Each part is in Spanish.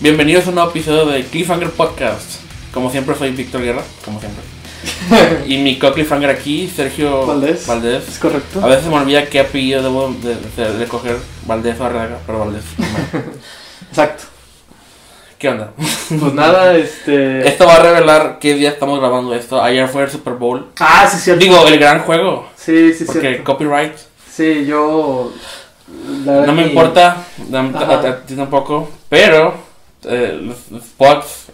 Bienvenidos a un nuevo episodio de Cliffhanger Podcast. Como siempre soy Víctor Guerra, como siempre. y mi co-cliffhanger aquí, Sergio Valdés. Valdés. Es correcto. A veces me olvida qué apellido debo de, de- de coger, Valdés o Arreaga, pero Valdés. Exacto. ¿Qué onda? Pues nada, este. Esto va a revelar qué día estamos grabando esto. Ayer fue el Super Bowl. Ah, sí, cierto. Digo, el gran juego. Sí, sí, Porque cierto. copyright. Sí, yo. la No me importa, a ti tampoco, pero eh, spots.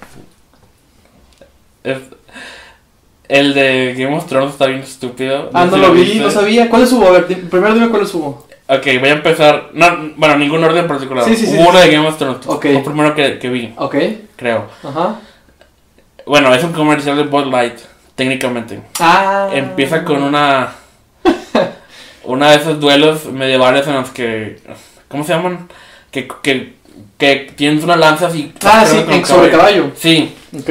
es- el de Game of Thrones está bien estúpido. Ah, no sé lo vi, viste. no sabía. ¿Cuáles hubo? A ver, primero dime cuáles hubo. Ok, voy a empezar. No, bueno, ningún orden en particular. Sí, sí, sí, Hubo sí, uno de Game of Thrones. Ok. Fue el primero que, que vi, Ok. creo. Ajá. Bueno, es un comercial de Bud Light, técnicamente. Ah. Empieza con una. Una de esos duelos medievales en los que. ¿Cómo se llaman? Que, que, que tienes una lanza así. Ah, sí, en sobre caballo. Sí, Ok.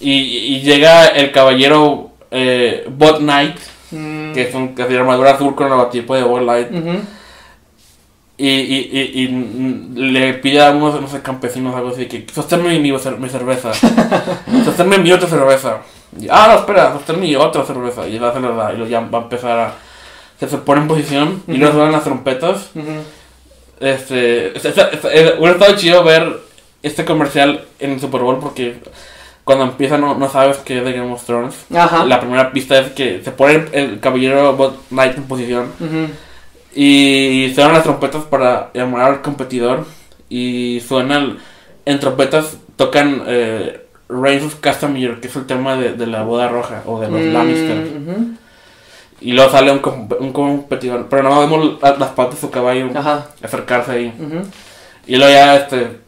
y, y llega el caballero eh, Bud Knight, Mm, que es un que de armadura azul con la batipo de Bud Light, y, y, y, y, le pide a unos, no sé, campesinos algo así, que sosténme mi, mi cerveza, sosténme mi otra cerveza. Y, ah, no, espera, sosténme mi otra cerveza. Y él hace la verdad, y lo ya va a empezar a... Se, se pone en posición, y luego suenan las trompetas. Este, es- es- es- es- hubiera estado chido ver este comercial en el Super Bowl porque cuando empieza no, no sabes que es de Game of Thrones. Ajá. La primera pista es que se pone el, el caballero Bud Knight en posición y suenan las trompetas para llamar al competidor y suenan en trompetas tocan eh, Reigns of Castamere que es el tema de, de la boda roja o de los Mm, Lannister. Y luego sale un, un competidor pero no vemos la- las patas de su caballo Ajá. acercarse ahí y luego ya, este.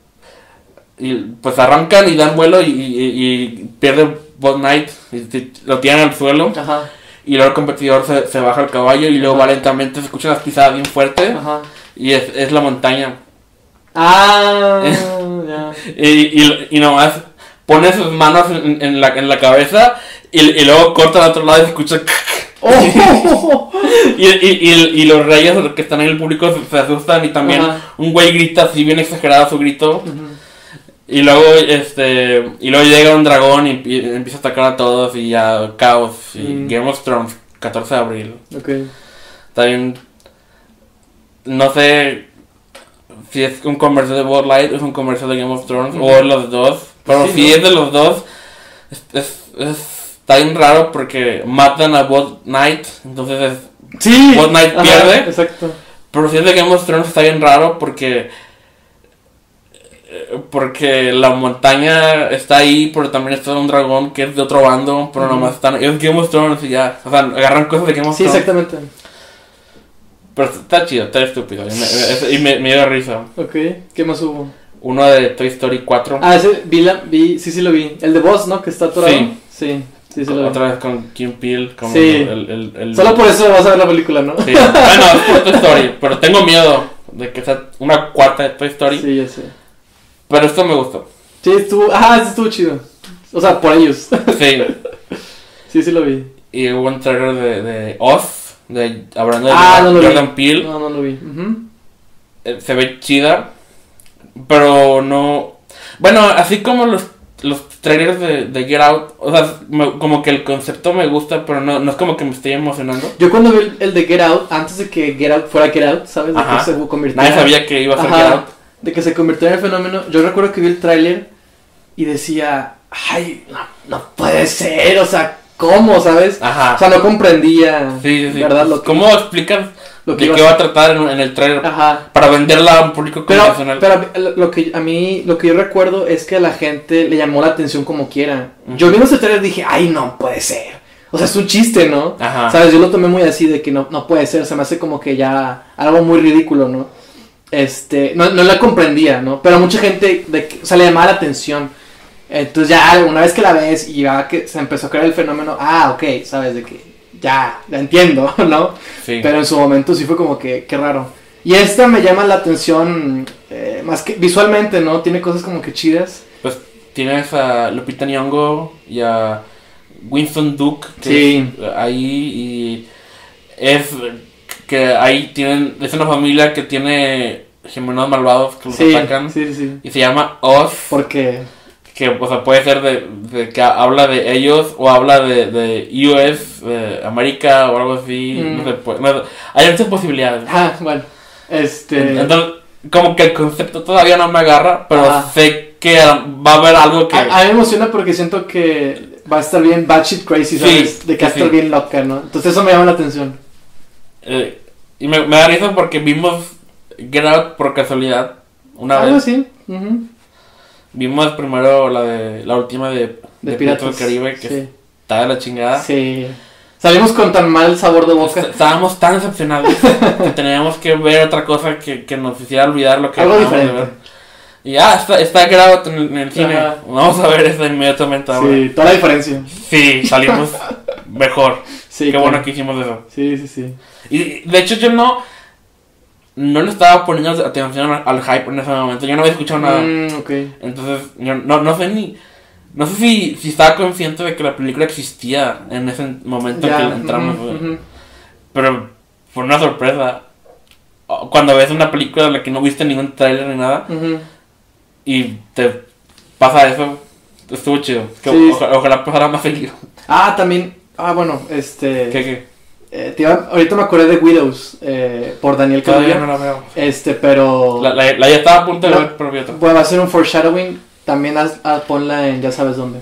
Y pues arrancan y dan vuelo y, y, y pierde Bud Knight. Y, lo tiran al suelo. Ajá. Y luego el competidor se, se baja al caballo y luego va lentamente. Se escuchan las pisadas bien fuerte. Ajá. Y es, es la montaña. Ah, ya. Y, y, y nomás pone sus manos en, en la, en la cabeza. Y, y luego corta al otro lado y se escucha. Oh. Y, y, y, los reyes que están en el público se, se asustan. Y también un güey grita así bien exagerado su grito. Y luego, este, y luego llega un dragón y empie- empieza a atacar a todos y ya caos y Mm. Game of Thrones, 14 de abril. Ok. También, no sé si es un comercial de Bud Light o es un comercial de Game of Thrones o los dos. Pero Sí, si ¿no? es de los dos, es, es- es- está bien raro porque matan a Bud Knight, entonces es Sí. Bud Knight Ajá, pierde. Exacto. Pero si es de Game of Thrones está bien raro porque. eh, Porque la montaña está ahí, pero también está un dragón que es de otro bando, pero Ujú. nomás están. Es Game of Thrones y ya. O sea, agarran cosas de Game of Sí, Thrones. exactamente. Pero está chido, está estúpido. Y me, y me, me dio risa. Ok. ¿Qué más hubo? Uno de Toy Story 4. Ah, ese vi, la, vi, sí, sí lo vi. El de Boss, ¿no? Que está atorado. Sí. Sí, sí, sí lo vi. otra vez con Kim Peel. Como Sí. el, el, el- Solo por eso vas a ver la película, ¿no? Sí. Bueno, es por Toy Story. Pero tengo miedo de que sea una cuarta de Toy Story. Sí, ya sé. Pero esto me gustó. Sí, estuvo. Ah, sí, estuvo chido. O sea, por ellos. Sí. sí, sí lo vi. Y hubo un trailer de, de Oz, de, hablando de Ah, no Jordan Peele. No, no lo vi. Eh, Se ve chida, pero no... Bueno, así como los, los trailers de, de Get Out, o sea, me- como que el concepto me gusta, pero no, no es como que me esté emocionando. Yo cuando vi el, el de Get Out, antes de que Get Out fuera Get Out, ¿sabes? De Ajá. que se convirtiera. Nadie sabía que iba a ser Ajá. Get Out. De que se convirtiera en el fenómeno. Yo recuerdo que vi el tráiler y decía, ay, no, no puede ser, o sea, ¿cómo, sabes? Ajá. O sea, no comprendía, sí, sí, sí. ¿verdad? Lo que, ¿Cómo explicas lo que de qué va a tratar en, en el trailer Ajá. para venderla a un público Pero, convencional? pero lo que a mí, lo que yo recuerdo es que a la gente le llamó la atención como quiera. Ujú. Yo viendo ese trailer dije, ay, no puede ser. O sea, es un chiste, ¿no? Ajá. ¿Sabes? Yo lo tomé muy así de que no, no puede ser. Se me hace como que ya algo muy ridículo, ¿no? Este, no, no la comprendía, ¿no? Pero a mucha gente, de o sea, le llamaba la atención. Entonces ya una vez que la ves y ya que se empezó a crear el fenómeno, ah, ok, sabes de que ya, la entiendo, ¿no? Sí. Pero en su momento sí fue como que, qué raro. Y esta me llama la atención, eh, más que visualmente, ¿no? Tiene cosas como que chidas. Pues tienes a Lupita Nyong'o y a Winston Duke que Sí. es ahí y es que ahí tienen es una familia que tiene gemelos malvados que los Sí, atacan. sí, sí. Y se llama Oz. Porque. Que, o sea, puede ser de, de que habla de ellos o habla de, de US, de América o algo así. Mm. No sé, pues, no- hay muchas posibilidades. Ah, bueno. Este. Entonces, como que el concepto todavía no me agarra, pero sé que va a haber algo que... A, a mí me emociona porque siento que va a estar bien batshit crazy, Sí, ¿sabes? de que va a estar sí. bien loca, ¿no? Entonces eso me llama la atención. eh, y me, me da risa porque vimos Get Out por casualidad. Una Algo vez. así. ujú, Vimos primero la de la última de, De, de Piratas del Caribe, que sí. está de la chingada. Sí. Salimos con tan mal sabor de boca. Est- Estábamos tan decepcionados que teníamos que ver otra cosa que, que nos hiciera olvidar lo que Algo acabamos de diferente. ver. Y ya, está, está Get Out en, en el cine. Ajá. Vamos a ver eso inmediatamente ahora. Sí, toda la diferencia. Sí, salimos mejor. Sí, Qué claro. bueno que hicimos eso. Sí, sí, sí. Y de hecho yo no no le estaba poniendo atención al, al hype en ese momento. Yo no había escuchado nada. Mm. Entonces, yo no, no sé ni no sé si, si estaba consciente de que la película existía en ese momento Ya, que entramos. Pero fue una sorpresa. Cuando ves una película de la que no viste ningún trailer ni nada y te pasa eso, estuvo chido. Que Sí. oja- ojalá pasara más seguido. Ah, también. Ah, bueno, este. ¿Qué, qué? Eh, ahorita me acordé de Widows eh, por Daniel Todavía Kaluuya. no la veo. Este, pero. La, la, la ya estaba a punto de No. ver, pero vi otra. Bueno, va a ser un foreshadowing. También haz- ah, ponla en ya sabes dónde.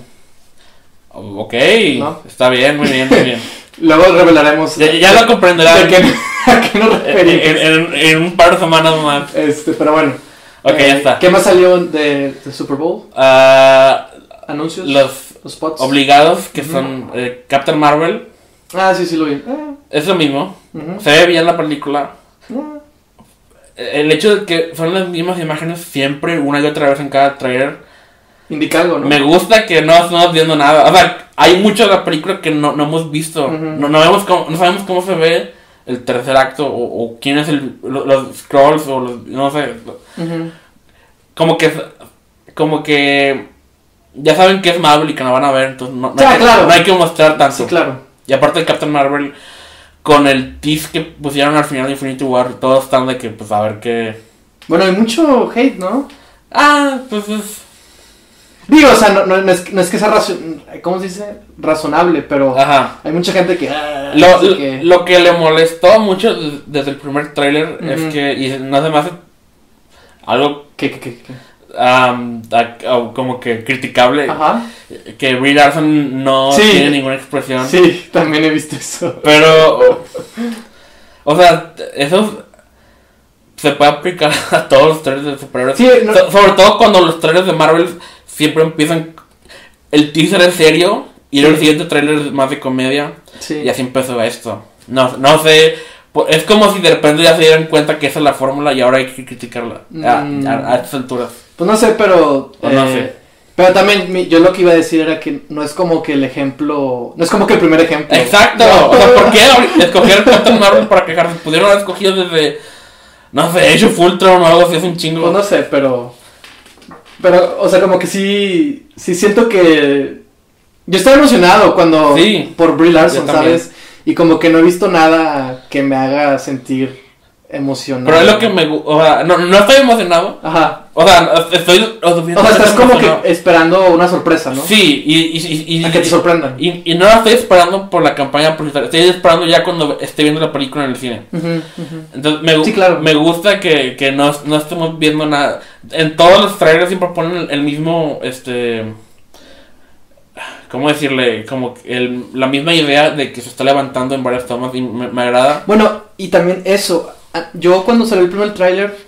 Ok, ¿No? está bien, muy bien, muy bien. Luego revelaremos. ya, ya lo comprenderán de qué, a qué nos en, referimos. en- en un par de semanas más. Este, pero bueno. Ok, Eh, ya está. ¿Qué más salió de, de Super Bowl? Ah, ¿Anuncios? los ¿Los spots? obligados, que son eh, Captain Marvel, Ah, sí, sí lo vi. Eh, es lo mismo. Se ve bien la película. Eh, El hecho de que son las mismas imágenes siempre, una y otra vez en cada trailer. Indica algo, ¿no? Me gusta que no estamos viendo nada. O sea, hay mucho de la película que no, no hemos visto. No, no, vemos cómo- no sabemos cómo se ve el tercer acto o, o quién es el, lo- los scrolls o los, no sé. Como que, como que ya saben que es Marvel y que no van a ver, entonces no, no Ya, hay, claro. no hay que mostrar tanto. Sí, claro. Y aparte de Captain Marvel, con el tease que pusieron al final de Infinity War, todos están de que, pues, a ver qué... Bueno, hay mucho hate, ¿no? Ah, pues es... Digo, o sea, no, no, no es, no es que sea razon- ¿cómo se dice? razonable, pero Ajá. hay mucha gente que... ah, Lo, sé lo- que le molestó mucho des- desde el primer tráiler es que, y no se me hace algo ¿Qué, qué, qué, a- como que criticable, Ajá. que Brie Larson no Sí. tiene ninguna expresión. Sí, también he visto eso. Pero, o sea, eso se puede aplicar a todos los trailers de superhéroes. Sí, no- So- sobre todo cuando los trailers de Marvel siempre empiezan. El teaser es serio y luego el siguiente trailer es más de comedia. Sí. Y así empezó esto. No, no sé. Es como si de repente ya se dieran cuenta que esa es la fórmula y ahora hay que criticarla. A, Mm. a- a estas alturas. Pues no sé, pero... No eh, sé. Pero también mi- yo lo que iba a decir era que no es como que el ejemplo... No es como que el primer ejemplo. Exacto. No. O sea, ¿por qué escoger Captain Marvel para quejarse? Pudieron haber escogido desde. No sé, Age of Ultron o algo así, es un chingo. Pues no sé, pero. Pero, o sea, como que sí. Sí siento que. Yo estaba emocionado cuando. Sí, Por Brie Larson. ¿sabes? Y como que no he visto nada que me haga sentir emocionado. Pero es lo que me gusta. O sea, no, no estoy emocionado. Ajá. O sea, estoy. O sea, estás como que esperando una sorpresa, ¿no? Sí, y. y, y, y- A que te sorprendan. y, y no la estoy esperando por la campaña publicitaria. Estoy esperando ya cuando esté viendo la película en el cine. Entonces, me, Sí, claro. me gusta que, que no, no estemos viendo nada. En todos los trailers siempre ponen el, el mismo, este... ¿Cómo decirle? Como el, la misma idea de que se está levantando en varias tomas y me, me agrada. Bueno, y también eso. Yo cuando salió el primer tráiler.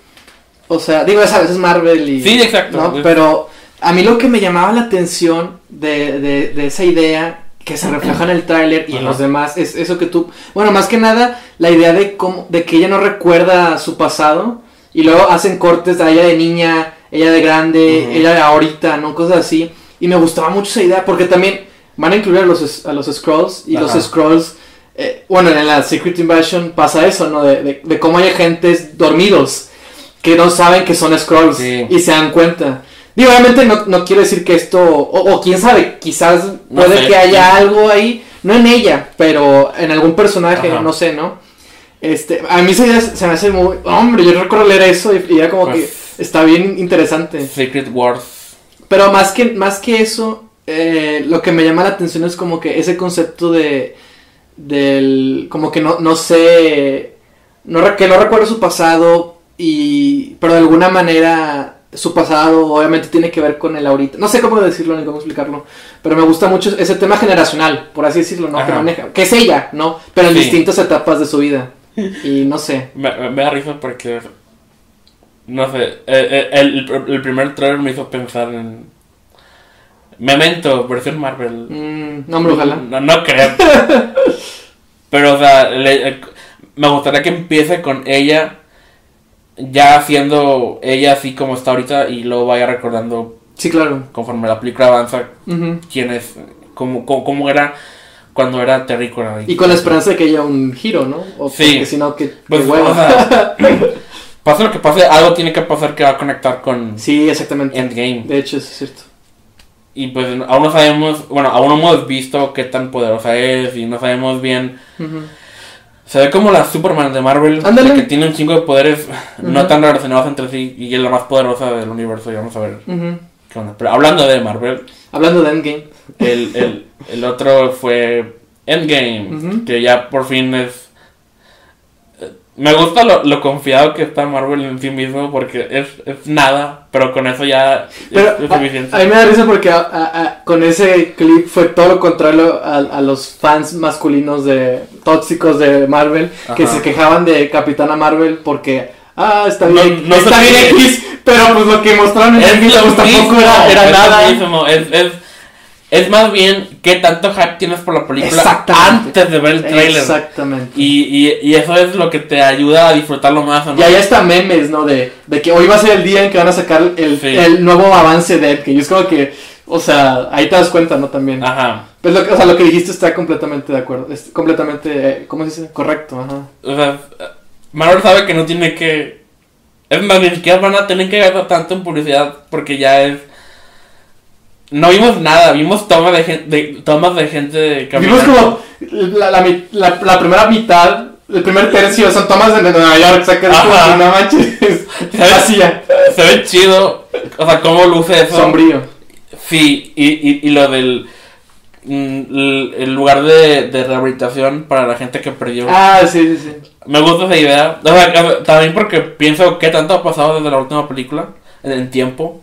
O sea, digo, ya sabes, es Marvel y. Sí, exacto. ¿no? Pero a mí lo que me llamaba la atención de, de, de esa idea que se refleja en el tráiler y en los demás es eso que tú, bueno, más que nada la idea de cómo de que ella no recuerda su pasado y luego hacen cortes a ella de niña, ella de grande, ella de ahorita, no cosas así y me gustaba mucho esa idea porque también van a incluir a los a los scrolls y Ajá. los scrolls eh, bueno, en la Secret Invasion pasa eso, ¿no? De, de, de cómo hay agentes dormidos que no saben que son scrolls Sí. y se dan cuenta. Digo, obviamente no, no quiero decir que esto, o, o quién sabe, quizás No puede sé. que haya algo ahí, no en ella, pero en algún personaje, Ajá. no sé, ¿no? Este, a mí se, se me hace muy... Hombre, yo recuerdo leer eso y, y era como Pues- que está bien interesante. Secret Wars. Pero más que, más que eso, eh, lo que me llama la atención es como que ese concepto de... Del... Como que no, no sé... No, que no recuerdo su pasado y... Pero de alguna manera su pasado obviamente tiene que ver con el ahorita. No sé cómo decirlo ni cómo explicarlo. Pero me gusta mucho ese tema generacional, por así decirlo, ¿no? Que maneja. Que es ella, ¿no? Pero en Sí. distintas etapas de su vida. Y no sé. Me, me- me da risa porque. No sé. eh, eh, el, el primer trailer me hizo pensar en. Memento, versión Marvel. Mm, no, hombre, ojalá. No, no creo. Pero, o sea, le- eh, me gustaría que empiece con ella. Ya siendo ella así como está ahorita. Y luego vaya recordando Sí, claro. conforme la película avanza. Quién es. Cómo, cómo, cómo era cuando era terrícola. Y con la esperanza de que haya un giro, ¿no? O Sí. porque si no, que, Pues, hueva. o sea, pase lo que pase, algo tiene que pasar que va a conectar con sí, exactamente. Endgame. De hecho, eso es cierto. Y pues aún no sabemos, bueno, aún no hemos visto qué tan poderosa es y no sabemos bien. Se ve como la Superman de Marvel, Ándale. que tiene un chingo de poderes no Ujú. tan relacionados entre sí y es la más poderosa del universo. Y vamos a ver qué onda. Pero hablando de Marvel, Hablando de Endgame. el, el, el otro fue Endgame, que ya por fin es. Me gusta lo, lo confiado que está Marvel en sí mismo porque es, es nada, pero con eso ya Pero es, es a, suficiente. a mí me da risa porque a- a- a- con ese clip fue todo lo contrario a, a los fans masculinos de tóxicos de Marvel que se quejaban de Capitana Marvel porque ah está bien no está bien. X pero pues lo que mostraron en lo pues, tampoco era, era nada mismo, es, es, más bien qué tanto hype tienes por la película antes de ver el trailer. exactamente Y, y, y eso es lo que te ayuda a disfrutarlo más. ¿o no? Y hay hasta memes, ¿no? De, de que hoy va a ser el día en que van a sacar el, Sí. el nuevo avance de Endgame. Y es como que, o sea, ahí te das cuenta, ¿no? También. Ajá. Pues lo que, o sea, lo que dijiste está completamente de acuerdo. Es completamente, ¿cómo se dice? Correcto, ajá. O sea, Marvel sabe que no tiene que. Es más, ni siquiera van a tener que gastar tanto en publicidad porque ya es. No vimos nada, vimos tomas de gente, de, tomas de gente Vimos caminando. como la, la, la- la primera mitad, el primer tercio, son tomas de Nueva York, como Ajá. que no manches. ¿Sabes? Vacía, Se ve chido, o sea, cómo luce eso. sombrío. Sí, y, y, y lo del. mm, El, lugar de, de rehabilitación para la gente que perdió. Ah, sí, sí, sí. Me gusta esa idea. O sea, también porque pienso qué tanto ha pasado desde la última película en, tiempo.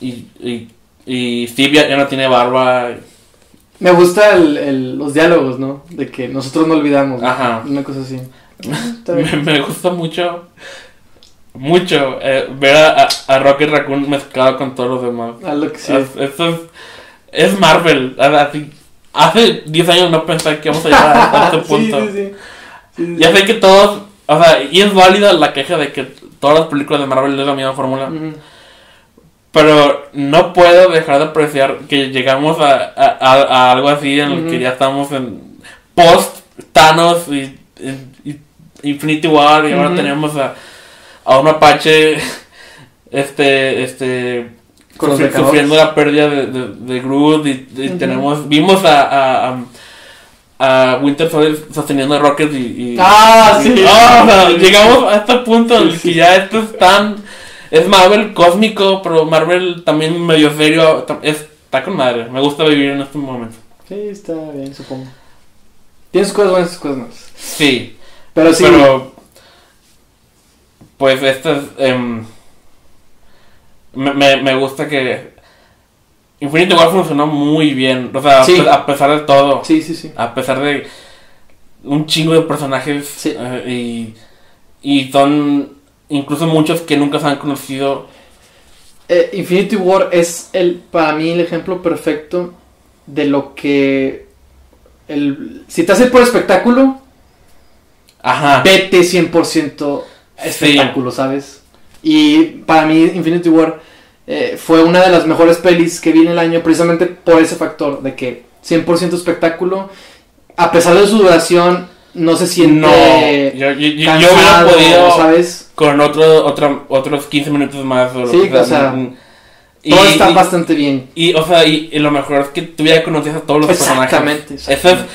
Y, y Steve ya, ya no tiene barba. Me gusta el, el- los diálogos, ¿no? De que nosotros no olvidamos. Ajá. Una cosa así. Me, me gusta mucho, mucho eh, ver a, a, Rocket Raccoon mezclado con todos los demás. Ah, lo que sí. Es- es, es Marvel. así- hace 10 años no pensé que íbamos a llegar a este punto. sí, sí. Sí, Ya sé que todos, o sea, y es válida la queja de que todas las películas de Marvel es la misma fórmula. Ujú. Pero no puedo dejar de apreciar que llegamos a, a, a- algo así en el que ya estamos en post Thanos y, y- Infinity War y ahora tenemos a, a un Apache este este Con sufri- sufriendo la pérdida de, de, de Groot y, tenemos vimos a, a, a- Winter Soldier sosteniendo a Rocket y, y- Ah, y- sí. Ah, o sea, Sí. llegamos a este punto en el que ya esto es tan es Marvel cósmico, pero Marvel también medio serio. Está con madre. Me gusta vivir en este momento. Sí, está bien, supongo. Tiene sus cosas buenas y sus cosas malas. Sí, Pero sí. pero. Pues esto es. em, me, me, me gusta que. Infinity War funcionó muy bien. O sea, Sí. a pesar de todo. Sí, sí, sí. A pesar de un chingo de personajes. Sí. eh, y, y son incluso muchos que nunca se han conocido. Eh, Infinity War es el para mí el ejemplo perfecto de lo que el si te hace por espectáculo Ajá. vete 100% espectáculo sabes y para mí Infinity War eh, fue una de las mejores pelis que vi en el año precisamente por ese factor de que 100% espectáculo a pesar de su duración no se siente No, yo, yo, yo- yo hubiera cansado, podido sabes con otro, otro, otros 15 minutos más. O Sí, que o sea, mm, todo y- está y- bastante bien Y, o sea, y, y lo mejor es que tú ya conocías a todos los personajes. Exactamente, Eso es. exactamente.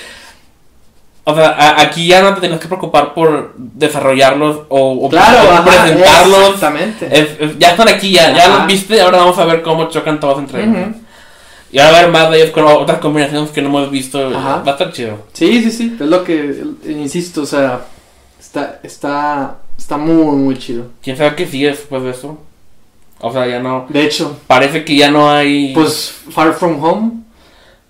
O sea, a- aquí ya no te tienes que preocupar por desarrollarlos o, o Claro, por ajá, presentarlos. Exactamente. Es- es- ya están aquí, ya, ya los viste, ahora vamos a ver cómo chocan todos entre ellos. Ujú. Y ahora a ver más de ellos con otras combinaciones que no hemos visto. Ajá. Va a estar chido. Sí, sí, sí, es lo que insisto, o sea, está está está muy muy chido. ¿Quién sabe qué sigue después de eso? O sea, ya no... De hecho, Parece que ya no hay... pues Far From Home,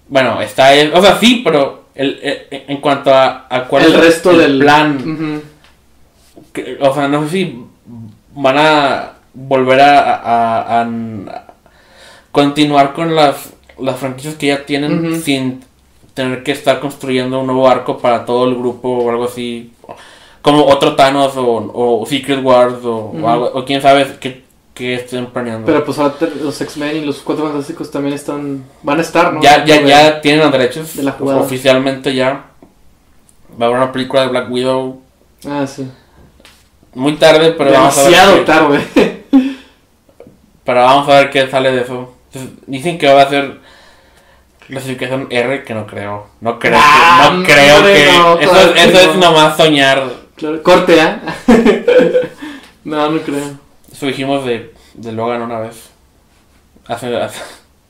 Bueno, está el... O sea, sí, pero el, el- en cuanto a, a cuál el es resto el del plan... Que- o sea, no sé si van a volver a- a continuar con las, las franquicias que ya tienen sin tener que estar construyendo un nuevo arco para todo el grupo o algo así. Como otro Thanos o, o Secret Wars o, algo, o quién sabe qué, qué estén planeando. Pero pues ahora los X-Men y los Cuatro Fantásticos también están van a estar, ¿no? ya, ya, de- ya tienen los derechos. de la jugada. Oficialmente ya. Va a haber una película de Black Widow. Ah, sí. Muy tarde, pero vamos a ver. Demasiado qué- tarde. Pero vamos a ver qué sale de eso. Entonces, Dicen que va a ser clasificación R, que no creo. No creo Ah, que. No creo hombre, que. no, eso, claro eso es no. nomás soñar. Claro, Corte, ¿ah? no, no creo. Eso dijimos de, de Logan una vez. Hace, hace-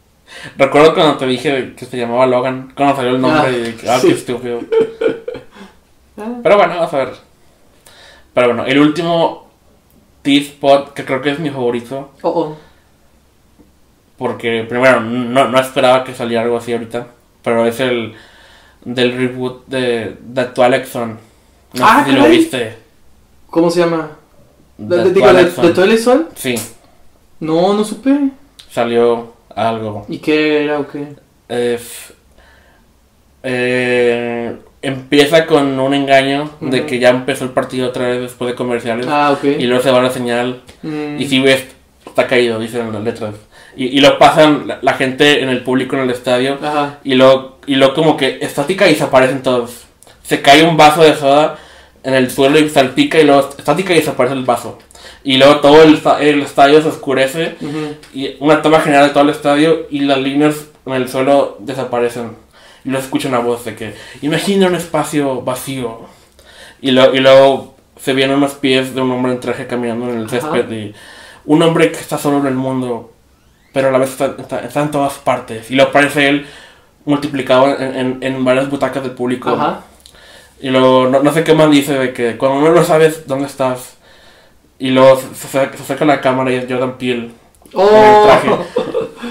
Recuerdo cuando te dije que se llamaba Logan, cuando salió el nombre Ah, y dije, ah, sí. qué estúpido. Ah, Pero bueno, vamos a ver. Pero bueno, el último T-Spot, que creo que es mi favorito, Oh, oh. Porque primero no, no esperaba que saliera algo así ahorita, pero es el del reboot de, de Twilight Zone. No Ah, sé si lo viste. ¿Cómo se llama? ¿De, The de, Twilight Zone. de Twilight Zone? Sí, No, no supe. salió algo. ¿Y qué era o qué? Es- eh, empieza con un engaño de que ya empezó el partido otra vez después de comerciales Ah, ok. y luego se va la señal Mm, y si ves está caído dicen las letras y, y lo pasan la, la gente en el público en el estadio Ajá. y luego y luego como que estática y desaparecen todos se cae un vaso de soda en el suelo y salpica y luego estática y desaparece el vaso y luego todo el, el estadio se oscurece y una toma general de todo el estadio y las líneas en el suelo desaparecen. Y luego escucha una voz de que imagina un espacio vacío. Y, lo- y luego se vienen unos pies de un hombre en traje caminando en el Ajá. césped y un hombre que está solo en el mundo, pero a la vez está, está- está en todas partes. Y lo aparece él multiplicado en, en- en varias butacas del público. Ajá. Y luego, no, no sé qué más dice de que cuando no sabes dónde estás. Y luego se, se acerca- la cámara y es Jordan Peele Oh. en el traje.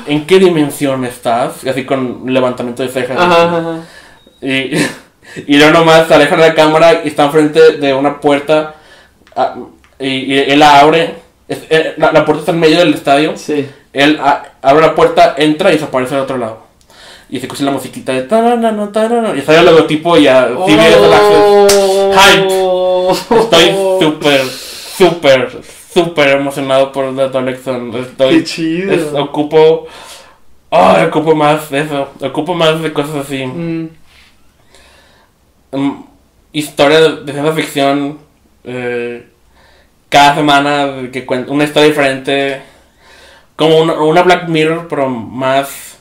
¿En qué dimensión estás? Y así con levantamiento de cejas. Ajá, ajá. Y, y luego nomás se aleja de la cámara y está enfrente de una puerta. ah, y, y él la abre. Eh, la, la puerta está en medio del estadio. Sí. Él abre la puerta, entra y se aparece al otro lado. Y se escucha la musiquita de tararana, tararana, y sale el logotipo y ya Oh. Access. Estoy súper, súper, súper emocionado por The Twilight Zone. Qué Estoy chido. es- ocupo. Ay, ocupo más de eso. Ocupo más de cosas así. Mm, Mm, historia de, ciencia ficción. eh, cada semana que cuen- una historia diferente. Como una, una Black Mirror, pero más.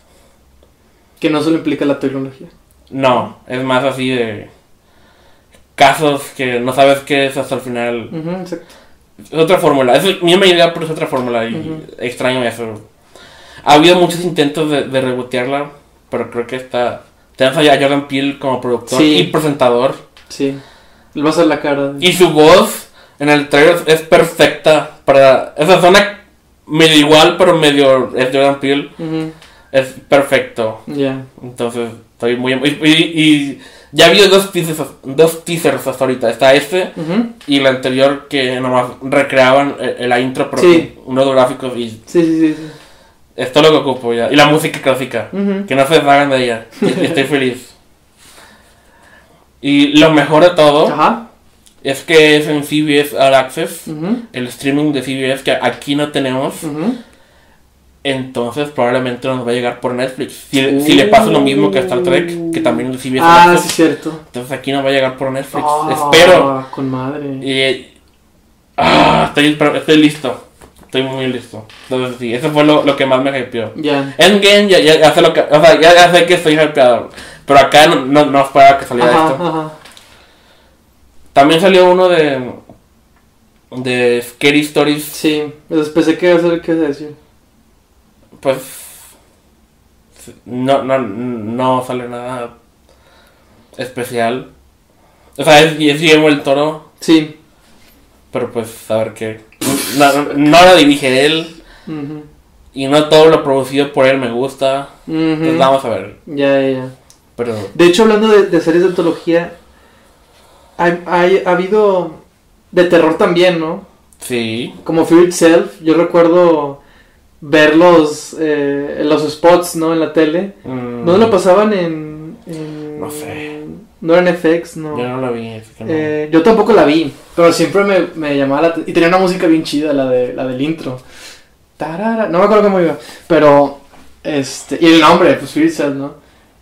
que no solo implica la tecnología. No, es más así de. Casos que no sabes qué es hasta el final. Ujú, exacto. Es otra fórmula. Es mi misma idea, pero es otra fórmula. Y Ujú. extraño eso. Ha habido muchos intentos de, de rebotearla, pero creo que está. Tenemos allá a Jordan Peele como productor Sí. y presentador. Sí. Le vas a la cara. de- Y su voz en el trailer es perfecta para. Esa zona medio igual, pero medio. Es Jordan Peele. Es perfecto. Ya. Entonces, estoy muy. Y, y- y ya vi dos teasers, dos teasers hasta ahorita. Está este y el anterior que nomás recreaban eh, la intro, pero Sí. unos gráficos. Y Sí, sí, sí. esto es lo que ocupo ya. Y la música clásica. Que no se deshagan de ella. Y estoy feliz. Y lo mejor de todo Ajá. Es que es en CBS All Access. El streaming de CBS que aquí no tenemos, entonces probablemente nos va a llegar por Netflix. Si, si le pasa lo mismo que a Star Trek, que también es CBS Ah, All sí, cierto. entonces aquí nos va a llegar por Netflix. Ah, Espero. Con madre. Y, ah, estoy, estoy listo. Estoy muy listo. Entonces sí, eso fue lo, lo que más me hypeó. Ya. Endgame ya, ya, ya sé lo que, o sea, ya, ya sé que estoy hypeado. Pero acá no, no, no esperaba que saliera Ajá, esto. ajá. También salió uno de. de Scary Stories. Sí, pues pensé que iba a ser qué decir. Pues. No, no, no sale nada especial. O sea, es, es Guillermo el Toro, Sí. pero pues a ver qué. No, no, no lo dirige él. Y no todo lo producido por él me gusta. Ujú. Entonces vamos a ver. Ya, ya, ya. Pero. De hecho, hablando de, de series de antología, hay, hay- ha habido de terror también, ¿no? Sí. Como Fear Itself, yo recuerdo ver los, eh, los spots, ¿no? En la tele. mm, ¿No lo pasaban en, en- No sé. No era en FX, no. Yo no lo vi. así que no. Eh, yo tampoco la vi, pero siempre me, me llamaba la atención. Y tenía una música bien chida, la, de, la del intro. Tarara, no me acuerdo cómo iba, pero... Este, y el nombre, pues Fear Itself, ¿no?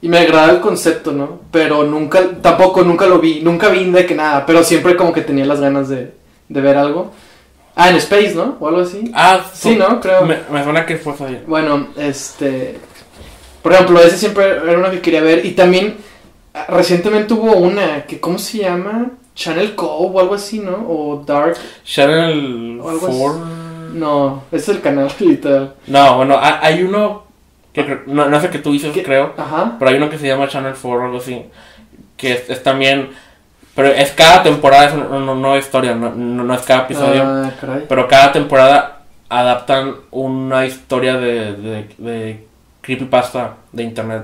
Y me agradaba el concepto, ¿no? Pero nunca, tampoco, nunca lo vi. Nunca vi de que nada, pero siempre como que tenía las ganas de, de ver algo. Ah, en Space, ¿no? O algo así. Ah, Sí, ¿no? Creo. Me, me suena que fue así. Bueno, este. Por ejemplo, ese siempre era una que quería ver. Y también ah, recientemente hubo una que, ¿cómo se llama? Channel Cove o algo así, ¿no? O Dark. Channel O algo así. 4. No, ese es el canal, literal. No, bueno, ha- hay uno. Que no, no sé qué tú dices, ¿Qué? creo. Ajá. Pero hay uno que se llama Channel 4 o algo así. Que es, es también. Pero es cada temporada, es una no, no historia, no, no, no es cada episodio. Ah. Pero cada temporada adaptan una historia de, de, de creepypasta de internet.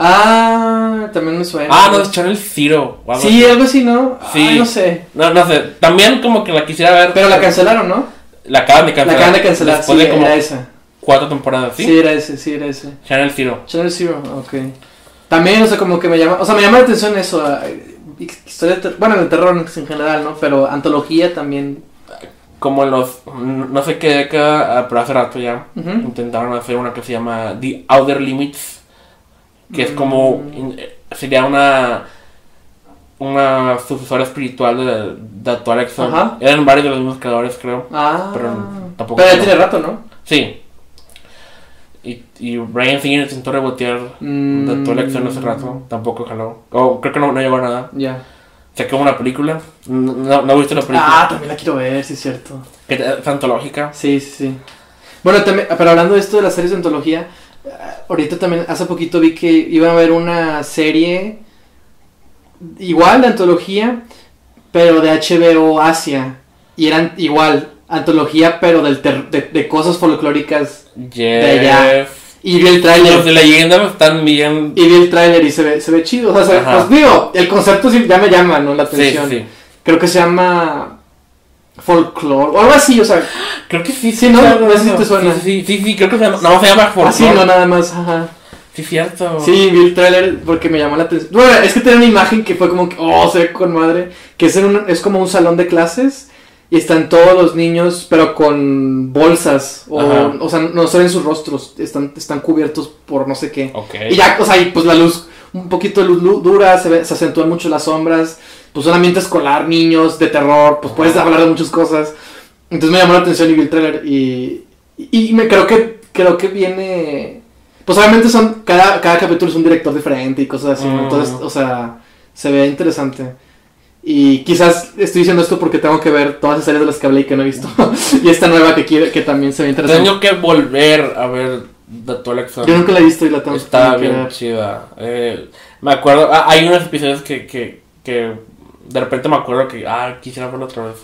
Ah, también me suena. Ah, no, es Channel Zero. algo Sí, así. algo así, ¿no? Sí. Ay, no sé. No, no sé. También como que la quisiera ver. Pero la cancelaron, ¿no? La acaban de La cancelar. acaban de cancelar, sí, de como era esa. Cuatro temporadas, ¿sí? ¿sí? era ese, sí, era ese. Channel Zero. Channel Zero, ok. También, o sea, como que me llama, o sea, me llama la atención eso, eh, historia de bueno, el terror en general, ¿no? Pero antología también. Como los. No sé qué década, ah, pero hace rato ya. Ujú. Intentaron hacer una que se llama The Outer Limits. Que es como. Mm. eh, Sería una. Una sucesora espiritual de, de actual Exxon. Eran varios de los mismos creadores, creo. Ah, Pero tampoco Pero ya tiene rato, ¿no? Sí. Y, y Brian Singer intentó rebotear Mm. de actual Exxon hace rato. Tampoco jaló. O creo que no, no llegó a nada. Ya. Sacó una película. No, no, he visto la película. Ah, también la quiero ver, sí es cierto. Que es antológica. Sí, sí, sí. Bueno, también, pero hablando de esto de las series de antología, ah, ahorita también, hace poquito vi que iba a haber una serie igual de antología, pero de HBO Asia. Y eran igual, antología, pero del ter- de, de cosas folclóricas. Jeff. Y vi el Los tráiler. de leyenda están bien. Y vi el tráiler y se ve, se ve chido. O sea, se- Ajá. pues digo, el concepto sí ya me llama, ¿no? La atención. sí. Creo que se llama folklore o algo así, o sea, Creo que sí, Sí, ¿no? No sé si te suena. Sí, sí, sí, sí, creo que se llama. No, se llama Folklore. así no nada más, ajá. Sí, cierto. Sí, vi el tráiler porque me llamó la atención. Bueno, es que tenía una imagen que fue como que, oh, se ve con madre. Que es, en un- es como un salón de clases y están todos los niños, pero con bolsas. O, Ajá. o sea, no se ven sus rostros, están, están cubiertos por no sé qué. Y ya, o sea, y pues la luz, un poquito de luz lu- dura, se, ve- se acentúan mucho las sombras. Pues un ambiente escolar, niños, de terror, pues puedes hablar de muchas cosas. Entonces me llamó la atención y vi el trailer y, y, y me creo que creo que viene pues obviamente son cada, cada capítulo es un director diferente y cosas así, ¿no? Mm. entonces, o sea, se ve interesante. Y quizás estoy diciendo esto porque tengo que ver todas las series de las que hablé y que no he visto. y esta nueva que quiere que también se ve interesante. Tengo que volver a ver The Twilight Zone. Yo nunca la he visto y la tengo Está que bien chida. Eh, me acuerdo, ah, hay unos episodios que, que, que de repente me acuerdo que, ah, quisiera verlo otra vez.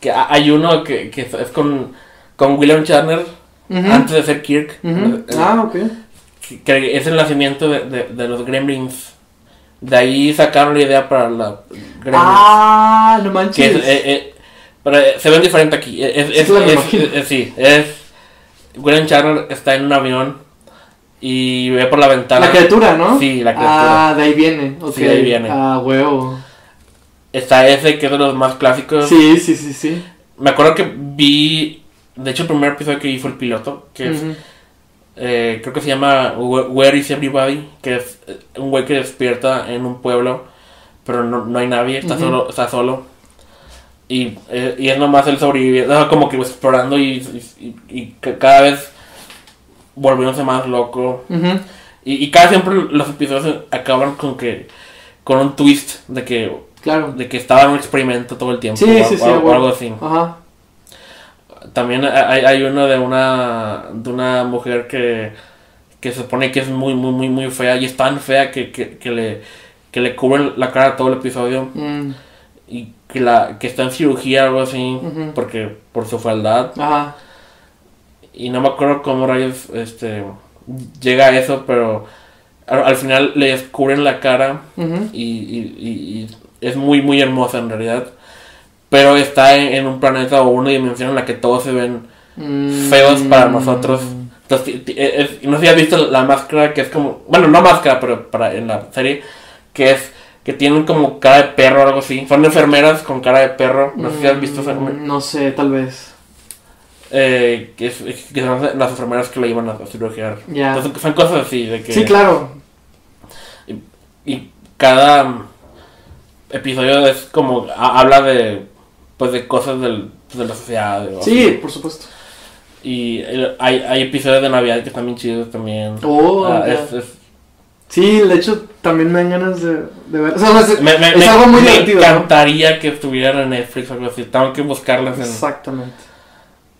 Que ha- hay uno que, que es con, con William Shatner, antes de ser Kirk. ujú. Eh, Ah, ok. que- que es el nacimiento de, de, de los Gremlins. De ahí sacaron la idea para la Gremlins. Ah, no que manches. es, eh, eh, pero eh, se ven diferente aquí. Es, es, es- sí, es. William Shatner está en un avión y ve por la ventana. la criatura, ¿no? Sí, la criatura. Ah, de ahí viene. ok. Sí, de ahí viene. Ah, huevo. Está ese que es de los más clásicos. Sí, sí, sí, sí. Me acuerdo que vi. De hecho, el primer episodio que vi fue el piloto. Que es. Eh, creo que se llama Where is Everybody. Que es eh, un güey que despierta en un pueblo. Pero no, no hay nadie. Está, solo, está solo. Y, eh, y es nomás el sobreviviente. o sea, como que explorando y, y, y- y ca- cada vez volviéndose más loco. Y, y cada siempre los episodios acaban con que con un twist de que Claro. De que estaba en un experimento todo el tiempo. Sí, o, sí, sí, o- algo así. Ajá. También hay, hay uno de una, de una mujer que, que se supone que es muy, muy, muy, muy fea. Y es tan fea que, que, que le, que le cubren la cara todo el episodio. Mm, Y que, la, que está en cirugía o algo así. Porque por su fealdad. Ajá. Y no me acuerdo cómo rayos este, llega a eso, pero al, al final le descubren la cara Ujú. y, y- y- y es muy, muy hermosa en realidad. Pero está en, en un planeta o una dimensión en la que todos se ven Mm. feos para nosotros. Entonces, es- no sé si has visto la máscara que es como, bueno, no máscara, pero para en la serie, que es que tienen como cara de perro o algo así. Son enfermeras con cara de perro. No sé si has visto esa- Mm, No sé, tal vez. eh, que, es- que son las enfermeras que la iban a cirugiar. Ya. Entonces, son cosas así, de que... Sí, claro. Y cada mm, episodio es como, ha- habla de, pues, de cosas del, de la sociedad. o Sí, así. por supuesto. Y eh, hay, hay episodios de Navidad que están bien chidos también. Oh, Ah, es, es- Sí, de hecho, también me dan ganas de, de ver. O sea, es, me, me- es me- algo muy me divertido. ¿no? encantaría que estuvieran en Netflix o algo así. Tengo que buscarlas en... Exactamente.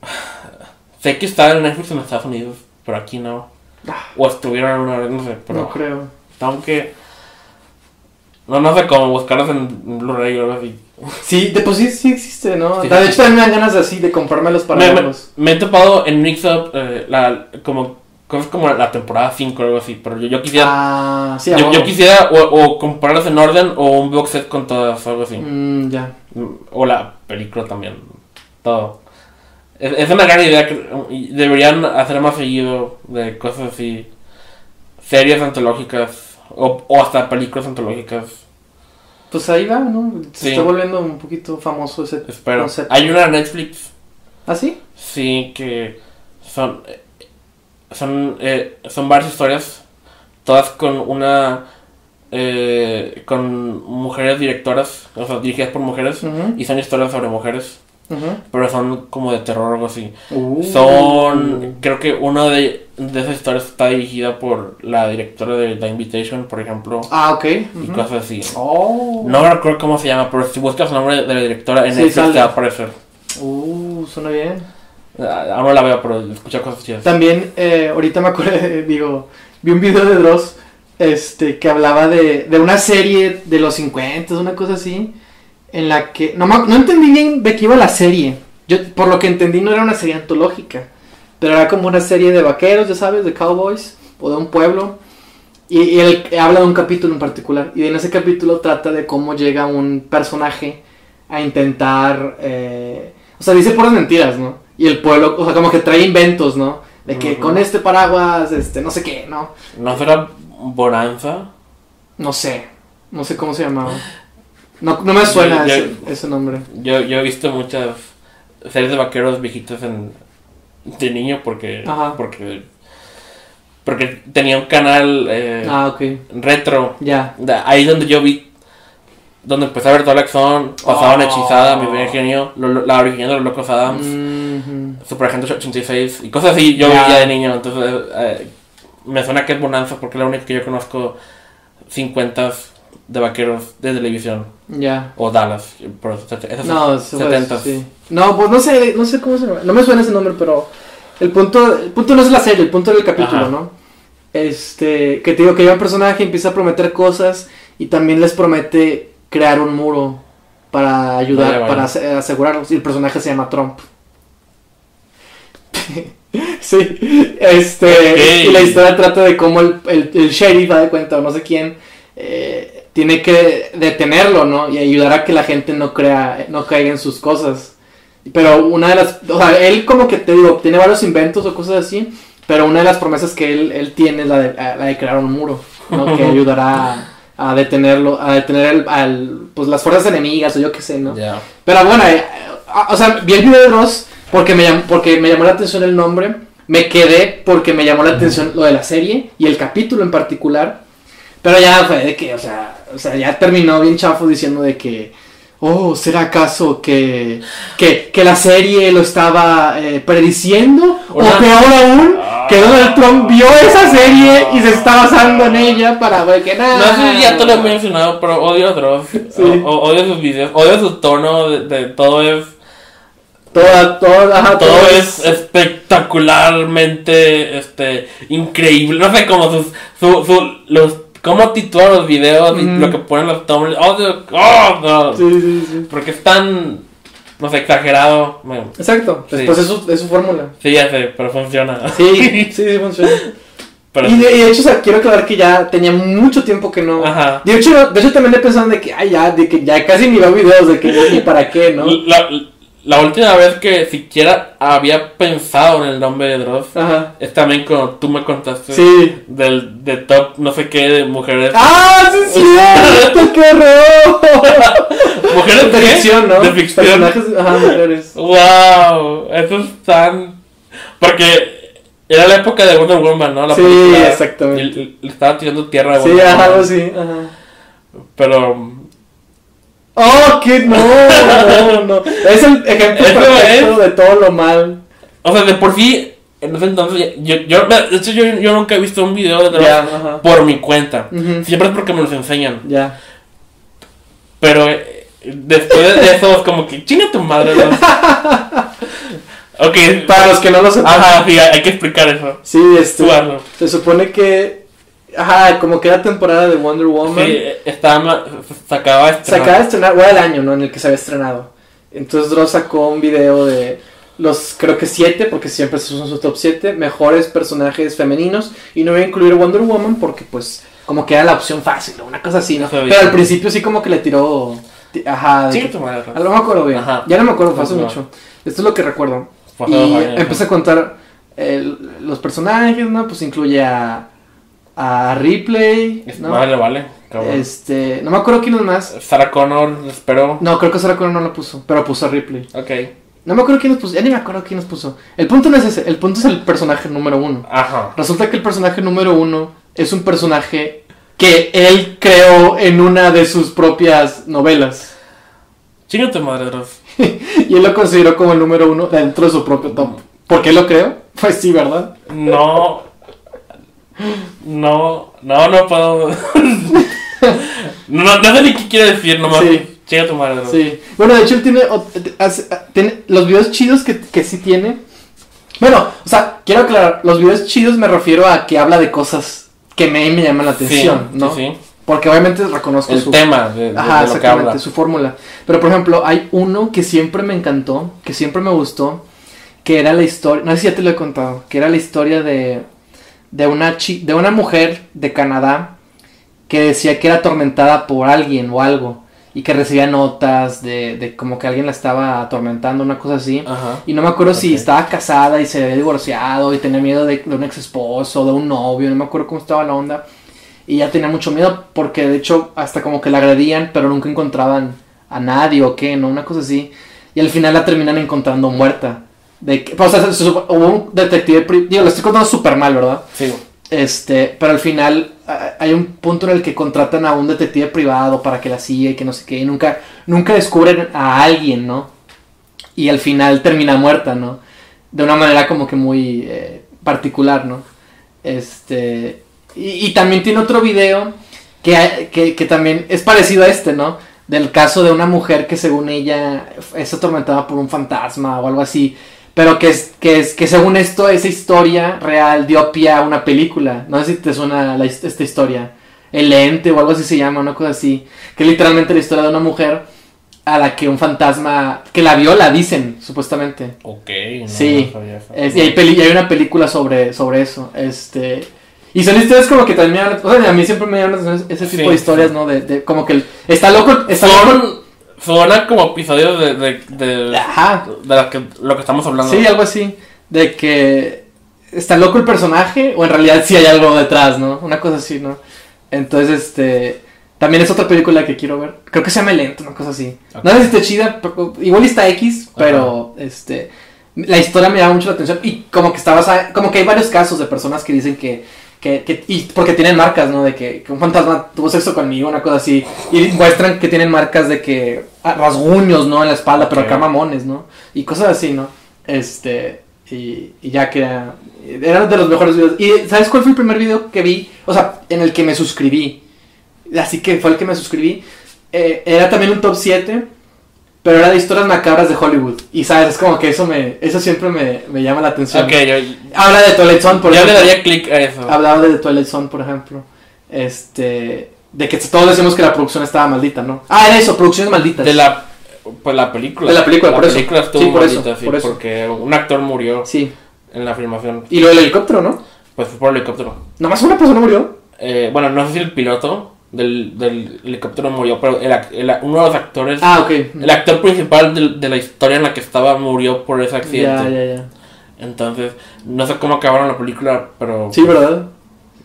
Sé que están en Netflix en Estados Unidos, pero aquí no. Ah, O estuvieron una vez, no sé, pero... no creo. Tengo que... No, no sé cómo buscarlas en Blu-ray o algo así. Sí, de por sí sí existe, ¿no? Sí, de hecho, también me dan ganas así de comprármelos para me, me, verlos. me he topado en Mixup eh, la, como cosas como la temporada 5 o algo así, pero yo, yo quisiera Ah, sí, yo, yo quisiera o, o comprarlas en orden o un box set con todas algo así. Mm, ya. Mm, O la película también. Todo. Es, es una gran idea que deberían hacer más seguido de cosas así. Series antológicas o, o hasta películas antológicas. Pues ahí va, ¿no? Se Sí. está volviendo un poquito famoso ese Espero. concepto. Hay una Netflix ¿Ah, sí? Sí, que son eh, son eh, son varias historias, todas con una eh, con mujeres directoras, o sea, dirigidas por mujeres y son historias sobre mujeres, pero son como de terror o algo así. Uh. Son, creo que una de, de esas historias está dirigida por la directora de The Invitation, por ejemplo, Ah, ok. y cosas así. Oh. No recuerdo cómo se llama, pero si buscas el nombre de la directora en Sí, Netflix sale. te va a aparecer. Uh, suena bien. Ah, Aún no la veo, pero escucho cosas chidas. También, eh, ahorita me acuerdo, digo, vi un video de Dross este, que hablaba de, de una serie de los 50, una cosa así, en la que, no, no entendí bien de qué iba la serie. Yo, por lo que entendí, no era una serie antológica, pero era como una serie de vaqueros, ya sabes, de cowboys, o de un pueblo. Y, y él habla de un capítulo en particular, y en ese capítulo trata de cómo llega un personaje a intentar, eh, o sea, dice puras mentiras, ¿no? Y el pueblo, o sea, como que trae inventos, ¿no? De que con este paraguas, este, no sé qué, ¿no? ¿No será Bonanza? No sé, no sé cómo se llamaba. No, no me suena Yo- yo- ese, ese nombre. Yo, yo he visto muchas series de vaqueros viejitos en, de niño porque, Ajá. porque porque tenía un canal eh, Ah, retro. ya. De- Ahí donde yo vi, donde empecé a ver toda la acción, pasaban Oh. hechizada, mi primer genio, lo- lo- la original de los Locos Adams, Mhm. Super Agente 86 y cosas así. Yo Ya. veía de niño, entonces eh, me suena que es Bonanza porque es la única que yo conozco 50 de vaqueros de televisión. Ya. O Dallas, esas No, eso fue- 70 sí. No, pues no sé, no sé cómo se llama. No me suena ese nombre, pero el punto, el punto no es la serie, el punto es el capítulo, Ajá. ¿no? Este, que te digo que llega un personaje, empieza a prometer cosas y también les promete crear un muro para ayudar, para ase- asegurarlos. Y el personaje se llama Trump. sí, este, y la historia trata de cómo el, el, el sheriff, va de cuenta, o no sé quién, eh, tiene que detenerlo, ¿no? Y ayudar a que la gente no crea, no caiga en sus cosas. Pero una de las, o sea, él como que te digo, tiene varios inventos o cosas así, pero una de las promesas que él, él tiene es la de, la de crear un muro, ¿no? Que ayudará a, a detenerlo, a detener el- al, pues las fuerzas enemigas o yo qué sé, ¿no? Ya. Pero bueno, eh, o sea, vi el video de Ross porque me, llam- porque me llamó la atención el nombre, me quedé porque me llamó la atención lo de la serie y el capítulo en particular, pero ya fue de que, o sea, o sea ya terminó bien chafo diciendo de que, oh, ¿será acaso que, que, que la serie lo estaba eh, prediciendo? Una- o peor aún, Ah. que Donald Trump vio esa serie y se está basando en ella para ver que nada. No sé si ya te lo he mencionado, pero odio a Dross. Sí. O- o- odio sus videos, odio su tono de, de todo es Toda, toda, ajá, todo es espectacularmente este increíble. No sé cómo sus su, su- los cómo titula los videos y lo que ponen los thumbnails. Odio, oh, no. Sí, sí, sí. Porque es tan no sé exagerado. Bueno, Exacto. Sí. Después es su, es su fórmula. sí ya sé, pero funciona. Sí, sí, sí, funciona. Pero Y de, y de hecho, o sea, quiero aclarar que ya tenía mucho tiempo que no. Ajá. De hecho, de hecho también he pensado de que, ay, ya, de que ya casi ni veo videos, de que ni para qué, ¿no? la, la última vez que siquiera había pensado en el nombre de Dross Ajá. es también cuando tú me contaste Sí. del de top no sé qué de mujeres. ¡Ah, sí, es cierto! ¡Qué horror! mujeres De ficción, ¿no? De ficción. Personajes, ajá, mujeres. Wow, eso es tan. Porque era la época de Wonder Woman, ¿no? La Sí, película. exactamente. Y le- le estaba tirando tierra a Sí, Wonder ajá, Woman. algo así, ajá. Pero. ¡Oh, qué no! No, no. Es el ejemplo perfecto de todo lo mal. O sea, de por sí, en ese entonces, yo, yo, de hecho, yo, yo nunca he visto un video de ajá. por mi cuenta. Siempre es porque me los enseñan. Ya. Pero eh, después de eso, es como que chinga tu madre, ok. Para los que no lo sepan. Ajá, sí, hay que explicar eso. Sí, este. Se supone que. Ajá, como que era temporada de Wonder Woman. Sí, estaba, se de Se acaba de estrenar, o era el año, ¿no? En el que se había estrenado. Entonces Dross sacó un video de los, creo que siete, porque siempre son sus top 7, mejores personajes femeninos. Y no voy a incluir Wonder Woman porque, pues, como que era la opción fácil, o una cosa así, ¿no? No. Pero al principio sí como que le tiró... ti- Ajá. Chinga que- tu madre, Dross. Ah, No me acuerdo bien. Ajá. Ya no me acuerdo, fue hace mucho. Esto es lo que recuerdo. Fue Y años, empecé a contar los personajes, ¿no? Pues incluye a, a Ripley, Es- ¿no? Vale, vale. cabrón. Este, no me acuerdo quién es más. Sarah Connor, espero. No, creo que Sarah Connor no lo puso, pero puso a Ripley. Ok. No me acuerdo quién nos puso, ya ni me acuerdo quién nos puso. El punto no es ese, el punto es el personaje número uno. Ajá. Resulta que el personaje número uno es un personaje que él creó en una de sus propias novelas. Chinga tu madre, y él lo consideró como el número uno dentro de su propio top. ¿Por qué lo creo? Pues sí, ¿verdad? No. No, no, no puedo. no, no sé ni qué quiere decir, nomás. Sí. Chinga tu madre. Sí. Bueno, de hecho él tiene, ot- hace- tiene los videos chidos que, que sí tiene. Bueno, o sea, quiero aclarar, los videos chidos me refiero a que habla de cosas que me, me llaman la Sí, atención, sí, ¿no? sí. Porque obviamente reconozco El su tema de, de- Ajá, de lo que exactamente, habla. su fórmula. Pero por ejemplo, hay uno que siempre me encantó, que siempre me gustó, que era la historia, no sé si ya te lo he contado, que era la historia de, de, una, chi- de una mujer de Canadá que decía que era atormentada por alguien o algo y que recibía notas de, de como que alguien la estaba atormentando, una cosa así. Ajá. Y no me acuerdo si estaba casada y se había divorciado y tenía miedo de, de un ex esposo, de un novio, no me acuerdo cómo estaba la onda. Y ya tenía mucho miedo porque de hecho hasta como que la agredían, pero nunca encontraban a nadie o qué, ¿no? Una cosa así. Y al final la terminan encontrando muerta. De que, o sea, se- hubo un detective, digo, lo estoy contando súper mal, ¿verdad? Sí. Este, pero al final hay un punto en el que contratan a un detective privado para que la siga y que no sé qué, y nunca, nunca descubren a alguien, ¿no? Y al final termina muerta, ¿no? De una manera como que muy eh, particular, ¿no? Este, y, y también tiene otro video que, que, que también es parecido a este, ¿no? Del caso de una mujer que según ella es atormentada por un fantasma o algo así. Pero que es, que es, que según esto, esa historia real dio pie a una película. No sé si te suena la esta historia. El ente o algo así se llama, una cosa así. Que es literalmente la historia de una mujer a la que un fantasma, que la viola, dicen, supuestamente. Ok. No, Sí, no sabía eso. Es- y, hay peli- y hay una película sobre, sobre eso. Este. Y son historias como que también. me O sea, a mí siempre me llaman ese tipo Sí, de historias, sí. ¿no? De, de- como que el- está loco. Está loco. Suena como episodios de, de, de, Ajá. de que, lo que estamos hablando. Sí, algo así. De que está loco el personaje o en realidad sí hay algo detrás, ¿no? Una cosa así, ¿no? Entonces, este. También es otra película que quiero ver. Creo que se llama Lento, una cosa así. No sé si está chida, pero- igual está X, pero este. La historia me llama mucho la atención. Y como que está basada. Como que hay varios casos de personas que dicen que. Que, que- y porque tienen marcas, ¿no? De que, que un fantasma tuvo sexo conmigo, una cosa así. Y muestran que tienen marcas de que. ah, rasguños, ¿no? En la espalda, pero acá mamones, ¿no? Y cosas así, ¿no? Este. Y, y ya que era, era de los mejores videos. ¿Y sabes cuál fue el primer video que vi? O sea, en el que me suscribí. Así que fue el que me suscribí. Eh, era también un top 7, pero era de historias macabras de Hollywood. Y sabes, es como que eso me eso siempre me, me llama la atención. Ok, yo, Habla de Twilight Zone, por yo le ejemplo. daría clic a eso. Hablaba de Twilight Zone, por ejemplo. Este. De que todos decimos que la producción estaba maldita, ¿no? Ah, era eso, producciones malditas. De la, pues la película. De la película, por eso. película estuvo Sí, por eso, maldita, sí, por eso. porque un actor murió Sí. en la filmación. Y lo del helicóptero, ¿no? Pues fue por helicóptero. Nomás una persona murió. Eh, bueno, no sé si el piloto del, del helicóptero murió, pero el, el- uno de los actores, Ah, ok. el actor principal de, de la historia en la que estaba murió por ese accidente. Ya, ya, ya. Entonces, no sé cómo acabaron la película, pero Sí, ¿verdad?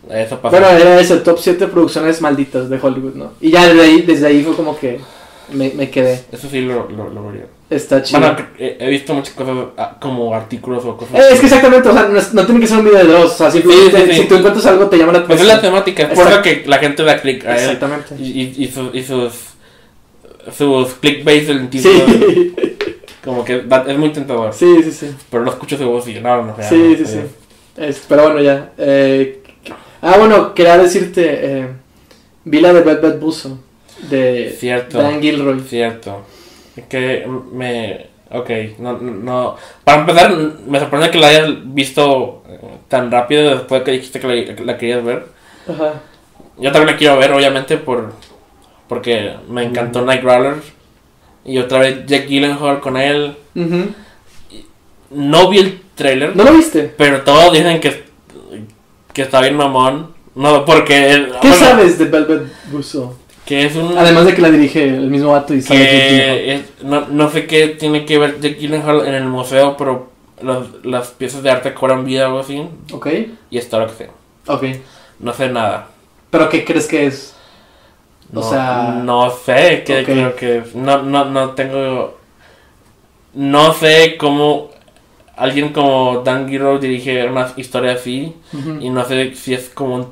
eso pasó. Bueno, era eso, top 7 producciones malditas de Hollywood, ¿no? Y ya desde ahí, desde ahí fue como que me, me quedé. Eso sí lo, lo, lo vería. Está chido. Bueno, he, visto muchas cosas ah, como artículos o cosas Eh, es que exactamente, o sea, no, no tiene que ser un video de dos, o sea, simplemente Sí, sí, sí. si tú encuentras algo te llama la Pues es la atención. temática, es por eso que la gente da clic a él. Exactamente. Y, y, y, su- y sus, sus clickbait del título, Sí, como que da- es muy tentador. sí, sí, sí. Pero lo escucho su voz y no, no, ya, Sí, no, sí, sí. Es- pero bueno, ya. Eh, ah, bueno, quería decirte, eh, vi la de Bad Bad Buzo, de Cierto. Dan Gilroy. Cierto. Que me... Ok, no, no, Para empezar, me sorprende que la hayas visto eh, tan rápido después que dijiste que la, que la querías ver. Ajá. Yo también la quiero ver, obviamente, por porque me encantó Nightcrawler. Y otra vez Jack Gyllenhaal con él. Ujú. No vi el trailer, ¿No lo viste? pero todos dicen que, que está bien mamón. No, porque... ¿Qué bueno, sabes de Velvet Buzo? Que es un... Además de que la dirige el mismo vato y que es- no, no sé qué tiene que ver Jack Gyllenhaal en el museo, pero las, las piezas de arte cobran vida o algo así. Ok, Y esto lo que sé. ok. No sé nada. ¿Pero qué crees que es? O No, sea- no sé qué creo que es. No, no, no tengo. No sé cómo alguien como Dan Gilroy dirige una historia así. Y no sé si es como un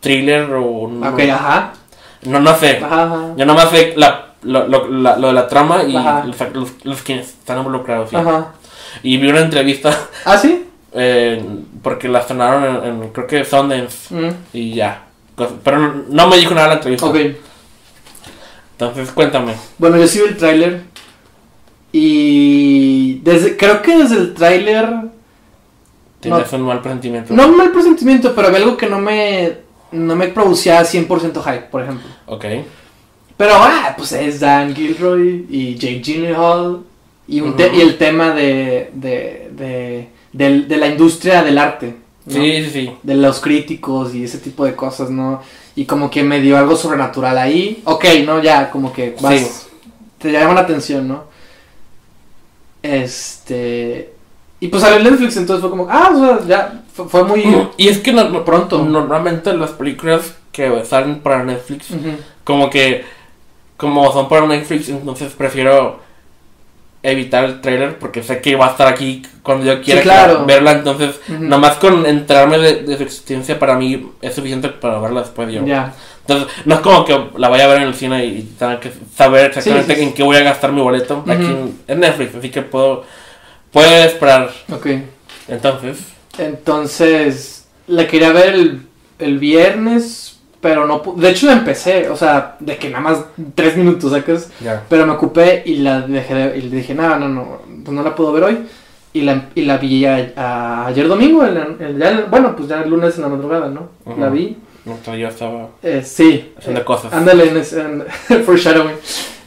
thriller o un. Ok, ajá. No, no sé. Ajá, ajá. Yo nomás sé la, lo, lo, la- lo de la trama y los, los, los que están involucrados. sí. Ajá. Y vi una entrevista ¿Ah, sí? eh, porque la estrenaron en, en, creo que Sundance Mm, y ya. Pero no, no me dijo nada la entrevista. Ok. Entonces cuéntame. Bueno, yo sí vi el tráiler. Y desde, creo que desde el tráiler, Tienes un mal presentimiento. no un mal presentimiento, pero había algo que no me, no me producía 100% hype, por ejemplo. Ok. Pero, ah, pues es Dan Gilroy y Jake Gyllenhaal y, un y el tema de, de, de, del- de la industria del arte. ¿no? Sí, sí, sí. De los críticos y ese tipo de cosas, ¿no? Y como que me dio algo sobrenatural ahí. Ok, ¿no? Ya, como que vas, Sí. te llama la atención, ¿no? Este... Y pues salió Netflix, entonces fue como, ah, o sea, ya, fue, muy... Y es que no- Pronto. Normalmente las películas que salen para Netflix, como que, como son para Netflix, entonces prefiero evitar el trailer porque sé que va a estar aquí cuando yo quiera Sí, claro. verla. Entonces, Ujú. nomás con enterarme de, de su existencia para mí es suficiente para verla después yo. Ya. Entonces, no es como que la vaya a ver en el cine y tenga que saber exactamente Sí, sí, sí. en qué voy a gastar mi boleto. Ujú. Aquí en, en Netflix, así que puedo, puedo esperar. Ok. Entonces, Entonces, la quería ver el, el viernes, pero no De hecho, la empecé, o sea, de que nada más tres minutos, ¿sacas? ya. Pero me ocupé y la dejé de- y le dije, no, no, no, pues no la puedo ver hoy. Y la, y la vi a- a- ayer domingo, en- ya- bueno, pues ya el lunes en la madrugada, ¿no? La vi. Entonces yo estaba Eh, sí. haciendo eh, cosas. Ándale, en, en foreshadowing.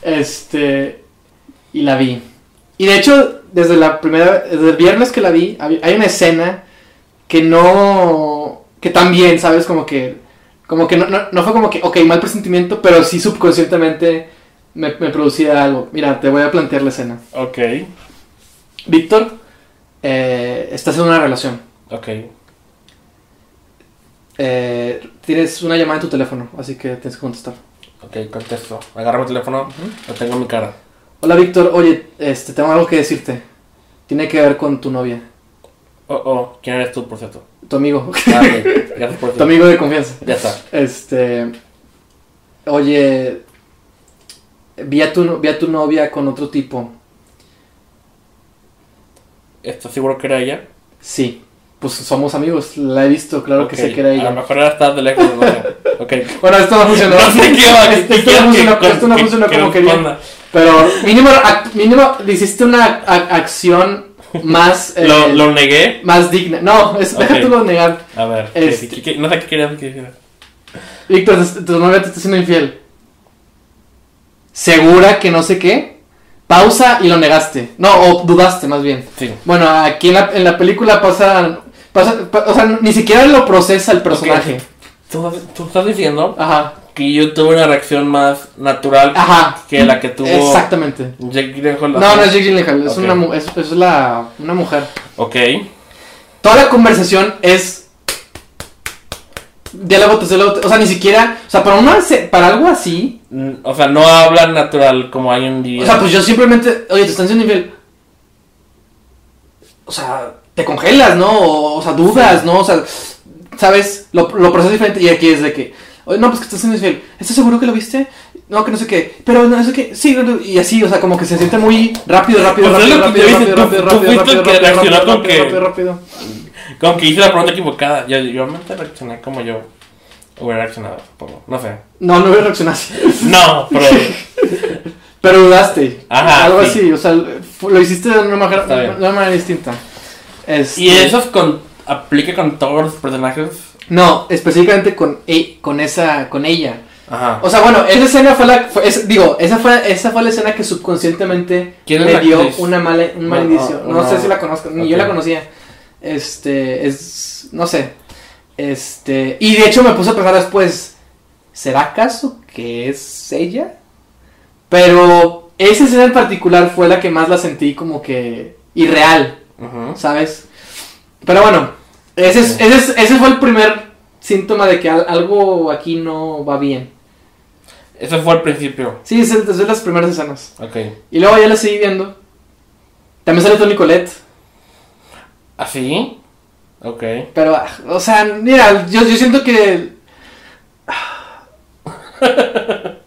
Este. Y la vi. Y de hecho, desde la primera. Desde el viernes que la vi, hay una escena que no. Que también, ¿sabes? Como que. Como que no, no, no fue como que, ok, mal presentimiento, pero sí subconscientemente me, me producía algo. Mira, te voy a plantear la escena. Ok, Víctor, eh, estás en una relación. ok. Eh, tienes una llamada en tu teléfono, así que tienes que contestar. Ok, contesto. Agarro mi teléfono, lo tengo en mi cara. Hola Víctor, oye, este, tengo algo que decirte. Tiene que ver con tu novia, Oh, oh, ¿quién eres tú, por cierto? tu amigo, Ah, ok, Gracias por tu amigo de confianza. Ya está. Este, oye, vi a tu, vi a tu novia con otro tipo. ¿Estás seguro que era ella? Sí. Pues somos amigos, la he visto, claro que sé que era A lo ella. mejor era estar de lejos, no. Bueno, esto no funcionó. No sé qué va Esto esto no funcionó, esto no funcionó como quería. Pero mínimo, mínimo hiciste una a- acción más, eh, Lo, lo negué. más digna. No, es, déjate lo negar. A ver. ¿qué- Este- qué- qué- no sé qué querías que dijera. Víctor, tu novia te está siendo infiel. ¿Segura que no sé qué? Pausa y lo negaste. No, o dudaste más bien. Sí. Bueno, aquí en la, en la película pasa, pasa, pa- o sea, ni siquiera lo procesa el personaje. Tú, tú estás diciendo Ajá, que yo tuve una reacción más natural ajá. que la que tuvo Exactamente. Jake Gyllenhaal. No, no es Jake Gyllenhaal, es, una, es, es la, una mujer. Ok. Toda la conversación es diálogo tras diálogo, o sea, ni siquiera, o sea, para una para algo así, Mm, O sea, no hablan natural como hay un día. o sea, pues yo simplemente, oye, te están siendo infiel. O sea, te congelas, ¿no? O, o sea, dudas, ¿no? O sea, ¿sabes? Lo, lo procesas diferente y aquí es de que, oye, no, pues que estás siendo infiel. ¿Estás seguro que lo viste? No, que no sé qué. Pero no sé qué. Sí, y así, o sea, como que se siente muy rápido, rápido, Pues es rápido, que rápido, rápido, rápido, rápido, rápido, que rápido, reaccionó rápido, con que- rápido, rápido. Como que hice la pregunta equivocada. Yo, yo realmente reaccioné como yo hubiera reaccionado, supongo. No sé. No, no voy a reaccionar así. No, pero. Pero dudaste. Ajá, Algo sí. así, o sea, lo hiciste de una manera, de una manera distinta. Este, ¿Y eso es con, aplica con todos los personajes? No, específicamente con, e- con esa, con ella. Ajá. O sea, bueno, esa escena fue la, fue- es- digo, esa fue, esa fue la escena que subconscientemente ¿Quién es me dio actriz? una mala, un mal indicio. No, no. sé si la conozco, ni yo la conocía. Este, es, no sé. Este, y de hecho me puse a pensar después, ¿será acaso que es ella? Pero esa escena en particular fue la que más la sentí como que irreal. ¿sabes? Pero bueno, ese, es- Sí. ese, es- ese fue el primer síntoma de que al- algo aquí no va bien. Eso fue al principio. Sí, es las primeras escenas. Ok. Y luego ya la seguí viendo. También sale Tony Colette. ¿Así? Ok. Pero, ah, o sea, mira, yo, yo siento que.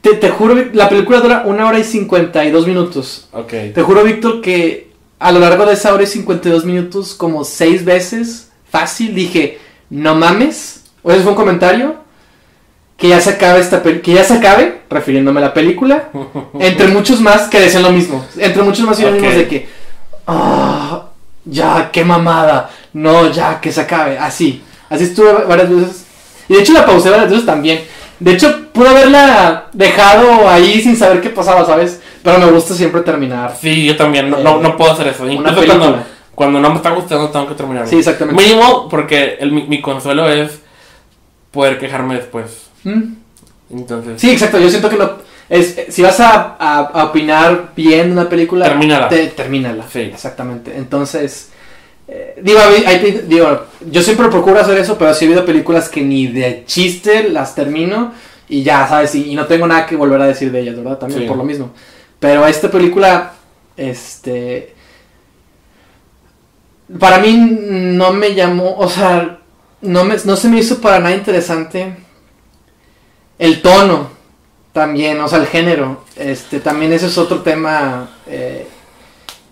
Te, te juro, la película dura una hora y 52 minutos. Ok. Te juro, Víctor, que a lo largo de esa hora y 52 minutos, como seis veces, fácil, dije, no mames. O ese fue un comentario. Que ya se acabe esta que ya se acabe, refiriéndome a la película. Entre muchos más que decían lo mismo. Entre muchos más sinónimos Ok. de que. "Ah, ya, qué mamada. No, ya, que se acabe. Así. Así estuve varias veces. Y de hecho la pausé varias veces también. De hecho, pude haberla dejado ahí sin saber qué pasaba, ¿sabes? Pero me gusta siempre terminar. Sí, yo también. No, no, no puedo hacer eso. Una Incluso cuando, cuando no me está gustando, tengo que terminar. Sí, exactamente. Mínimo, porque el, mi, mi consuelo es poder quejarme después. Mm. Entonces. Sí, exacto. Yo siento que lo. Es, eh, si vas a, a- a opinar bien una película, Termínala. te- termínala. Sí. Exactamente. Entonces, eh, digo, hay- hay- digo, yo siempre procuro hacer eso, pero sí he habido películas que ni de chiste las termino y ya, ¿sabes? Y, y no tengo nada que volver a decir de ellas, ¿verdad? También Sí. por lo mismo. Pero esta película, este. Para mí no me llamó, o sea, no, me, no se me hizo para nada interesante el tono también, o sea, el género. Este, también ese es otro tema. eh,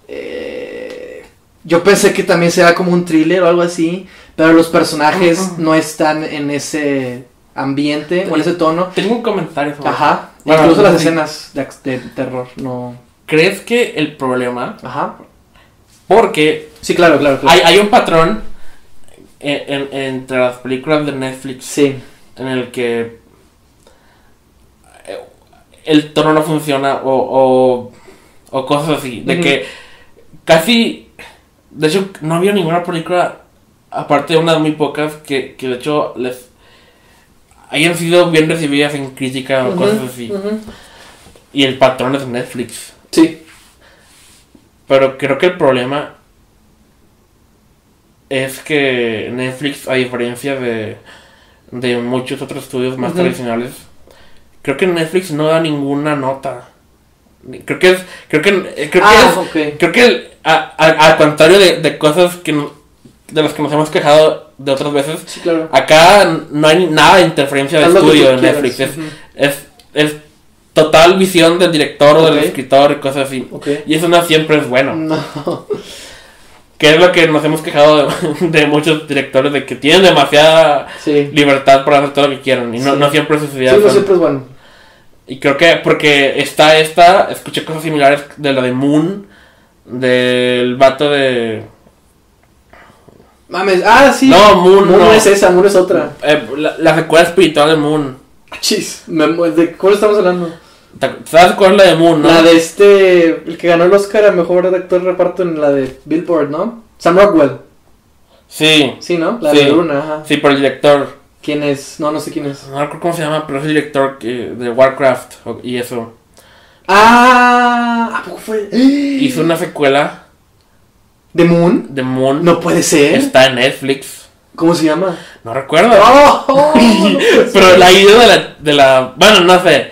eh, yo pensé que también será como un thriller o algo así, pero los personajes no están en ese ambiente o en ese tono. Tengo un comentario sobre Ajá. Bueno, Incluso las sí. escenas de, de terror, no. ¿Crees que el problema, Ajá. porque Sí, claro, claro, claro. hay, hay un patrón en- en- entre las películas de Netflix Sí. en el que eh, el tono no funciona o, o, o cosas así, de que casi, de hecho, no había ninguna película, aparte de unas muy pocas, que, que de hecho les hayan sido bien recibidas en crítica o cosas así. Y el patrón es Netflix. Sí. Pero creo que el problema es que Netflix, a diferencia de, de muchos otros estudios más tradicionales, creo que Netflix no da ninguna nota. Creo que es, creo que, eh, creo que ah, es- creo que el- a- a- al contrario de, de cosas que no- de las que nos hemos quejado de otras veces, Sí, claro. acá no hay nada de interferencia de Haz estudio en. Netflix. Es, es, es total visión del director o del escritor y cosas así. Y eso no siempre es bueno. No. Que es lo que nos hemos quejado de, de muchos directores, de que tienen demasiada Sí. libertad para hacer todo lo que quieran. Y no, Sí. no siempre sus Sí, no siempre es bueno. Y creo que porque está esta, escuché cosas similares de la de Moon, del vato de... Mames, ah, sí. No, Moon, Moon no. es esa, Moon es otra. eh, la, la secuela espiritual de Moon. Chis, ¿de cuál estamos hablando? ¿Te- ¿Sabes cuál es la de Moon, no? La de este, el que ganó el Oscar a mejor actor de reparto en la de Billboard, ¿no? Sam Rockwell. Sí, Sí, ¿no? La Sí. de Luna, ajá. sí, por el director. ¿Quién es? No, no sé quién es. No recuerdo cómo se llama, pero es el director que- de Warcraft y eso. Ah, ¿a poco fue? Hizo una secuela ¿De Moon? de Moon. No puede ser. Está en Netflix. ¿Cómo se llama? No recuerdo. ¡Oh! oh, no Pero la idea de la, de la... Bueno, no sé.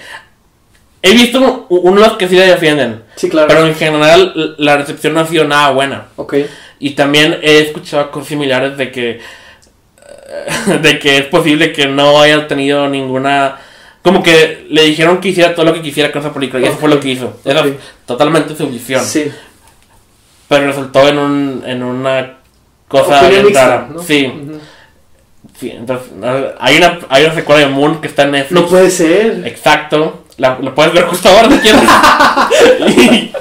He visto unos que sí la defienden. Sí, claro. Pero en general la recepción no ha sido nada buena. Ok. Y también he escuchado cosas similares de que... De que es posible que no haya tenido ninguna... Como que le dijeron que hiciera todo lo que quisiera con esa película. Y eso fue lo que hizo. Era totalmente su visión. Sí. Pero resultó en, un, en una cosa bien rara. ¿no? Sí, sí. Entonces, eh, hay una, hay una secuela de Moon que está en Netflix. No puede ser. Exacto. La, la puedes ver justo ahora si quieres. y,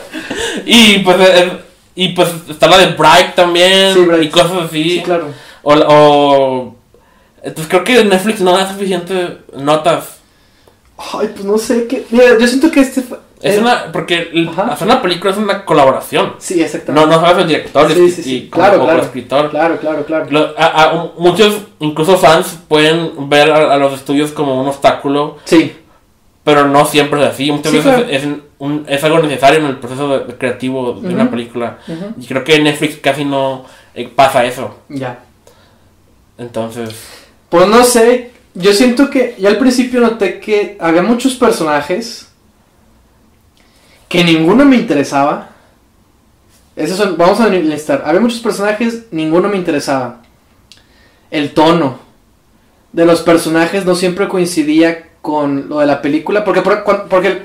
y, pues eh, y pues está la de Bright también. Sí, Bright. Y cosas así. Sí, claro. o, o- entonces creo que Netflix no da suficientes notas. Ay, pues no sé qué. Mira, yo siento que este. Es eh, una. Porque Ajá. hacer una película es una colaboración. Sí, exactamente. No, no sabes el director Sí, y, sí, sí. y como, Claro, como claro. escritor. Claro, claro, claro. Lo- a- a- muchos, incluso fans, pueden ver a, a los estudios como un obstáculo, Sí. pero no siempre es así. Muchas veces claro. es, un- es algo necesario en el proceso de- de creativo de una película. Y creo que en Netflix casi no eh, pasa eso. Ya. Entonces, Pues no sé. Yo siento que. Yo al principio noté que había muchos personajes. Que ninguno me interesaba. Esos son. Vamos a enlistar. Había muchos personajes, ninguno me interesaba. El tono de los personajes no siempre coincidía con lo de la película. Porque, porque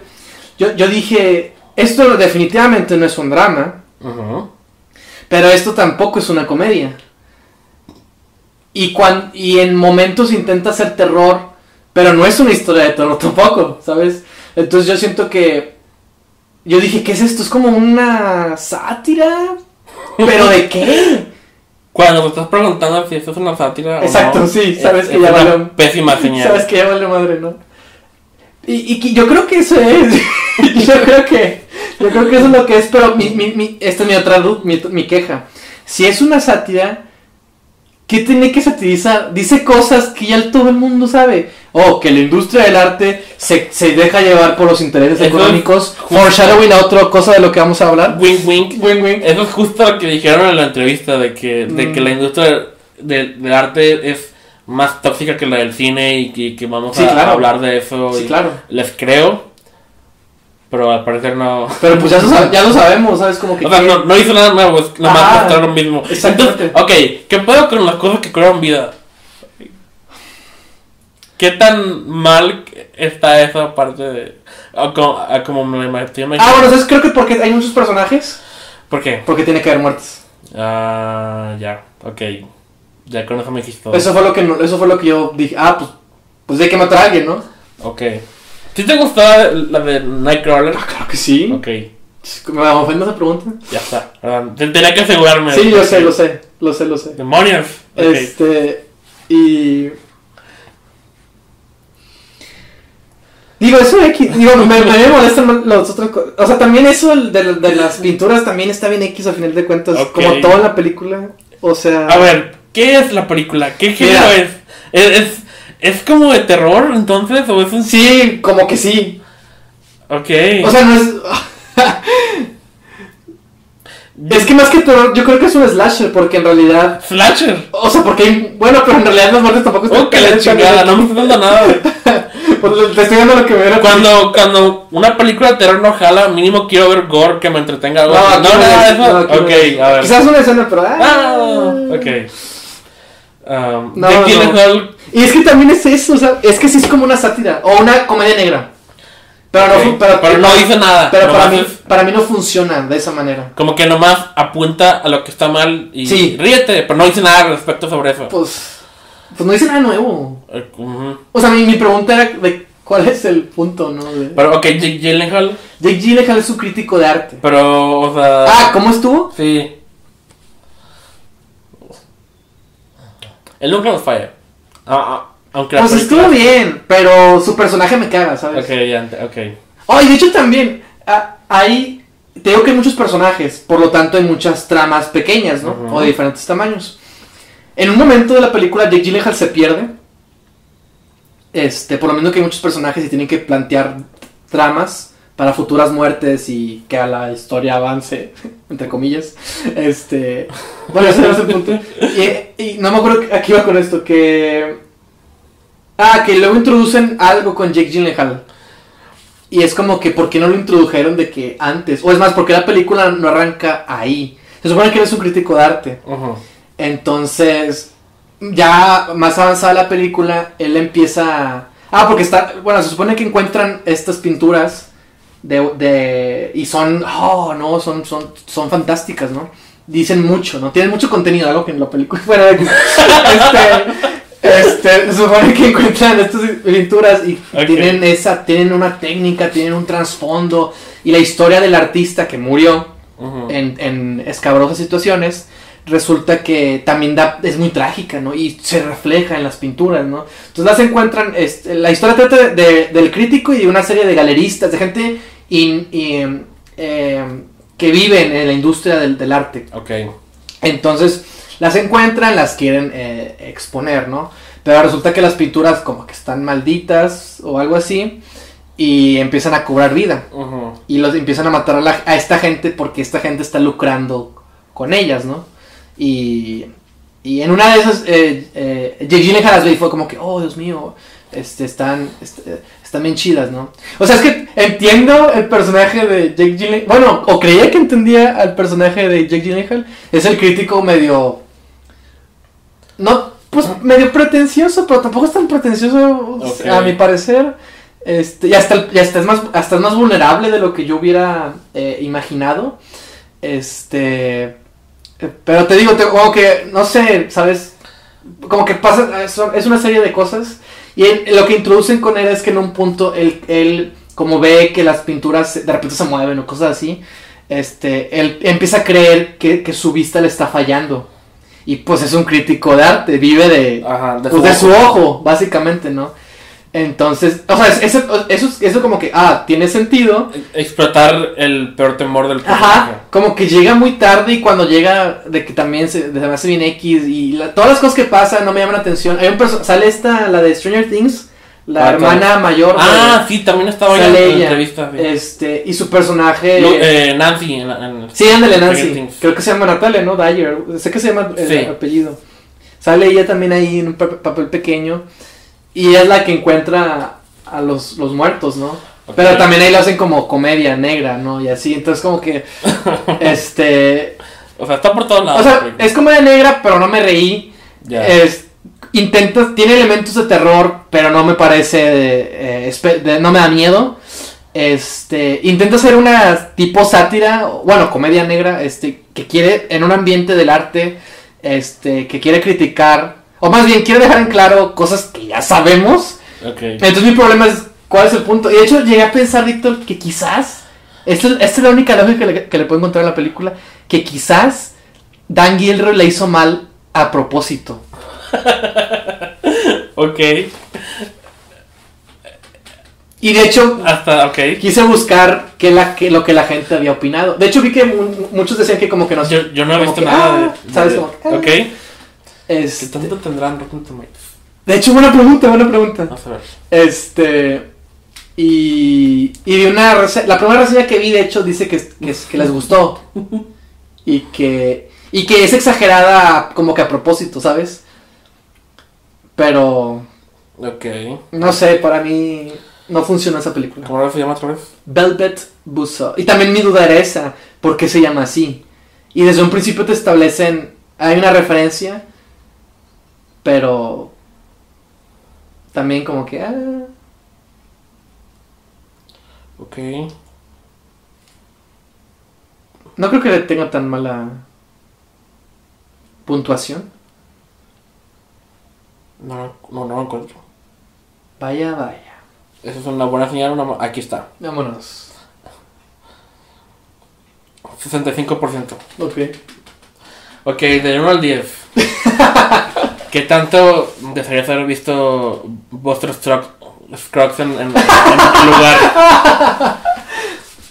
yo, yo dije. Esto definitivamente no es un drama. Pero esto tampoco es una comedia. Y, cuan, y en momentos intenta hacer terror, pero no es una historia de terror tampoco, ¿sabes? Entonces yo siento que... Yo dije, ¿qué es esto? ¿Es como una sátira? ¿Pero de qué? cuando te estás preguntando si esto es una sátira o Exacto, no, sí, es- sabes que es ya una valió. pésima señal. Sabes que ya vale madre, ¿no? Y, y yo creo que eso es. yo creo que. Yo creo que eso es lo que es, pero mi, mi, mi- esta es mi otra mi, mi queja. Si es una sátira, ¿qué tiene que satirizar? Dice cosas que ya todo el mundo sabe. O que la industria del arte se, se deja llevar por los intereses Eso es económicos. Foreshadowing a otra cosa de lo que vamos a hablar. Wink, wink. Wing, wing. Eso es justo lo que dijeron en la entrevista, de que, de Mm. que la industria del, del arte es más tóxica que la del cine y que, que vamos Sí, a claro. hablar de eso. Sí, y claro. Les creo, pero al parecer no... Pero pues ya, lo ya lo sabemos, ¿sabes? Como que. O sea, no, no hizo nada nuevo, es nada más Ajá, mostrar lo mismo. exactamente. Entonces, ok, ¿qué puedo con las cosas que cobran vida? ¿Qué tan mal está esa parte de... como, a como me estoy Ah, bueno, ¿sabes? Creo que porque hay muchos personajes. ¿Por qué? Porque tiene que haber muertos. Ah, ya, ok. Ya con eso me dijiste todo. Eso fue lo que eso fue lo que yo dije, ah, pues pues hay que matar a alguien, ¿no? Ok. ¿Sí te gustó la de Nightcrawler? Ah, claro que sí. Ok, ¿Me ofende esa pregunta? ya está. Perdón, te- Tenía que asegurarme. Sí, yo sé, lo sé, lo sé, lo sé. Demonios. Este y Digo, eso X, digo, me, me, molestan los otros co- O sea, también eso de, de las pinturas también está bien X a final de cuentas, como todo en la película. O sea, A ver, ¿qué es la película? ¿Qué género? ¿Es, es? Es como de terror entonces? ¿O es un sí, como que sí. Ok. O sea, no es Es que más que terror, yo creo que es un slasher, porque en realidad. Slasher. O sea, porque hay. Bueno, pero en realidad las muertes tampoco Oh, que la están chingada, no me estás dando nada. Pues te estoy dando lo que me Cuando, cuando una película de terror no jala, mínimo quiero ver gore que me entretenga algo. No, No, no eso. ok, a ver. Quizás una escena, pero. Ah, Ah, ok. Um, No, no. Y es que también es eso, o sea, es que sí es como una sátira o una comedia negra. Pero, no, pero, pero no dice nada. pero para, mí, para mí no funciona de esa manera. Como que nomás apunta a lo que está mal y Sí. ríete, pero no dice nada al respecto sobre eso. Pues, pues no dice nada nuevo. O sea, mi, mi pregunta era de cuál es el punto, ¿no? De- Pero, ok, Jake Gyllenhaal, Jake Gyllenhaal es un crítico de arte. pero, o sea... Ah, ¿cómo estuvo? Sí. Él nunca nos falla. Ah, ah, aunque Pues película- estuvo bien, pero su personaje me caga, ¿sabes? Ok, ya, ok. Oh, y de hecho también, ah, hay, te digo que hay muchos personajes, por lo tanto hay muchas tramas pequeñas, ¿no? O de diferentes tamaños. En un momento de la película, Jake Gyllenhaal se pierde. Este, por lo menos que hay muchos personajes y tienen que plantear tramas para futuras muertes y que a la historia avance, entre comillas. Este, bueno, ese no es el punto. Y, y no me acuerdo a qué iba con esto, que... Ah, que luego introducen algo con Jake Gyllenhaal. Y es como que, ¿por qué no lo introdujeron de que antes? O es más, porque la película no arranca ahí? Se supone que él es un crítico de arte. Entonces, ya más avanzada la película, él empieza... Ah, porque está... Bueno, se supone que encuentran estas pinturas de... de y son... Oh, no, son, son, son fantásticas, ¿no? Dicen mucho, ¿no? Tienen mucho contenido, algo que en la película... Fuera de este, este, supone que encuentran estas pinturas y tienen esa... Tienen una técnica, tienen un trasfondo. Y la historia del artista que murió en, en escabrosas situaciones, resulta que también da, es muy trágica, ¿no? Y se refleja en las pinturas, ¿no? Entonces las encuentran, este, la historia trata de- de- del crítico y de una serie de galeristas, de gente in- in- eh, que viven en la industria del, del arte. Ok. Entonces las encuentran, las quieren eh, exponer, ¿no? Pero resulta que las pinturas como que están malditas o algo así y empiezan a cobrar vida y los empiezan a matar a, la- a esta gente porque esta gente está lucrando con ellas, ¿no? Y, y en una de esas, eh, eh, Jake Gyllenhaal las ve y fue como que, oh, Dios mío, este, están, est- eh, están bien chidas, ¿no? O sea, es que entiendo el personaje de Jake Gyllenhaal, bueno, o creía que entendía al personaje de Jake Gyllenhaal, es el crítico medio, no, pues medio pretencioso, pero tampoco es tan pretencioso a mi parecer. Este, y hasta, y hasta es más, hasta es más vulnerable de lo que yo hubiera eh, imaginado. Este, pero te digo, te- como que, no sé, ¿sabes? Como que pasa, es una serie de cosas. Y él- lo que introducen con él es que en un punto él, él como ve que las pinturas de repente se mueven o cosas así, este, él empieza a creer que, que su vista le está fallando. Y pues es un crítico de arte, vive de, Ajá, de, pues de su ojo, básicamente, ¿no? Entonces, o sea, es- eso, eso, es- eso como que, ah, tiene sentido. Explotar el peor temor del personaje. Ajá, como que llega muy tarde y cuando llega, de que también se, se me hace bien X y la- todas las cosas que pasan no me llaman la atención. Hay un sale esta, la de Stranger Things, la Ah, hermana mayor. Ah, de- sí, también estaba en la entrevista. sí. Este, y su personaje. Eh, Nancy. En, la- en- Sí, ándale, Nancy. Creo que se llama Natalia, ¿no? Dyer. Sé que se llama el Sí. apellido. Sale ella también ahí en un pa- papel pequeño. Y es la que encuentra a los, los muertos, ¿no? Pero también ahí lo hacen como comedia negra, ¿no? Y así. Entonces, como que. este. O sea, está por todos lados. O sea, es comedia negra, pero no me reí. Ya. Es, intenta, tiene elementos de terror, pero no me parece, eh, de- no me da miedo. Este, intenta hacer una tipo sátira, bueno, comedia negra, este, que quiere en un ambiente del arte, este, que quiere criticar, o más bien quiere dejar en claro cosas que ya sabemos. Ok. Entonces mi problema es, ¿cuál es el punto? Y de hecho llegué a pensar, Víctor, que quizás, esta es la única lógica que le, que le puedo encontrar a la película, que quizás Dan Gilroy le hizo mal a propósito. Ok. Y de hecho, Hasta, ok. quise buscar qué la, qué, lo que la gente había opinado. De hecho, vi que mu- muchos decían que como que no Yo, yo no he visto que, nada ah, de. ¿sabes? de- Como que, ah. Ok. ¿Qué Este, tanto tendrán Rotten Tomatoes? de hecho, buena pregunta, buena pregunta. Vamos a ver. Este. Y, y vi una rese- La primera reseña que vi, de hecho, dice que, que, que les gustó. Y que. Y que es exagerada como que a propósito, ¿sabes? Pero. Ok. No sé, para mí. No funciona esa película. ¿Cómo se llama otra vez? Velvet Buzzsaw. Y también mi duda era esa, ¿por qué se llama así? Y desde un principio te establecen, hay una referencia, pero también como que... ah, Ok. No creo que le tenga tan mala puntuación. No, no, no lo encuentro. Vaya, vaya. Esa es una buena señal. Una... Aquí está. Vámonos. 65%. Ok. Ok, de 1 al 10. ¿Qué tanto desearías haber visto vuestros Scruggs en, en, en lugar?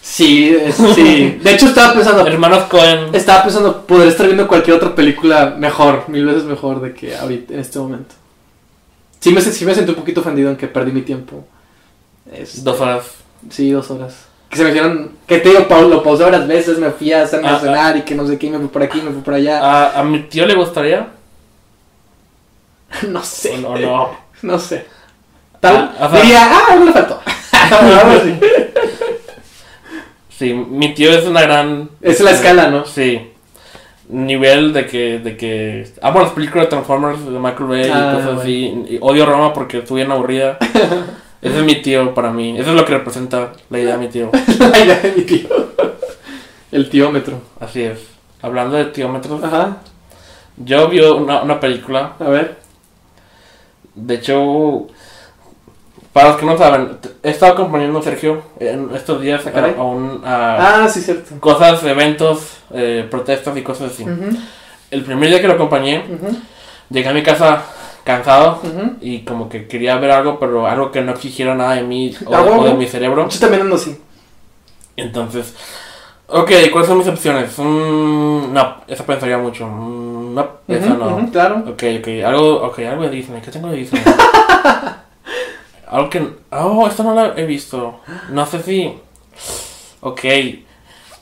Sí, es- sí. De hecho, estaba pensando. Hermanos Cohen. Estaba pensando, podría estar viendo cualquier otra película mejor, mil veces mejor de que ahorita, en este momento. Sí me, sí me sentí un poquito ofendido en que perdí mi tiempo. Este, Dos horas. Sí, dos horas. Que se me hicieron, que te digo, Pau, lo pausé varias veces, me fui a hacerme Ah, cenar y que no sé qué, y me fui por aquí, me fui por allá. ¿A, a mi tío le gustaría? no sé. ¿O no? No sé. Tal, Ah, o sea- diría, ah, algo le faltó. Sí, mi tío es una gran... es la escala, ¿no? Sí. Nivel de que, de que... Amo las películas de Transformers de Michael Bay Ah, y cosas bueno. así. Y odio Roma porque estoy bien aburrida. Ese es mi tío para mí. Eso es lo que representa la idea de mi tío. La idea de mi tío. El tiómetro. Así es. Hablando de tíómetros, Ajá. yo vi una, una película. A ver. De hecho, para los que no saben, he estado acompañando a Sergio en estos días a, a un- a Ah, sí, cierto. cosas, eventos, eh, protestas y cosas así. Ujú, El primer día que lo acompañé, ujú, llegué a mi casa cansado ujú. y como que quería ver algo, pero algo que no exigiera nada de mí o, o de mi cerebro. Yo también ando así. Entonces, ok, ¿cuáles son mis opciones? Mm, no, esa pensaría mucho. Mm, no, claro. Ok, ok, algo, okay, algo de Disney. ¿Qué tengo de Disney? algo que... Oh, esto no lo he visto. No sé si... Ok.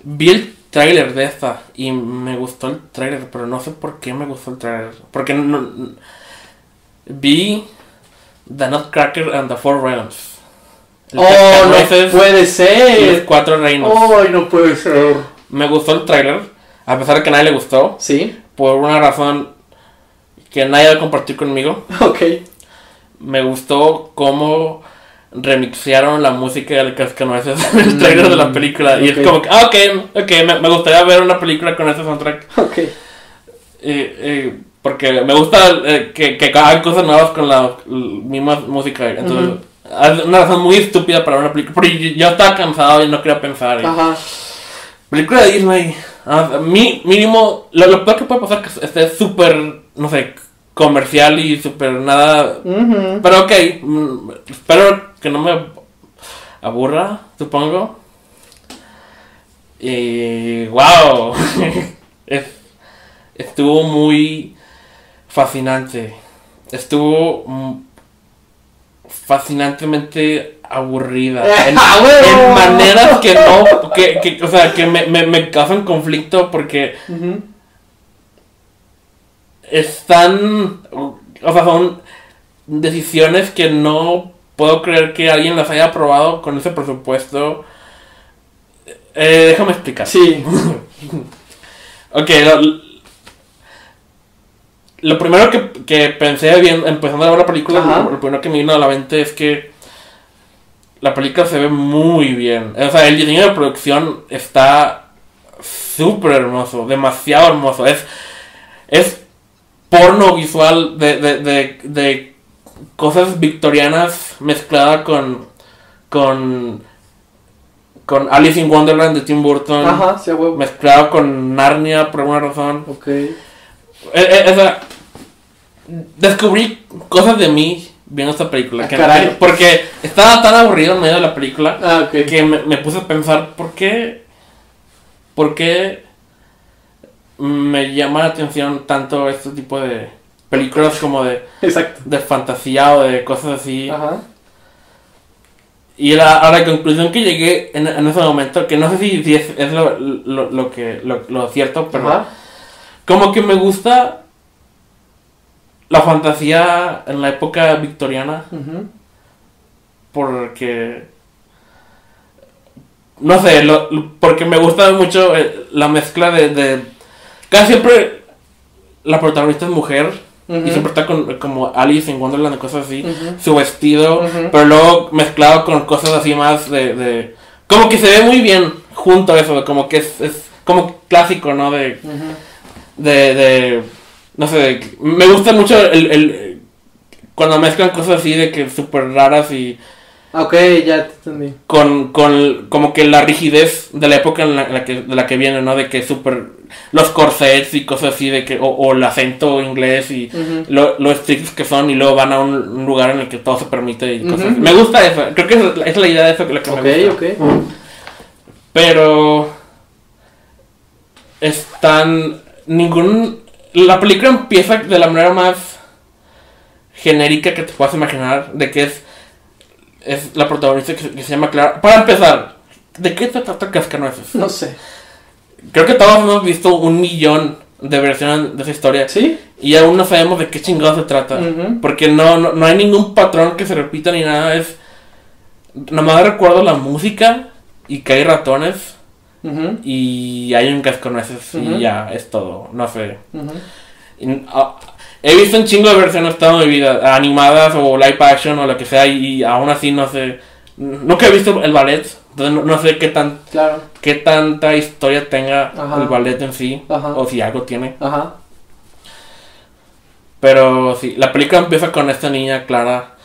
Vi el tráiler de esta y me gustó el tráiler, pero no sé por qué me gustó el tráiler. Porque no... Vi The Nutcracker and the Four Realms. El Oh, no puede y los ser. Cuatro Reinos. Oh, no puede ser. Me gustó el tráiler, a pesar de que a nadie le gustó, Sí, por una razón que nadie va a compartir conmigo. ok. Me gustó cómo remixearon la música del Cascanueces en el trailer de la película. Y ok. es como ah, ok, ok, me, me gustaría ver una película con ese soundtrack. Ok. Eh, eh, porque me gusta eh, que, que hagan cosas nuevas con la, misma música. Entonces, es una razón muy estúpida para una película. Porque yo, yo estaba cansado y no quería pensar. y- Ajá. Película de Disney. Ah, mi, mínimo, lo, lo peor que puede pasar es que esté súper, no sé, comercial y súper nada. Pero ok, mm, espero que no me aburra, supongo. Y wow, Es- estuvo muy fascinante. Estuvo fascinantemente aburrida. En, ¡Ah, en maneras que no, que, que, o sea, que me, me, me causan conflicto porque están, o sea, son decisiones que no puedo creer que alguien las haya aprobado con ese presupuesto. Eh, déjame explicar. Sí. Ok, lo, lo primero que, que pensé bien, empezando a ver la película, Ajá. lo primero que me vino a la mente es que la película se ve muy bien. O sea, el diseño de producción está súper hermoso, demasiado hermoso. Es, es porno visual de, de, de, de cosas victorianas mezclada con, con, con Alice in Wonderland de Tim Burton Ajá, sí, huevo. mezclado con Narnia por alguna razón. Ok. Eh, eh, o sea, descubrí cosas de mí viendo esta película. Ah, que- caray. porque estaba tan aburrido en medio de la película Ah, ok. que me, me puse a pensar por qué. ¿Por qué me llama la atención tanto este tipo de películas como de, Exacto. de fantasía o de cosas así? Ajá. Y la, a la conclusión que llegué en, en ese momento, que no sé si, si es, es lo, lo, lo que, lo, lo cierto, pero Ajá. como que me gusta la fantasía en la época victoriana, porque... No sé, lo- lo- porque me gusta mucho eh, la mezcla de, de... Casi siempre la protagonista es mujer y siempre está con, como Alice en Wonderland y cosas así. Su vestido, pero luego mezclado con cosas así más de, de Como que se ve muy bien junto a eso, como que es, es como clásico, ¿no? De, de no sé, me gusta mucho el, el- cuando mezclan cosas así de que súper raras y Ok, ya te entendí. con, con como que la rigidez de la época en la, en la que, de la que viene, ¿no? De que súper los corsets y cosas así, de que, o, o el acento inglés y lo, lo estrictos que son y luego van a un, un lugar en el que todo se permite y cosas así. Me gusta eso, creo que es la idea de eso que, la que Ok, me gusta. ok. Pero están ningún la película empieza de la manera más genérica que te puedas imaginar de que es es la protagonista que, se- que se llama Clara. Para empezar, ¿de qué se trata Cascanueces? No sé. Creo que todos hemos visto un millón de versiones de esa historia ¿Sí? y aún no sabemos de qué chingado se trata. Porque no, no, no hay ningún patrón que se repita ni nada. Es. Nomás recuerdo la música y que hay ratones Y hay un cascanueces Ujú. y ya es todo. No sé. Y, ah, he visto un chingo de versiones toda mi vida, animadas o live action o lo que sea, y, aún así no sé. Nunca he visto el ballet, entonces no, no sé qué tan Claro. qué tanta historia tenga Ajá. el ballet en sí, Ajá. o si algo tiene. Ajá. Pero sí, la película empieza con esta niña Clara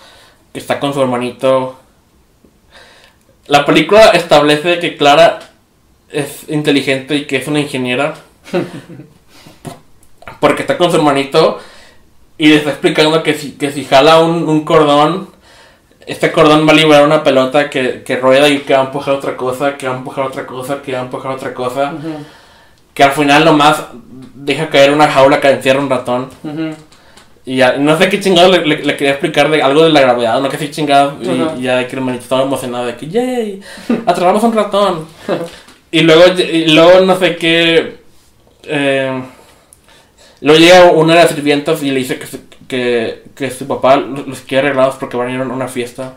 que está con su hermanito. La película establece que Clara es inteligente y que es una ingeniera. Porque está con su hermanito y le está explicando que si, que si jala un, un cordón, este cordón va a liberar una pelota que, que rueda y que va a empujar otra cosa, que va a empujar otra cosa, que va a empujar otra cosa. Ujú. Que al final nomás deja caer una jaula que encierra un ratón. Ujú. Y ya, no sé qué chingado le, le- le quería explicar de algo de la gravedad, no que sé chingado. Y, Ajá. y ya de que el manito estaba emocionado de que, ¡yay! Atrapamos un ratón. y luego, y luego no sé qué. Eh, luego llega una de las sirvientas y le dice que, su- que, que su papá los quiere arreglados porque van a ir a una fiesta.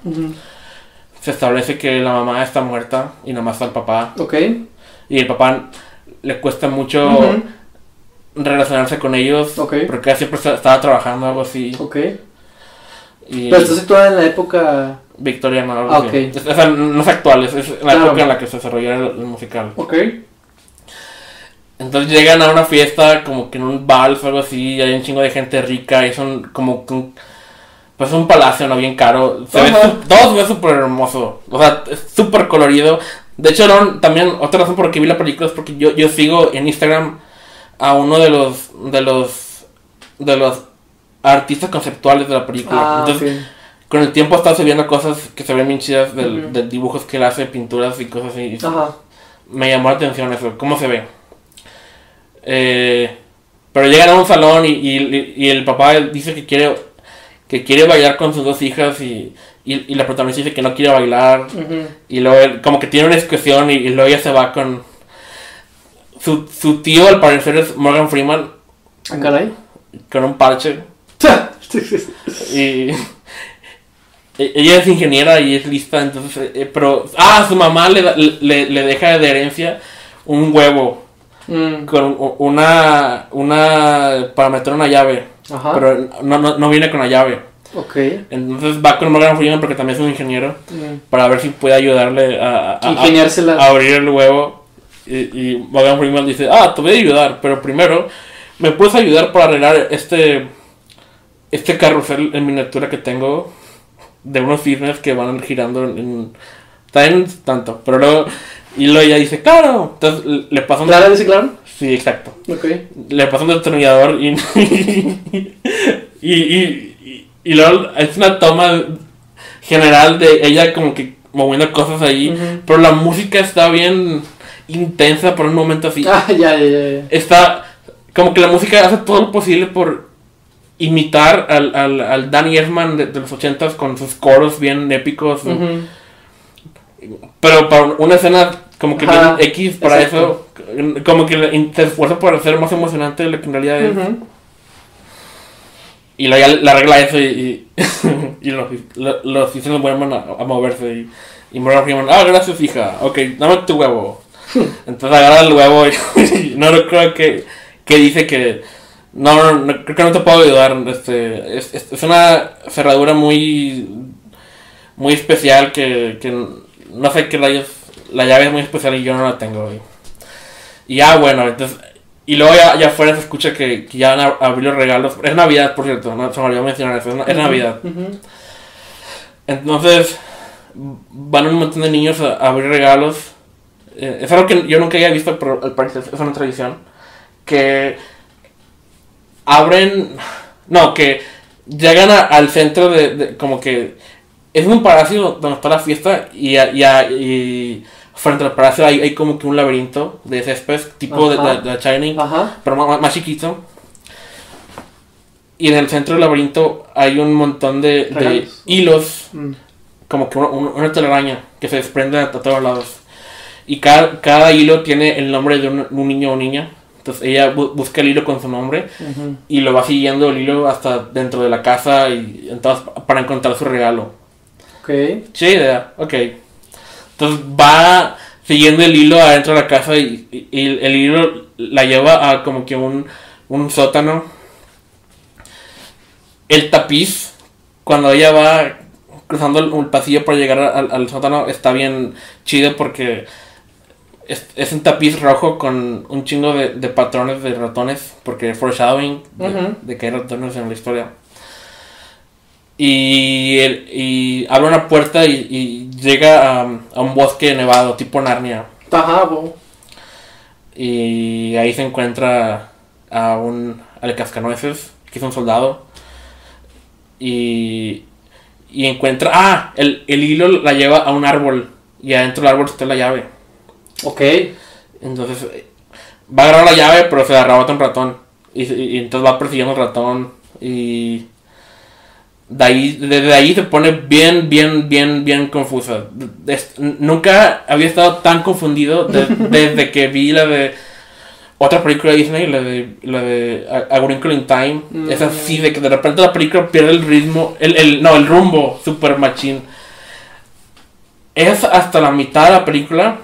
Se establece que la mamá está muerta y nada más está el papá. Ok. Y el papá le cuesta mucho relacionarse con ellos. Porque siempre estaba trabajando algo así. Ok. Y Pero está situada en la época. Victoriano. algo Ah, así. Es- no es actual, es, es la Claro. época en la que se desarrolló el, el musical. Ok. Entonces llegan a una fiesta como que en un vals o algo así, y hay un chingo de gente rica y son como que un, pues un palacio, ¿no? Bien caro. Se ve todo se ve súper hermoso. O sea, es súper colorido. De hecho, también otra razón por la que vi la película es porque yo, yo sigo en Instagram a uno de los de los de los artistas conceptuales de la película. Ah, Entonces. Con el tiempo estado subiendo cosas que se ven bien chidas del- de dibujos que él hace, pinturas y cosas así. Ajá. Me llamó la atención eso, cómo se ve. Eh, pero llegan a un salón y, y- y el papá dice que quiere que quiere bailar con sus dos hijas y, la protagonista dice que no quiere bailar. Y luego él como que tiene una discusión y, luego ella se va con... Su, su tío al parecer es Morgan Freeman Ah, caray. con un parche. Y ella es ingeniera y es lista, entonces, eh, pero, ah, su mamá le, le, le deja de herencia un huevo Mm, con una, una, para meter una llave, Ajá. pero no, no, no viene con la llave. Ok. Entonces va con Morgan Freeman porque también es un ingeniero Mm. para ver si puede ayudarle a, a- a- Ingeniársela. a abrir el huevo. Y, y Morgan Freeman dice, ah, te voy a ayudar, pero primero, ¿me puedes ayudar para arreglar este, este carrusel en miniatura que tengo de unos cisnes que van girando en... en también tanto, pero luego... Y luego ella dice, claro. Entonces le pasa un... ¿Clara dice claro? Sí, exacto. Ok. Le pasa un destornillador y... y, y, y, y luego es una toma general de ella como que moviendo cosas ahí. Pero la música está bien intensa por un momento así. Ah, ya, ya. ya. Está como que la música hace todo lo posible por imitar al, al, al Danny Elfman de, de los ochentas con sus coros bien épicos. Pero para una escena como que Ajá, bien X para exacto. eso, como que se esfuerza por hacer más emocionante de lo que en realidad es. Y luego ya le arregla eso y, y, y los, lo- los cisnes vuelven a, a moverse. Y, y Morgan Freeman, ah, gracias, hija. Ok, dame tu huevo. Entonces agarra el huevo y, y no creo que, que dice que. No, no, no, creo que no te puedo ayudar. Este, es, es, una cerradura muy. Muy especial que, que no sé qué rayos la llave es muy especial y yo no la tengo. Y, y ya, bueno, entonces. Y luego ya, ya afuera se escucha que, que ya van a abrir los regalos. Es Navidad, por cierto, no se me olvidó mencionar eso. Es, es Navidad. Entonces, van un montón de niños a, a abrir regalos. Eh, es algo que yo nunca había visto, pero al parecer es una tradición. Que abren. No, que llegan a- al centro de, de- Como que. Es un palacio donde está la fiesta y, a- y, a- y frente al palacio hay, hay como que un laberinto de césped, tipo de, Ajá. de, de Shining, Ajá. pero más, más chiquito. Y en el centro del laberinto hay un montón de, hilos Mm. como que una, telaraña que se desprende a, a todos lados. Y cada, cada hilo tiene el nombre de un, un niño o niña. Entonces ella bu- busca el hilo con su nombre y lo va siguiendo el hilo hasta dentro de la casa y entonces para encontrar su regalo. Ok. Sí, idea, ok. Entonces va siguiendo el hilo adentro de la casa y, y- y el hilo la lleva a como que un, un sótano. El tapiz, cuando ella va cruzando el, el pasillo para llegar al, al sótano, está bien chido porque es, es un tapiz rojo con un chingo de, de patrones de ratones, porque foreshadowing de, Ujú. de que hay ratones en la historia. Y, el- y abre una puerta y, y llega a, a un bosque nevado, tipo Narnia. Ajá, bo. Y ahí se encuentra a un al cascanueces, que es un soldado. Y, y encuentra. Ah, el, el hilo la lleva a un árbol. Y adentro del árbol está la llave. Ok. Entonces va a agarrar la llave, pero se la arrebata un ratón. Y, y- y entonces va persiguiendo al ratón. Y de ahí, desde ahí se pone bien, bien, bien, bien confusa. Nunca había estado tan confundido de- desde que vi la de otra película de Disney, la de, la de A, Wrinkle in Time. Mm. Es así, de que de repente la película pierde el ritmo, el, el, no, el rumbo, super machín. Es hasta la mitad de la película.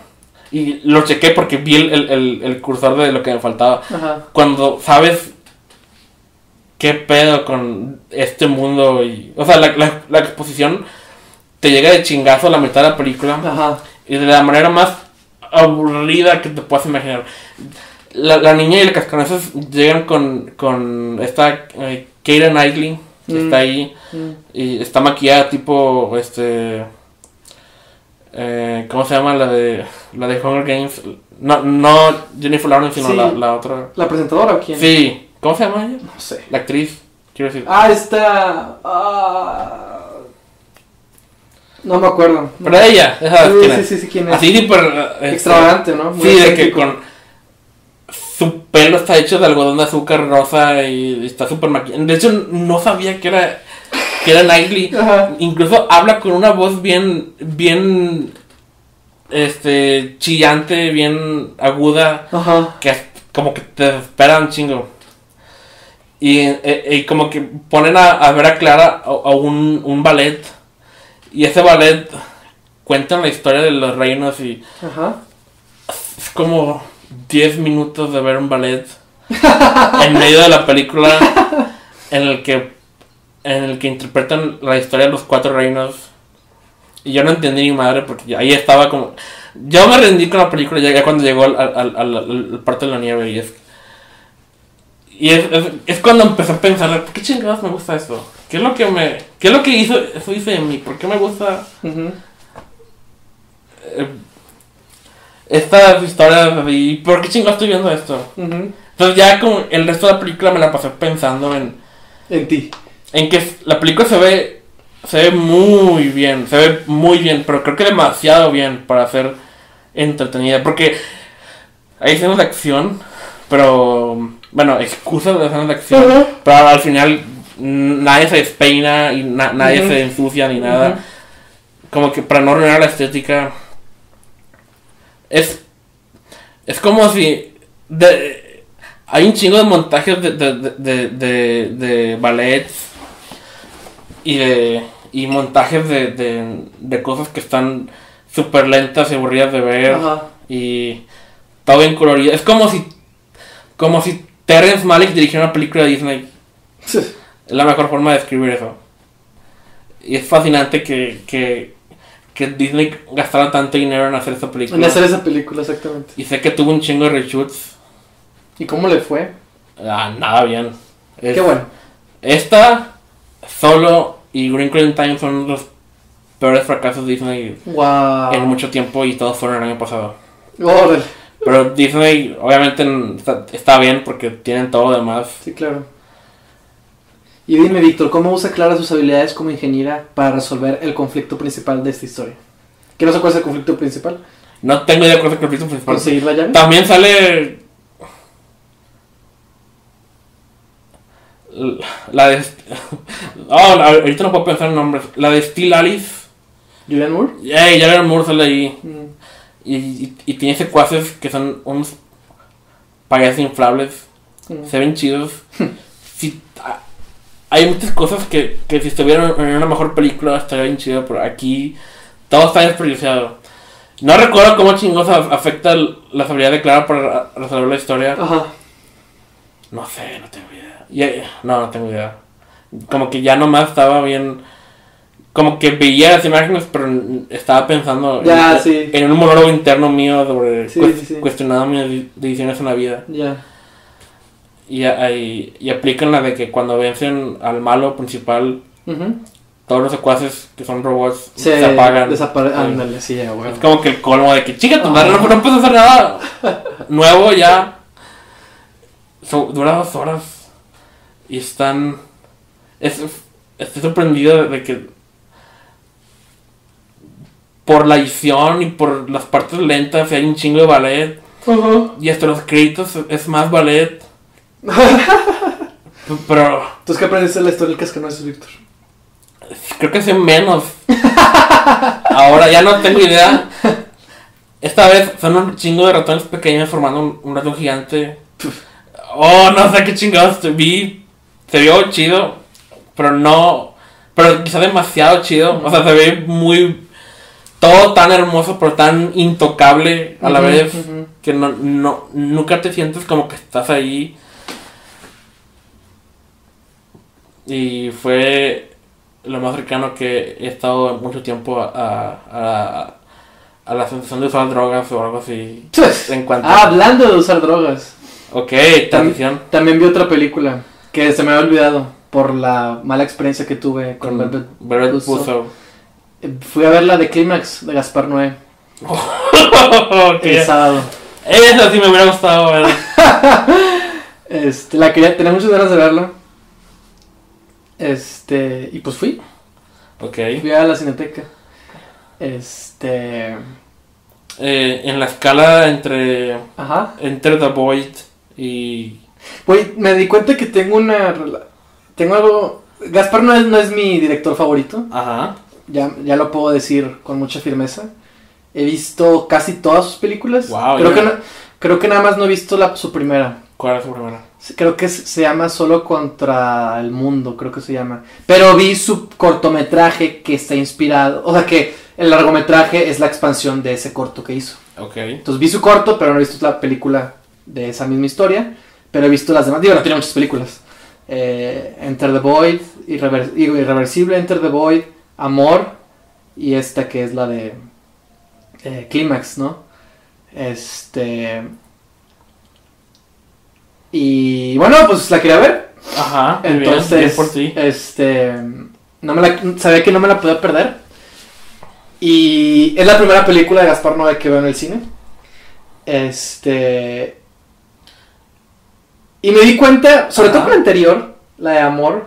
Y lo chequé porque vi el, el, el- el cursor de lo que me faltaba. Ajá. Cuando sabes qué pedo con este mundo y... O sea, la, la, la exposición te llega de chingazo a la mitad de la película. Ajá. Y de la manera más aburrida que te puedas imaginar. La, la niña y el cascanueces llegan con, con esta eh, Keira Knightley, que Mm. está ahí. Mm. Y está maquillada tipo, este... Eh, ¿Cómo se llama la de la de Hunger Games? No, no Jennifer Lawrence, sino Sí. la, la otra. ¿La presentadora o quién? Sí, ¿cómo se llama ella? No sé. La actriz, quiero decir. Ah, está. ah, no me acuerdo. Pero ella, esa Sí, quién sí, es. sí, sí, quién es. Así súper eh, este, Extravagante, ¿no? Muy Sí, de que con su pelo está hecho de algodón de azúcar rosa y está súper maquillada. De hecho, no sabía que era que era Knightley. Ajá. Incluso habla con una voz bien, bien, este, chillante, bien aguda, Ajá. que como que te espera un chingo. Y, eh, y como que ponen a, a ver a Clara a, a un, un ballet. Y ese ballet cuentan la historia de los reinos y Ajá. es como 10 minutos de ver un ballet en medio de la película en el que en el que interpretan la historia de los cuatro reinos y yo no entendí ni madre porque ahí estaba como yo me rendí con la película ya, ya cuando llegó al, al, al, al- parte de la nieve y es y es, es, es cuando empecé a pensar ¿por qué chingados me gusta esto? ¿qué es lo que me qué es lo que hizo eso hizo de mí? ¿por qué me gusta Ujú. eh, estas historias y ¿por qué chingados estoy viendo esto? Ujú. Entonces ya como el resto de la película me la pasé pensando en, En ti. En que la película se ve se ve muy bien, se ve muy bien, pero creo que demasiado bien para ser entretenida, porque hay escenas de acción, pero bueno, excusas de escenas de acción, pero al final nadie se despeina y na- nadie se ensucia ni nada, como que para no arruinar la estética es es como si de, hay un chingo de montajes de, de, de, de, de- de ballets y de y montajes de, de, de cosas que están súper lentas y aburridas de ver Ajá. y todo bien colorido es como si como si Terrence Malick dirigiera una película de Disney es la mejor forma de describir eso. Y es fascinante que, que, que Disney gastara tanto dinero en hacer esta película. En hacer esa película, exactamente. Y sé que tuvo un chingo de reshoots. ¿Y cómo le fue? Ah, nada bien. Es- Qué bueno. Esta, Solo y Wrinkle in Time son los peores fracasos de Disney Wow. en mucho tiempo y todos fueron el año pasado. Órale. Pero Disney, obviamente, está, está bien porque tienen todo lo demás. Sí, claro. Y dime, Víctor, ¿cómo usa Clara sus habilidades como ingeniera para resolver el conflicto principal de esta historia? ¿Qué no sé cuál es el conflicto principal? No tengo idea cuál es el conflicto principal. ¿Conseguir la llave? También sale. La de. Oh, la- ahorita no puedo pensar en nombres. La de Steel Alice. ¿Julian Moore? Ey, ya era Moore sale ahí. Mm. Y, y, y tiene secuaces que son unos payasos inflables. Mm. Se ven chidos. Ah, hay muchas cosas que, que si estuvieran en una mejor película estaría bien chido, pero aquí todo está desperdiciado. No recuerdo cómo chingos afecta las habilidades de Clara para resolver la historia. Ajá. No sé, no tengo Ya- no, no tengo idea. Como que ya nomás estaba bien. Como que veía las imágenes, pero estaba pensando Ya, en, sí. en un monólogo interno mío sobre Sí, sí, cuestionando mis de- decisiones en la vida. Ya. Y, y, y aplican la de que cuando vencen al malo principal, todos los secuaces que son robots Se, se, apagan. Ándale, sí, ya, güey. Es como que el colmo de que, chica, tu Ah. madre, no, no puedes hacer nada nuevo ya. So- dura dos horas. Y están. Es, estoy sorprendido de que. Por la edición y por las partes lentas, hay un chingo de ballet. Y hasta los créditos es más ballet. Pero Entonces, ¿qué aprendiste la historia del cascanueces, Víctor? creo que sé menos. Ahora ya no tengo idea. Esta vez son un chingo de ratones pequeños formando un, un ratón gigante. Oh, no sé qué chingados te vi. Se vio chido, pero no. Pero quizá demasiado chido. O sea, se ve muy. Todo tan hermoso, pero tan intocable a la vez. Que no, no, nunca te sientes como que estás ahí. Y fue lo más cercano que he estado en mucho tiempo a, a, a, a la sensación de usar drogas o algo así. En cuanto Ah, hablando de usar drogas. Ok, transición. También vi otra película que se me había olvidado por la mala experiencia que tuve con Velvet. Velvet Buzzsaw. Buzzsaw. Eh, Fui a ver la de Clímax de Gaspar Noé Ok. el sábado. Esa sí me hubiera gustado ver. Este, la quería, tenía muchas ganas de verla. Este, y pues fui, Ok. fui a la cineteca. Este, Eh, en la escala entre ajá. Enter the Void y. Güey, me di cuenta que tengo una. Tengo algo. Gaspar no es, no es mi director favorito. Ajá. Ya, ya lo puedo decir con mucha firmeza. He visto casi todas sus películas. Wow, creo, ya. que no- creo que nada más no he visto la, su primera. ¿Cuál es su primera? Creo que se se llama Solo contra el mundo, creo que se llama. Pero vi su cortometraje que está inspirado. O sea que el largometraje es la expansión de ese corto que hizo. Ok. Entonces vi su corto, pero no he visto la película de esa misma historia. Pero he visto las demás. Digo, no tiene muchas películas. Eh, Enter the Void, Irrever- Irreversible, Enter the Void, Amor. Y esta que es la de eh, Clímax, ¿no? Este. Y bueno, pues la quería ver. Ajá. muy bien, Entonces, bien por ti. este, no me la, sabía que no me la podía perder. Y es la primera película de Gaspar Noé que veo en el cine. Este, y me di cuenta, sobre todo con la anterior, la de Amor.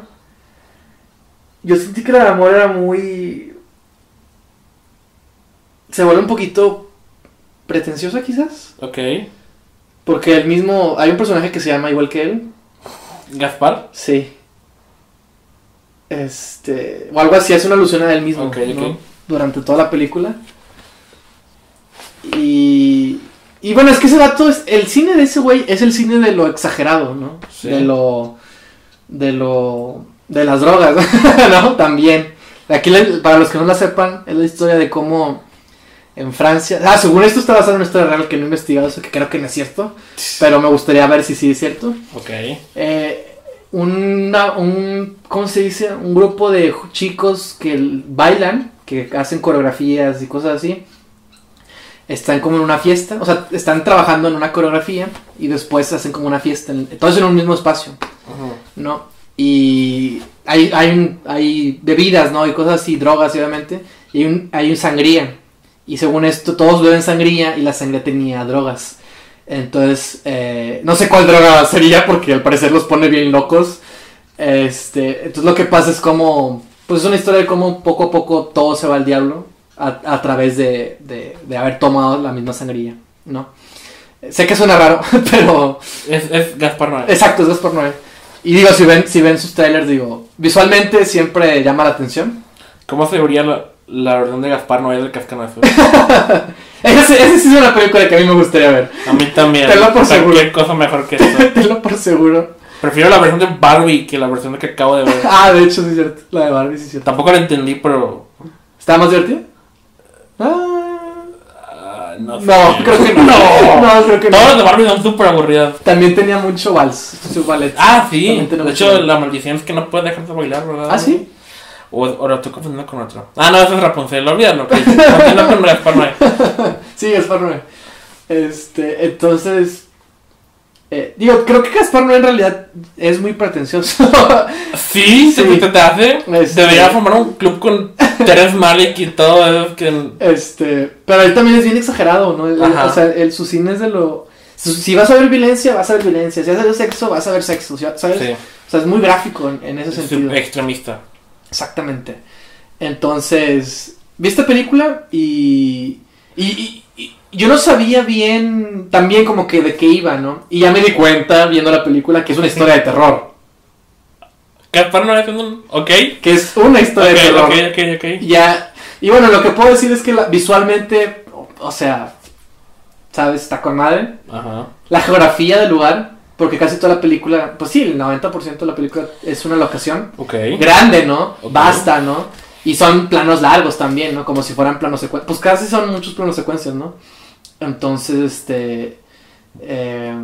Yo sentí que la de Amor era muy, se vuelve un poquito pretenciosa quizás, Ok. porque el mismo, hay un personaje que se llama igual que él. Gaspar. Sí. Este. O algo así, hace una alusión a él mismo. Ok, ¿no? Durante toda la película. Y. Y bueno, es que ese dato es. El cine de ese güey es el cine de lo exagerado, ¿no? Sí. De lo. De lo. De las drogas, ¿no? También. Aquí, para los que no la sepan, es la historia de cómo. En Francia. Ah, según esto está basado en una historia real que no he investigado, eso que creo que no es cierto. Pero me gustaría ver si sí es cierto Ok. eh, una, un, ¿cómo se dice? Un grupo de chicos que bailan que hacen coreografías y cosas así, están como en una fiesta, o sea, están trabajando en una coreografía y después hacen como una fiesta, en, todos en un mismo espacio, Ajá. ¿no? Y hay, hay, un- hay bebidas, ¿no? Y cosas así, drogas, obviamente, y hay un, hay un sangría. Y según esto, todos beben sangría y la sangría tenía drogas. Entonces, eh, no sé cuál droga sería porque al parecer los pone bien locos. Este, entonces lo que pasa es como, pues es una historia de cómo poco a poco todo se va al diablo a, a través de, de, de haber tomado la misma sangría, ¿no? Sé que suena raro, pero Es, es Gaspar Noé. exacto, es 2 por 9 Y digo, si ven, si ven sus trailers, digo, visualmente siempre llama la atención. ¿Cómo se vería la, la versión de Gaspar Noé del Cascanazo? Ese, ese sí es una película que a mí me gustaría ver. A mí también. Te lo por Cualquier cosa mejor que eso. Tenlo por seguro. Prefiero la versión de Barbie que la versión que acabo de ver. Ah, de hecho, sí es cierto. La de Barbie, sí es cierto. Tampoco la entendí, pero. ¿Está más divertida? Ah, no, sé. no, creo que no. No. No, creo que no. de Barbie son súper aburridas. También tenía mucho vals, su ballet. Ah, sí. De hecho, la maldición es que no puedes dejar de bailar, ¿verdad? Ah, sí. O, o lo estoy confundiendo con otro. Ah, no, ese es Rapunzel. Olvídalo. Continúa con Gaspar Noé. Sí, Gaspar Noé. Este, entonces. Eh, digo, creo que Gaspar Noé en realidad es muy pretencioso. Sí, Sí. sí. te, hace. Este- Debería formar un club con Teres Malik y todo eso. Que... este, pero él también es bien exagerado, ¿no? Él- o sea, el, su cine es de lo. Si vas a ver violencia, vas a ver violencia. Si vas a ver sexo, vas a ver sexo. ¿Sabes? Sí, O sea, es muy gráfico en, en ese es sentido. extremista. Exactamente. Entonces, vi esta película y- y yo no sabía bien también como que de qué iba, ¿no? Y ya me di cuenta viendo la película que es una historia de terror. Ok. Que es una historia de terror. ok, ok, ok. Y Ya, y bueno, lo que puedo decir es que la- visualmente, o, o sea, ¿sabes? Está con madre. Ajá. La geografía del lugar, porque casi toda la película, pues sí, el 90% de la película es una locación Ok. grande, ¿no? Basta, ¿no? Y son planos largos también, ¿no? Como si fueran planos secuencias. Pues casi son muchos planos secuencias, ¿no? Entonces, este. eh,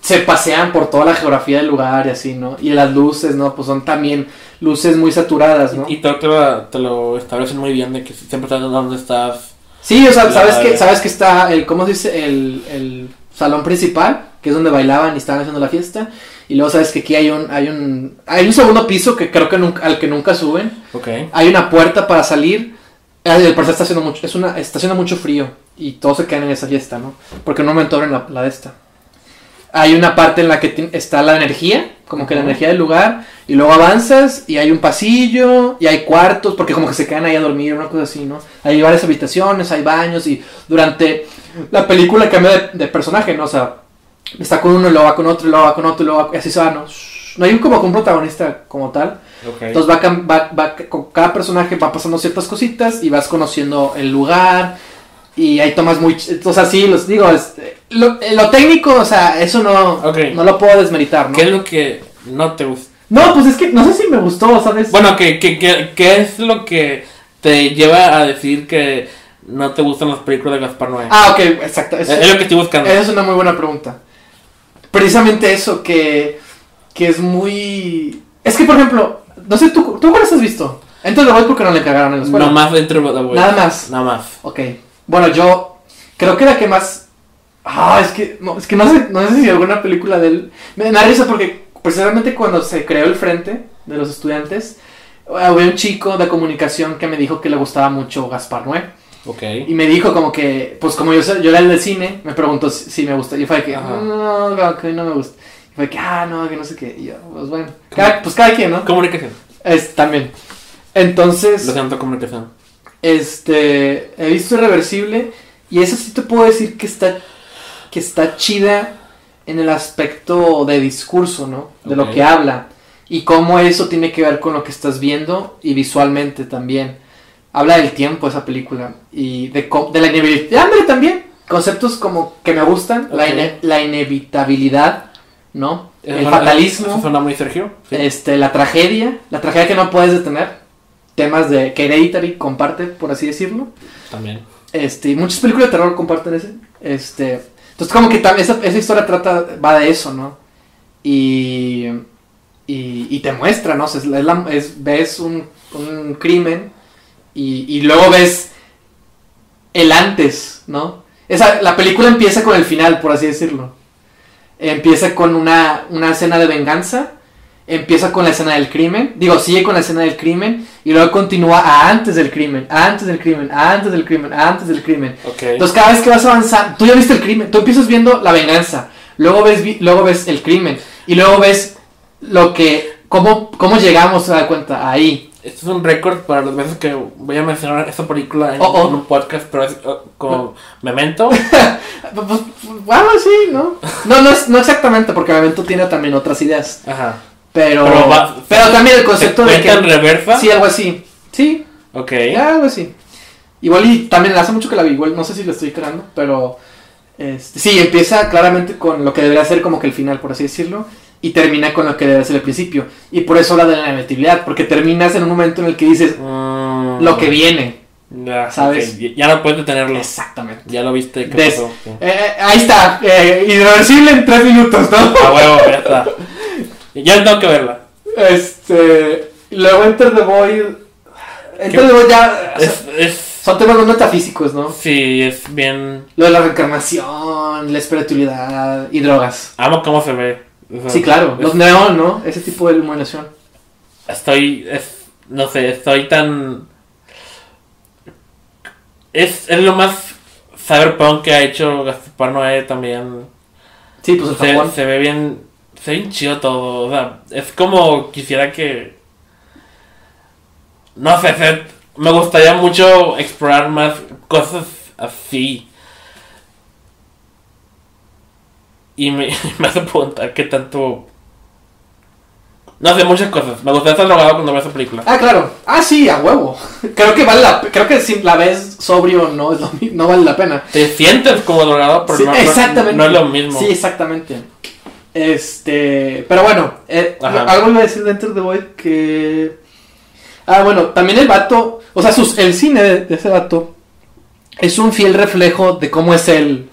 se pasean por toda la geografía del lugar y así, ¿no? Y las luces, ¿no? Pues son también luces muy saturadas, ¿no? Y todo te lo, te lo establecen muy bien de que siempre sabes dónde estás. Sí, o sea, sabes que, sabes que está el, ¿cómo se dice? El, el salón principal, que es donde bailaban y estaban haciendo la fiesta. Y luego sabes que aquí hay un, hay un, hay un segundo piso que creo que nunca, al que nunca suben. Ok. Hay una puerta para salir. Eh, El parecer está haciendo mucho, es una, está haciendo mucho frío y todos se quedan en esa fiesta, ¿no? Porque un momento abren la, la de esta. Hay una parte en la que está la energía, como que la energía del lugar, y luego avanzas y hay un pasillo y hay cuartos, porque como que se quedan ahí a dormir, una cosa así, ¿no? Hay varias habitaciones, hay baños y durante la película cambia de, de personaje, ¿no? O sea, está con uno y luego va con otro y luego va con otro y luego va, y así se va, ¿no? No hay un, como un protagonista como tal. Entonces va, va, va- con cada personaje va pasando ciertas cositas y vas conociendo el lugar y hay tomas muy... O sea, sí, los digo, es- lo, lo técnico, o sea, eso no, no lo puedo desmeritar, ¿no? ¿Qué es lo que no te gusta? No, pues es que no sé si me gustó, ¿sabes? Bueno, ¿qué, qué, qué, qué es lo que te lleva a decir que no te gustan las películas de Gaspar Noé? Ah, ok, exacto. es lo que estoy buscando. esa es una muy buena pregunta. Precisamente eso, que, que es muy... Es que, por ejemplo, no sé, ¿tú, ¿tú cuáles has visto? Entonces lo voy porque no le cagaron en la escuela. no más dentro de la Nada más. Nada más. Ok. Bueno, yo creo que la que más. Ah, es que no, es que no sé, no sé si alguna película de él. Me da risa porque precisamente cuando se creó el frente de los estudiantes, había un chico de comunicación que me dijo que le gustaba mucho Gaspar Noé. Ok. Y me dijo como que, pues como yo, yo era el del cine, me preguntó si, si me gusta. Y fue de que, Ajá. no, no, que no me gusta. De que, ah, no, que no sé qué. Y yo, pues bueno, cada- pues cada quien, ¿no? Comunicación. Es, también. Entonces, Lo siento, comunicación. este, he visto Irreversible y esa sí te puedo decir que está, que está chida en el aspecto de discurso, ¿no? De lo que habla y cómo eso tiene que ver con lo que estás viendo y visualmente también. Habla del tiempo esa película y de, de la inevitabilidad, hambre también. Conceptos como que me gustan, la, ine- la inevitabilidad, ¿no? El fatalismo Eso suena muy Sergio. Sí. este, la tragedia, la tragedia que no puedes detener, temas de que Hereditary comparte, por así decirlo, También. este, y muchas películas de terror comparten ese, este, entonces como que también esa, esa historia trata, va de eso, ¿no? Y, y, y te muestra, ¿no? O sea, es la- es- ves un, un crimen Y, y luego ves el antes, ¿no? Esa, la película empieza con el final, por así decirlo. Empieza con una, una escena de venganza. Empieza con la escena del crimen. Digo, sigue con la escena del crimen. Y luego continúa a antes del crimen, a antes del crimen, a antes del crimen, a antes del crimen. Entonces cada vez que vas avanzando, tú ya viste el crimen, tú empiezas viendo la venganza, luego ves, vi- luego ves el crimen y luego ves lo que, cómo, cómo llegamos a dar cuenta ahí. Este es un récord para las veces que voy a mencionar esta película en, Oh, oh. en un podcast, pero es uh, como Memento. Pues, pues, bueno, sí, ¿no? No, no, es, no exactamente, porque Memento tiene también otras ideas, Ajá. pero, Pero va- pero también el ¿Se concepto de cuenta en que... reversa? Sí, algo así, sí, Ok. ya, algo así. Igual y también hace mucho que la vi, igual no sé si la estoy creando, pero... Este, sí, empieza claramente con lo que debería ser como que el final, por así decirlo, y termina con lo que debería ser el principio. Y por eso habla de la inevitabilidad, porque terminas en un momento en el que dices Mm, lo que viene. Ya, ¿sabes? Ya no puedes detenerlo. Exactamente. Ya lo viste. ¿Qué Des- pasó? Eh, eh, ahí está, eh, irreversible en tres minutos, ¿no? A huevo, ya está. Ya tengo que verla. Este. Luego Enter the Void. Enter the Void ya. Es, es, Son temas muy metafísicos, ¿no? sí, es bien. Lo de la reencarnación, la espiritualidad y drogas. Amo cómo se ve. O sea, Sí, claro. es- Los neón, ¿no? Ese tipo de iluminación. Estoy. Es, no sé, estoy tan. Es, es lo más cyberpunk que ha hecho Gaspar Noé también. Sí, pues Se, Japón. se ve bien. Se ve bien chido todo. O sea, es como quisiera que. No sé, se- me gustaría mucho explorar más cosas así. Y me, me hace preguntar qué tanto. No sé, muchas cosas. Me gustaría estar drogado cuando veo esa película. Ah, claro. Ah, sí, a huevo. Creo que vale la Creo que si la ves sobrio no, es lo no vale la pena. Te sientes como drogado, pero Sí, no, exactamente. no es lo mismo. Sí, exactamente. Este, pero bueno, eh, algo iba a decir de Enter the Void que... Ah, bueno, también el vato, o sea, sus, el cine de, de ese vato es un fiel reflejo de cómo es él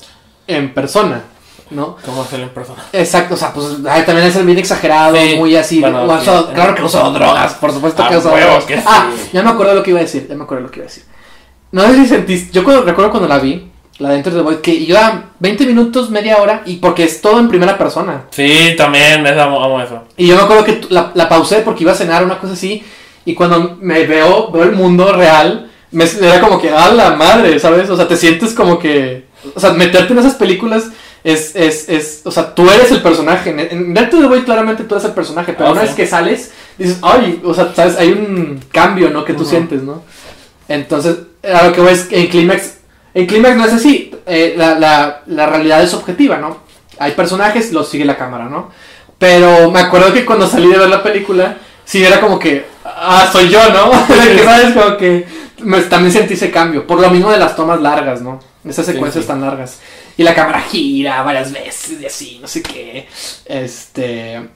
en persona, ¿no? ¿Cómo hacerlo en persona? Exacto, o sea, pues ay, también es el bien exagerado, Sí, muy así. bueno, o sea, sí. claro que usó drogas, por supuesto que Ah, usó drogas. que sí. Ah, ya me acuerdo lo que iba a decir, ya me acuerdo lo que iba a decir. No sé si sentiste, yo cuando, recuerdo cuando la vi, la de Enter the Void, que iba 20 minutos, media hora, y porque es todo en primera persona. Sí, también, es, amo, amo eso. Y yo me acuerdo que la, la pausé porque iba a cenar una cosa así, y cuando me veo, veo el mundo real, me, era como que, ¡a la madre! ¿Sabes? O sea, te sientes como que, o sea, meterte en esas películas es, es, es o sea, tú eres el personaje. En, en Enter the Void claramente tú eres el personaje, pero Ah, una sí. vez que sales, dices, ¡ay! O sea, ¿sabes? Hay un cambio, ¿no? Que tú sientes, ¿no? Entonces, a lo que voy es que en Climax, en Climax no es así, eh, la, la, la realidad es objetiva, ¿no? Hay personajes, los sigue la cámara, ¿no? Pero me acuerdo que cuando salí de ver la película, sí era como que, ah, soy yo, ¿no? Que, ¿Sabes? Como que me- también sentí ese cambio, por lo mismo de las tomas largas, ¿no? Esas Sí, secuencias sí. tan largas. Y la cámara gira varias veces y así, no sé qué. Este...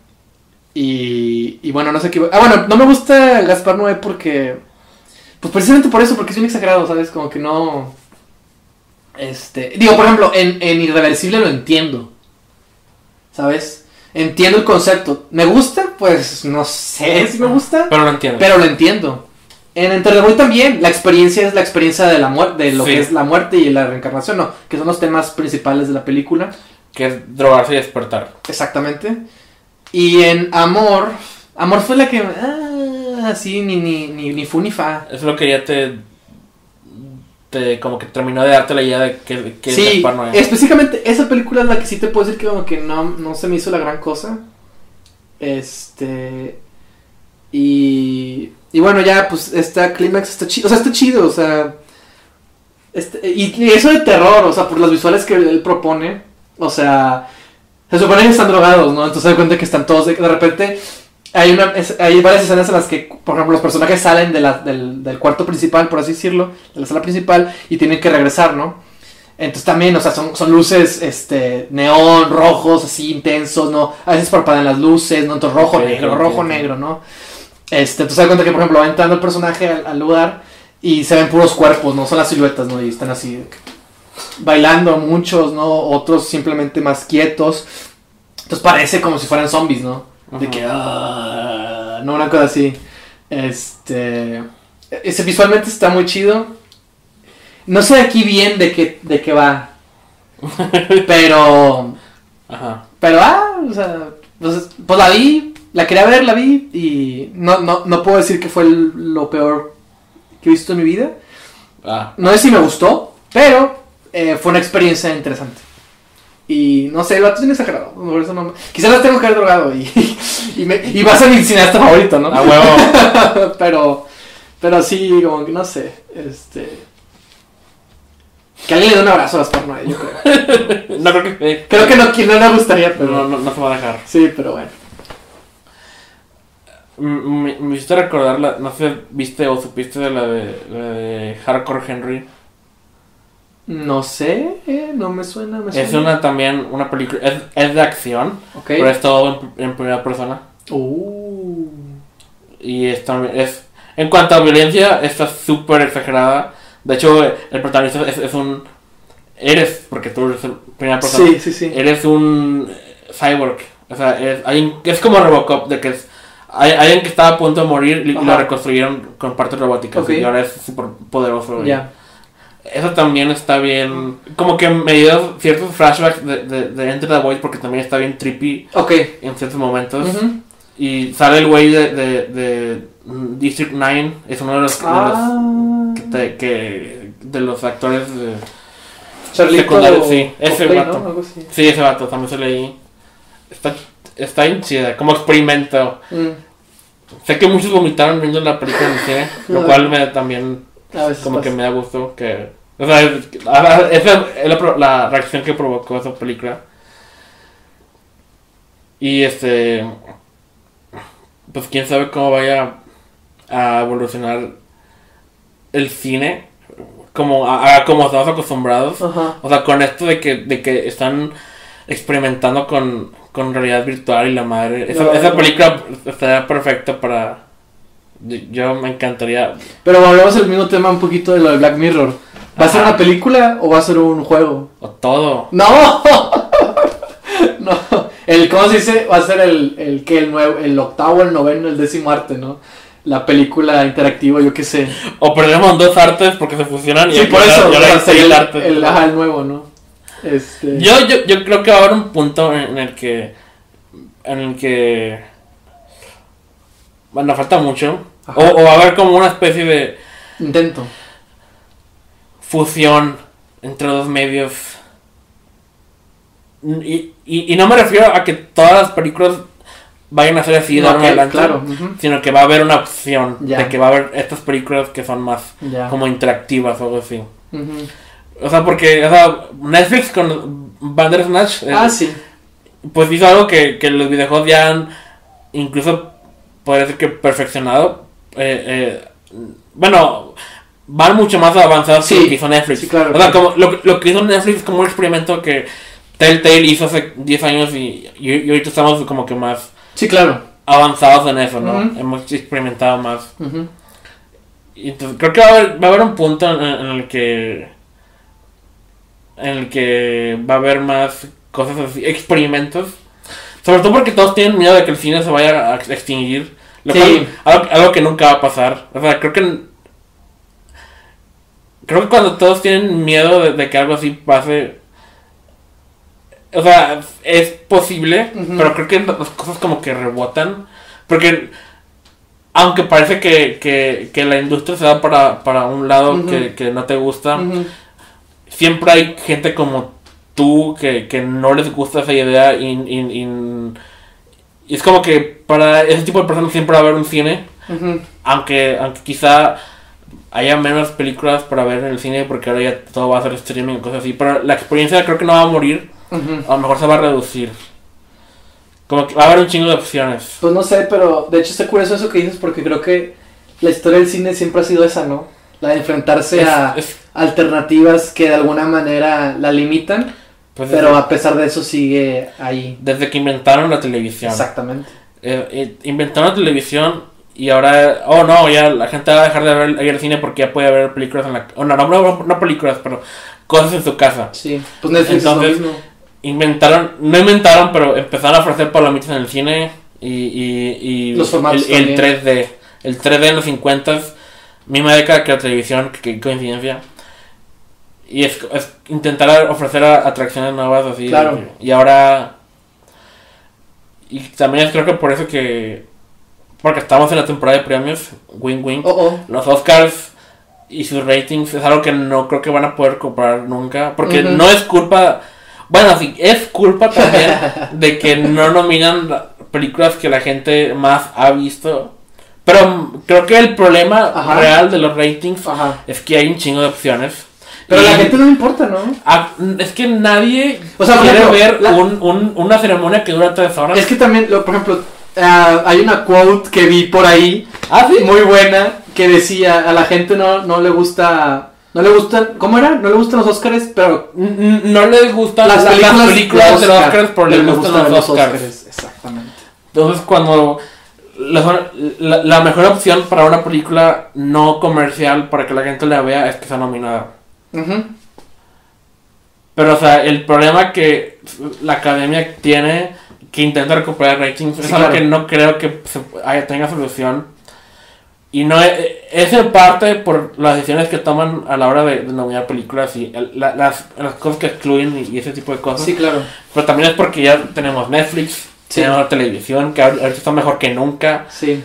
Y, y bueno, no sé qué... Ah, bueno, no me gusta Gaspar Noé porque... Pues precisamente por eso, porque es bien exagerado, ¿sabes? Como que no... Este... Digo, por ejemplo, en, en Irreversible lo entiendo. ¿Sabes? Entiendo el concepto. ¿Me gusta? Pues no sé si me gusta. Pero lo entiendo. Pero lo entiendo. En Enter the Void también, la experiencia es la experiencia de la muerte, de lo Sí. que es la muerte y la reencarnación, ¿no? Que son los temas principales de la película. Que es drogarse y despertar. Exactamente. Y en Amor, Amor fue la que, ah, sí, ni, ni, ni, ni fu ni fa. Es lo que ya te. te como que terminó de darte la idea de que, que sí, Gaspar Noé. específicamente esa película es la que sí te puedo decir que como que no, no se me hizo la gran cosa. Este... Y... Y bueno, ya, pues, esta clímax está chido, o sea, está chido, o sea... Este, y, y eso de terror, o sea, por los visuales que él propone, o sea... Se supone que están drogados, ¿no? Entonces se da cuenta que están todos, de, de repente... Hay, una, es- hay varias escenas en las que, por ejemplo, los personajes salen de la- del, del cuarto principal, por así decirlo, de la sala principal, y tienen que regresar, ¿no? Entonces también, o sea, son, son luces, este, neón, rojos, así intensos, ¿no? A veces parpadean las luces, ¿no? Entonces rojo, negro, rojo, negro, ¿no? Este, entonces se da cuenta que, por ejemplo, va entrando el personaje al, al lugar y se ven puros cuerpos, ¿no? Son las siluetas, ¿no? Y están así bailando muchos, ¿no? Otros simplemente más quietos. Entonces parece como si fueran zombies, ¿no? De que, ah, no, una cosa así. Este. Ese visualmente está muy chido. No sé aquí bien de qué, de qué va. pero. Ajá. Pero, ah, o sea. Pues, pues la vi, la quería ver, la vi. Y no, no, no puedo decir que fue el- lo peor que he visto en mi vida. Ah. No sé si me gustó, pero eh, fue una experiencia interesante. Y no sé, el vato es bien exagerado. Por eso no me- Quizás las tengo que haber drogado y, y, me- y va a ser mi cineasta favorito, ¿no? A huevo. pero, pero sí, como que no sé. Este. Que alguien le dé un abrazo a Gaspar Noé, yo creo. no creo que. eh, Creo que no, que no le gustaría, pero. no, no, no se va a dejar. Sí, pero bueno. Me, me hiciste recordar, la, no sé, viste o supiste de la de, la de Hardcore Henry. No sé, eh, no me suena. Me suena. Es una también, una película, es, es de acción, pero es todo en, en primera persona. Uh. Y es también, es, en cuanto a violencia, está súper exagerada. De hecho, el protagonista es, es un, eres, porque tú eres primera persona, Sí, sí, sí. eres un cyborg. O sea, es, alguien- es como Robocop, de que es hay, alguien que estaba a punto de morir y y lo Ajá. reconstruyeron con partes robóticas Ok. y ahora es súper poderoso. y- Ya. Eso también está bien. Como que me dio ciertos flashbacks de, de, de Enter the Void porque también está bien trippy Ok. en ciertos momentos. Ujú. Y sale el güey de, de, de District 9, es uno de los, de los, Ah. que, te- que- de los actores. de- Charlito secundario, sí, ese Copley, vato. ¿no? Sí, ese vato también se leí. Está, está bien chida, como experimento. Mm, Sé que muchos vomitaron viendo la película en cine, lo cual me también como pasa. que me da gusto que o sea esa es la, la reacción que provocó esa película y este pues quién sabe cómo vaya a evolucionar el cine como a, a como estamos acostumbrados Ajá. o sea con esto de que de que están experimentando con, con realidad virtual y la madre esa, No, esa no. película estaría perfecta para yo me encantaría Pero volvemos al mismo tema un poquito de lo de Black Mirror. ¿Va a ser una película o va a ser un juego? o todo ¡No! no. El, ¿Cómo se dice? Va a ser el, el que el nuevo, el octavo, el noveno, el décimo arte, ¿no? La película interactiva, yo qué sé. O perdemos dos artes porque se fusionan y Sí, por eso. y ahora o sea, el, artes. el, ajá, el nuevo, ¿no? Este. Yo, yo, yo creo que va a haber un punto en, el que. En el que. Bueno, falta mucho. Ajá. O, o va a haber como una especie de Intento. fusión entre dos medios. Y, y, y no me refiero a que todas las películas vayan a ser así de No, ahora en ok, adelante, claro. ujú, sino que va a haber una opción Ya. de que va a haber estas películas que son más Ya. como interactivas o algo así. ujú. O sea, porque o sea, Netflix con Bandersnatch eh, Ah, sí. pues hizo algo que, que los videojuegos ya han incluso podría decir que perfeccionado. Eh, eh, bueno, van mucho más avanzados que Sí, lo que hizo Netflix. sí, claro, o sea, claro. como lo, lo que hizo Netflix es como un experimento que Telltale hizo hace 10 años y, y, y ahorita estamos como que más Sí, claro. avanzados en eso, ¿no? Hemos experimentado más. Entonces creo que va a haber, va a haber un punto en, en el que en el que va a haber más cosas así, experimentos. Sobre todo porque todos tienen miedo de que el cine se vaya a extinguir. Lo Sí. cual- algo, algo que nunca va a pasar. O sea, creo que creo que cuando todos tienen miedo de, de que algo así pase o sea, es posible, pero creo que las cosas como que rebotan. Porque aunque parece que, que, que la industria se va para, para un lado que, que no te gusta. Siempre hay gente como tú que, que no les gusta esa idea y, y- y- es como que para ese tipo de personas siempre va a haber un cine, aunque, aunque quizá haya menos películas para ver en el cine porque ahora ya todo va a ser streaming y cosas así, pero la experiencia creo que no va a morir, a lo mejor se va a reducir. Como que va a haber un chingo de opciones. Pues no sé, pero de hecho está curioso eso que dices porque creo que la historia del cine siempre ha sido esa, ¿no? La de enfrentarse Es- a es- alternativas que de alguna manera la limitan, pues, pero desde, a pesar de eso sigue ahí. desde que inventaron la televisión. Exactamente. Eh, eh, inventaron la televisión y ahora, oh no, ya la gente va a dejar de ver ir al cine porque ya puede ver películas en la... Oh, no, no, no, no películas, pero cosas en su casa. Sí. Pues Netflix Entonces, es lo mismo. Inventaron, no inventaron, pero empezaron a ofrecer palomitas en el cine y, y, y Los formatos el, el también. 3D. El 3D en los 50 misma década que la televisión, que coincidencia. Y es, es intentar ofrecer atracciones nuevas así. Claro. Y ahora... Y también creo que por eso que... Porque estamos en la temporada de premios, win win. Oh, oh. Los Oscars y sus ratings es algo que no creo que van a poder comprar nunca. Porque no es culpa. Bueno, sí, es culpa también de que no nominan la- películas que la gente más ha visto. Pero creo que el problema Ajá. real de los ratings Ajá. es que hay un chingo de opciones. Pero a la gente no le importa, ¿no? Es que nadie O sea, por quiere ejemplo, ver la- un, un- una ceremonia que dura tres horas. Es que también, lo- por ejemplo, ah, hay una quote que vi por ahí, Ah, sí. muy buena, que decía, a la gente no, no le gusta, no le gustan, ¿cómo era? No le gustan los Oscars, pero No les gustan las las, películas, películas de los Oscar, Oscars, pero le gustan gustan los Oscars. Exactamente. Entonces, cuando la, la- la mejor opción para una película no comercial para que la gente la vea es que sea nominada. Pero, o sea, el problema que la academia tiene que intenta recuperar ratings es Sí, algo claro. que no creo que se haya- tenga solución. Y no es, es en parte por las decisiones que toman a la hora de, de nominar películas y el- la- las, las cosas que excluyen y, y ese tipo de cosas. Sí, claro. Pero también es porque ya tenemos Netflix, Sí. tenemos la televisión, que ahor- ahorita está mejor que nunca. Sí.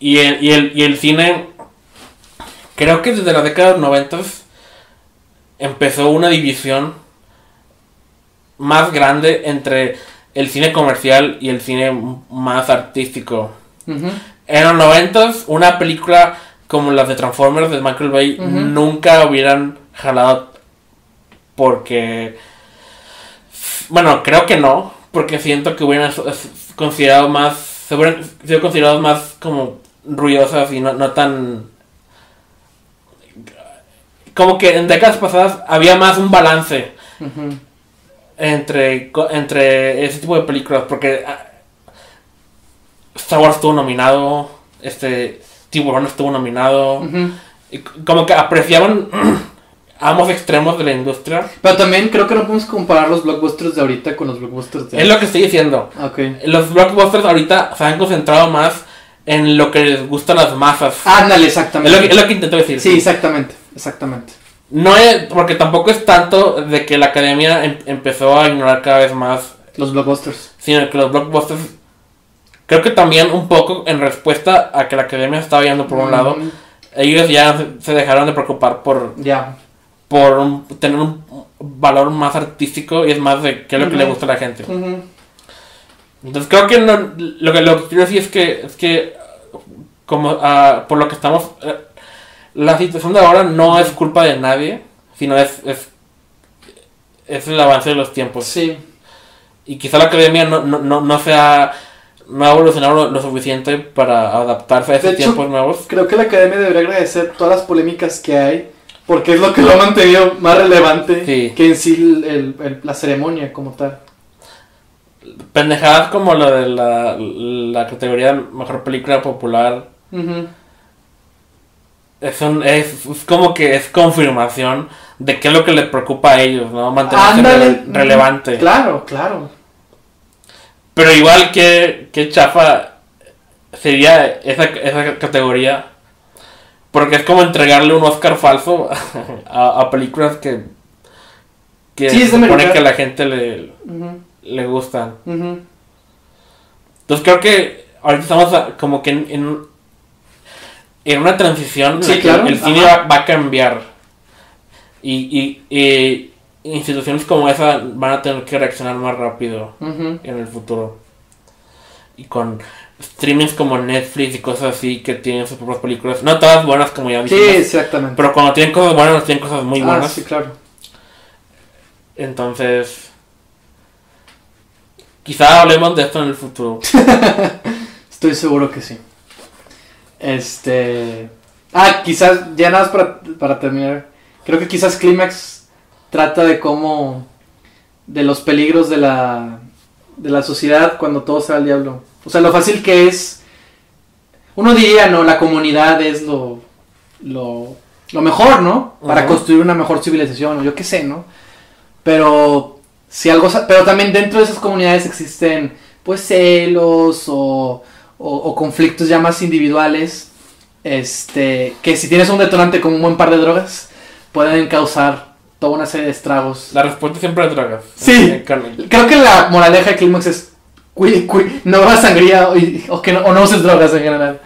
Y el, y el, y el cine, creo que desde la década de los 90 empezó una división más grande entre el cine comercial y el cine más artístico. En los 90 una película como las de Transformers de Michael Bay nunca hubieran jalado porque... Bueno, creo que no, porque siento que hubieran considerado más... Se hubieran sido considerados más como ruidosas y no, no tan... Como que en décadas pasadas había más un balance Ujú. entre, co- entre ese tipo de películas, porque ah, Star Wars estuvo nominado, este Tiburón estuvo nominado, y como que apreciaban ambos extremos de la industria. Pero también creo que no podemos comparar los blockbusters de ahorita con los blockbusters de Es lo que estoy diciendo. Ok. Los blockbusters ahorita se han concentrado más en lo que les gusta a las masas. Ándale, es, lo exactamente. que, es lo que intento decir. Sí, exactamente, exactamente. No es, porque tampoco es tanto de que la academia em- empezó a ignorar cada vez más Los blockbusters. sino que los blockbusters creo que también un poco en respuesta a que la academia estaba yendo por un lado Mm, ellos ya se- dejaron de preocupar por Ya. por un- tener un valor más artístico y es más de qué es lo que le gusta a la gente entonces creo que no- lo que lo que quiero decir es que es que como ah, por lo que estamos eh, la situación de ahora no es culpa de nadie sino es es es el avance de los tiempos Sí. y quizá la academia no, no, no, no sea no ha evolucionado lo, lo suficiente para adaptarse a hecho, tiempos nuevos. Creo que la academia debería agradecer todas las polémicas que hay, porque es lo que lo ha mantenido más relevante Sí. que en sí el- el- el- la ceremonia como tal. Pendejadas como lo de la, la categoría de mejor película popular. Ujú. Es, un- es, es como que es confirmación de qué es lo que les preocupa a ellos, ¿no? Mantenerse rele- relevante. Claro, claro. Pero igual que, que chafa sería esa, esa categoría. Porque es como entregarle un Oscar falso a, a películas que, que Sí, se supone que a la gente le, le gustan. Entonces creo que ahorita estamos como que en, en, en una transición. Sí, claro, El cine va, va a cambiar. Y, y, y instituciones como esa van a tener que reaccionar más rápido en el futuro. Y con streamings como Netflix y cosas así que tienen sus propias películas. No todas buenas como ya Sí, dijimos. exactamente. Pero cuando tienen cosas buenas, tienen cosas muy Ah, buenas. sí, claro. Entonces... Quizá hablemos de esto en el futuro. Estoy seguro que sí. Este. Ah, quizás, ya nada más para, para terminar. Creo que quizás Clímax trata de cómo. de los peligros de la. de la sociedad cuando todo se va al diablo. O sea, lo fácil que es. Uno diría, ¿no? La comunidad es lo. lo. lo mejor, ¿no? Para construir una mejor civilización, o yo qué sé, ¿no? Pero. Si algo, pero también dentro de esas comunidades existen pues celos o, o- o conflictos ya más individuales. este, que si tienes un detonante con un buen par de drogas, pueden causar toda una serie de estragos. La respuesta siempre es drogas. Sí. Carmen. Creo que la moraleja de Clímax es cuide, cuide, no hagas sangría o, o que no, o no uses drogas en general.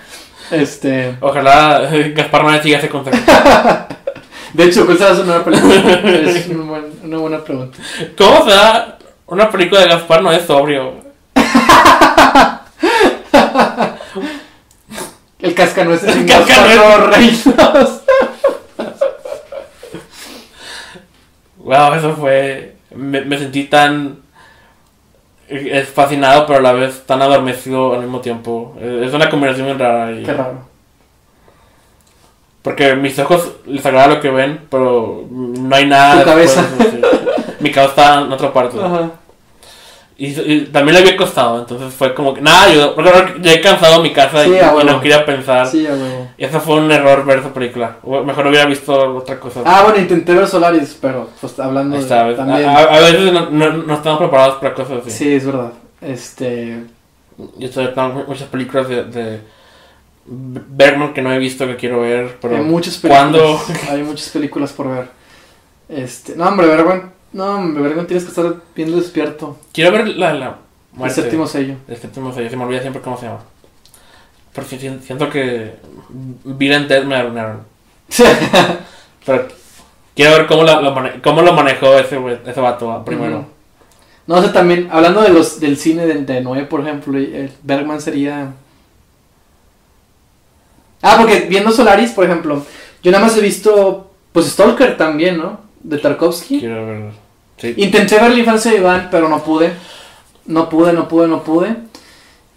Este, Ojalá eh, Gaspar no siga ese consejo. de hecho, ¿cuál será su nueva película? es una buena, una buena pregunta. ¿Cómo se da una película de Gaspar no es sobrio? El cascanueces El cascanueces. Reinos. Wow, eso fue. Me, me sentí tan. eh, fascinado, pero a la vez tan adormecido al mismo tiempo. Eh, Es una combinación bien rara. y- Qué raro. Porque mis ojos les agrada lo que ven, pero no hay nada. Tu cabeza. sí. Mi cabeza está en otra parte. Ajá. Y, y también le había costado, entonces fue como que nada ahora llegué cansado a mi casa Sí, y, y no quería pensar. Sí. Y eso fue un error ver esa película. O Mejor hubiera visto otra cosa. Ah, bueno, intenté ver Solaris, pero pues hablando de, también. A, a- veces no, no- no estamos preparados para cosas así. Sí, es verdad. Este, Yo estoy tengo muchas películas de, de Bergman que no he visto que quiero ver, pero hay muchas películas. ¿cuándo? Hay muchas películas por ver. Este, no, hombre, Bergman, no, hombre, Bergman tienes que estar bien despierto. quiero ver la, la El séptimo sello. El séptimo sello, se me olvida siempre cómo se llama. Sí, siento que Bill and Ted me arruinaron. Pero quiero ver cómo, la- lo, mane- cómo lo manejó ese, ese vato ah, primero. No sé, también, hablando de los, del cine de, de Noé, por ejemplo, el Bergman sería... Ah, porque viendo Solaris, por ejemplo, yo nada más he visto, pues Stalker también, ¿no? De Tarkovsky. Quiero ver. Sí. Intenté ver la infancia de Iván, pero no pude. No pude, no pude, no pude.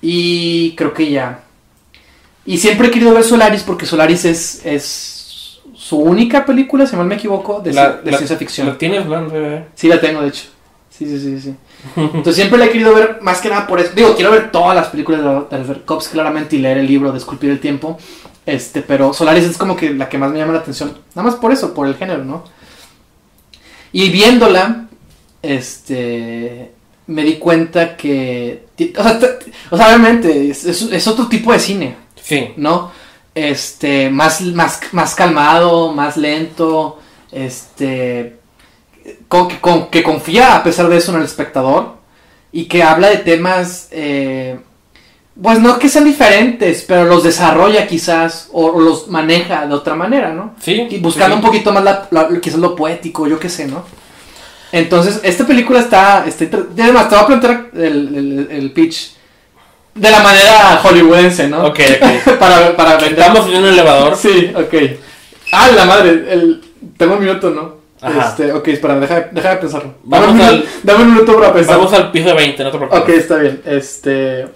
Y creo que ya. Y siempre he querido ver Solaris porque Solaris es, es su única película, si mal me equivoco, de, La- ci- de la- ciencia ficción. ¿Lo tienes, Blan? Sí. La tengo, de hecho. Sí, sí, sí, sí. Entonces siempre la he querido ver más que nada por eso. Digo, quiero ver todas las películas de, Tarkovsky claramente y leer el libro de Esculpir el Tiempo. Este, pero Solaris es como que la que más me llama la atención. Nada más por eso, por el género, ¿no? Y viéndola, este, me di cuenta que, o sea, t- o sea, obviamente es, es- es otro tipo de cine. Sí. ¿no? Este, más, más, más calmado, más lento, este, con, que- con- que confía a pesar de eso en el espectador y que habla de temas, eh, pues no que sean diferentes, pero los desarrolla quizás o, o los maneja de otra manera, ¿no? Sí. Y buscando sí. un poquito más la, la- quizás lo poético, yo qué sé, ¿no? Entonces, esta película está, está además te voy a plantear el, el- el pitch de la manera hollywoodense, ¿no? Ok, ok. para, para vender. Estamos en un elevador. Sí, ok. Ah, la madre, el... tengo un minuto, ¿no? Ajá. Este, ok, espera, deja, de- deja de pensarlo. Vamos dame, un, al- minuto- dame un minuto para pensar. Vamos al piso 20, no te preocupes. Ok, está bien. Este.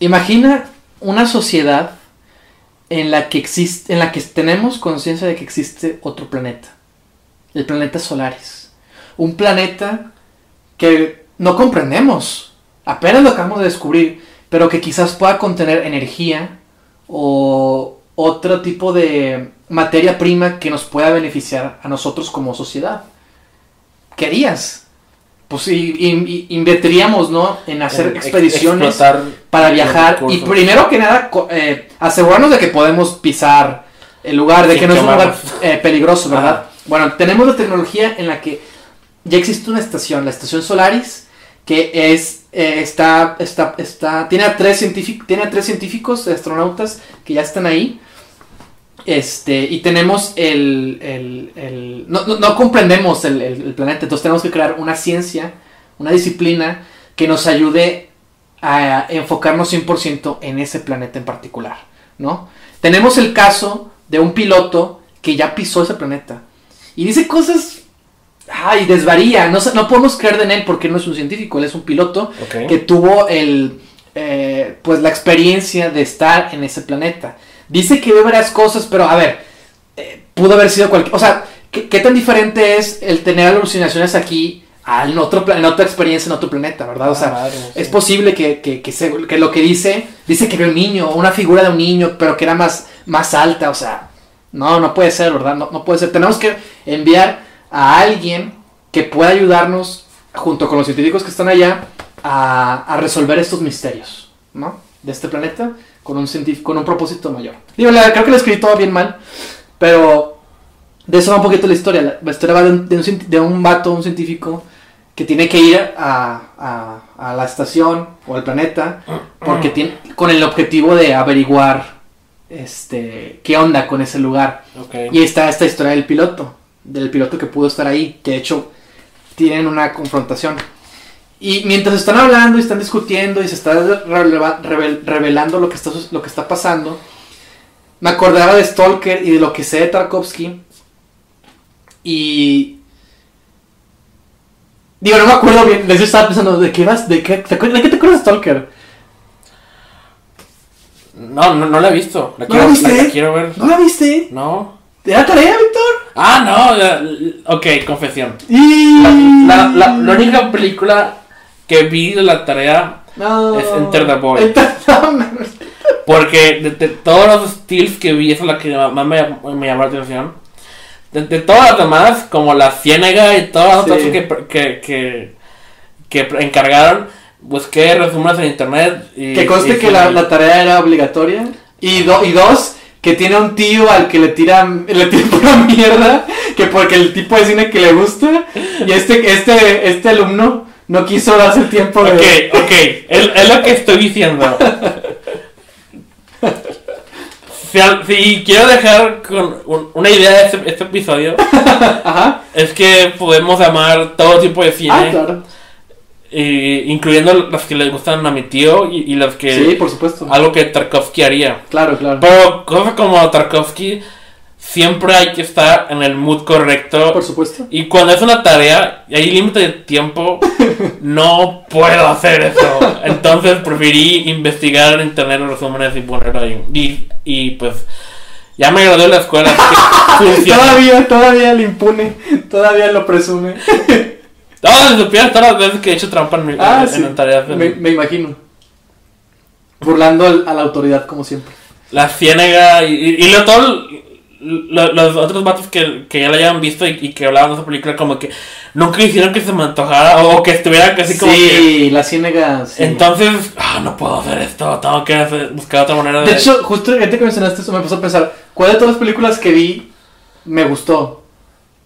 Imagina una sociedad en la que existe, en la que tenemos conciencia de que existe otro planeta. El planeta Solaris. Un planeta que no comprendemos. Apenas lo acabamos de descubrir. Pero que quizás pueda contener energía o otro tipo de materia prima que nos pueda beneficiar a nosotros como sociedad. ¿Qué harías? Pues i- invertiríamos, ¿no? En hacer En expediciones explotar para viajar y primero que nada eh, asegurarnos de que podemos pisar el lugar, de que no es un lugar eh, peligroso, ¿verdad? Ajá. Bueno, tenemos la tecnología en la que ya existe una estación, la estación Solaris, que es eh, está, está, está, tiene a tres científicos, tiene a tres científicos, astronautas que ya están ahí. Este, y tenemos el, el, el- no, no- no comprendemos el, el- planeta, entonces tenemos que crear una ciencia, una disciplina que nos ayude a enfocarnos 100% en ese planeta en particular, ¿no? Tenemos el caso de un piloto que ya pisó ese planeta y dice cosas, ay, desvaría, no, no podemos creer en él porque no es un científico, él es un piloto que tuvo el, eh, pues la experiencia de estar en ese planeta. Dice que ve varias cosas, pero a ver, eh, pudo haber sido cualquier, o sea, ¿qué, qué tan diferente es el tener alucinaciones aquí a en otro en otra experiencia en otro planeta, verdad? O sea, es sí. posible que, que, que, se- que lo que dice, dice que vio un niño, una figura de un niño, pero que era más, más alta, o sea, no, no puede ser, ¿verdad? No, no puede ser. Tenemos que enviar a alguien que pueda ayudarnos, junto con los científicos que están allá, a, a resolver estos misterios, ¿no? De este planeta con un, con un propósito mayor. Digo, la- creo que lo escribí todo bien mal, pero de eso va un poquito la historia. La, la historia va de un, de, un, de un vato, un científico, que tiene que ir a, a- a la estación o al planeta porque tiene, con el objetivo de averiguar este, qué onda con ese lugar. Y está esta historia del piloto, del piloto que pudo estar ahí, que de hecho tienen una confrontación. Y mientras están hablando y están discutiendo y se está releva- revel- revelando lo que está, lo que está pasando, me acordaba de Stalker y de lo que sé de Tarkovsky. Y. Digo, no me acuerdo bien. Les estaba pensando, ¿de qué vas? ¿De qué, te ¿de qué te acuerdas de Stalker? No, no, no la he visto. La ¿No quiero, la viste? la quiero ver. ¿No la viste? No. ¿Te da tarea, Víctor? Ah, no. Ok, confesión. Y... La única película que vi la tarea No. Es Enter the Void. Porque de, de todos los styles que vi, esa es la que más me, me llamó la atención. De, de todas las demás, como la Ciénaga y todas las otras que, que, que, que encargaron, busqué resúmenes en internet. Y, Que conste y que la, la tarea era obligatoria. Y, do- y dos, que tiene un tío al que le tiran le tira pura mierda. Que porque el tipo de cine que le gusta. Y este, este, este alumno no quiso darse el tiempo de. Ok, ok, es, es lo que estoy diciendo. Si, si quiero dejar con un- una idea de este, este episodio, Ajá. es que podemos amar todo tipo de cine. Ah, claro. Y incluyendo las que le gustan a mi tío y, y las que Sí, por supuesto. algo que Tarkovsky haría. Claro, claro. Pero cosas como Tarkovsky siempre hay que estar en el mood correcto. Por supuesto. Y cuando es una tarea y hay límite de tiempo, no puedo hacer eso. Entonces preferí investigar en internet los resúmenes y ponerlo ahí. Y, y pues ya me gradué de la escuela. Todavía, todavía le impune. Todavía lo presume. No, si supieras todas las veces que he hecho trampa en, mi, Ah, en, sí. en tareas. Me, me imagino. Burlando al- a la autoridad, como siempre. La Ciénaga y, y, y lo, todo, lo- los otros vatos que, que ya la hayan visto y, y que hablaban de esa película como que nunca hicieron que se me antojara o que estuviera así como que... sí, la ciénaga. sí. Entonces, ah, no puedo hacer esto, tengo que hacer- buscar otra manera de... De hecho, justo ahorita que mencionaste eso me puso a pensar, ¿cuál de todas las películas que vi me gustó?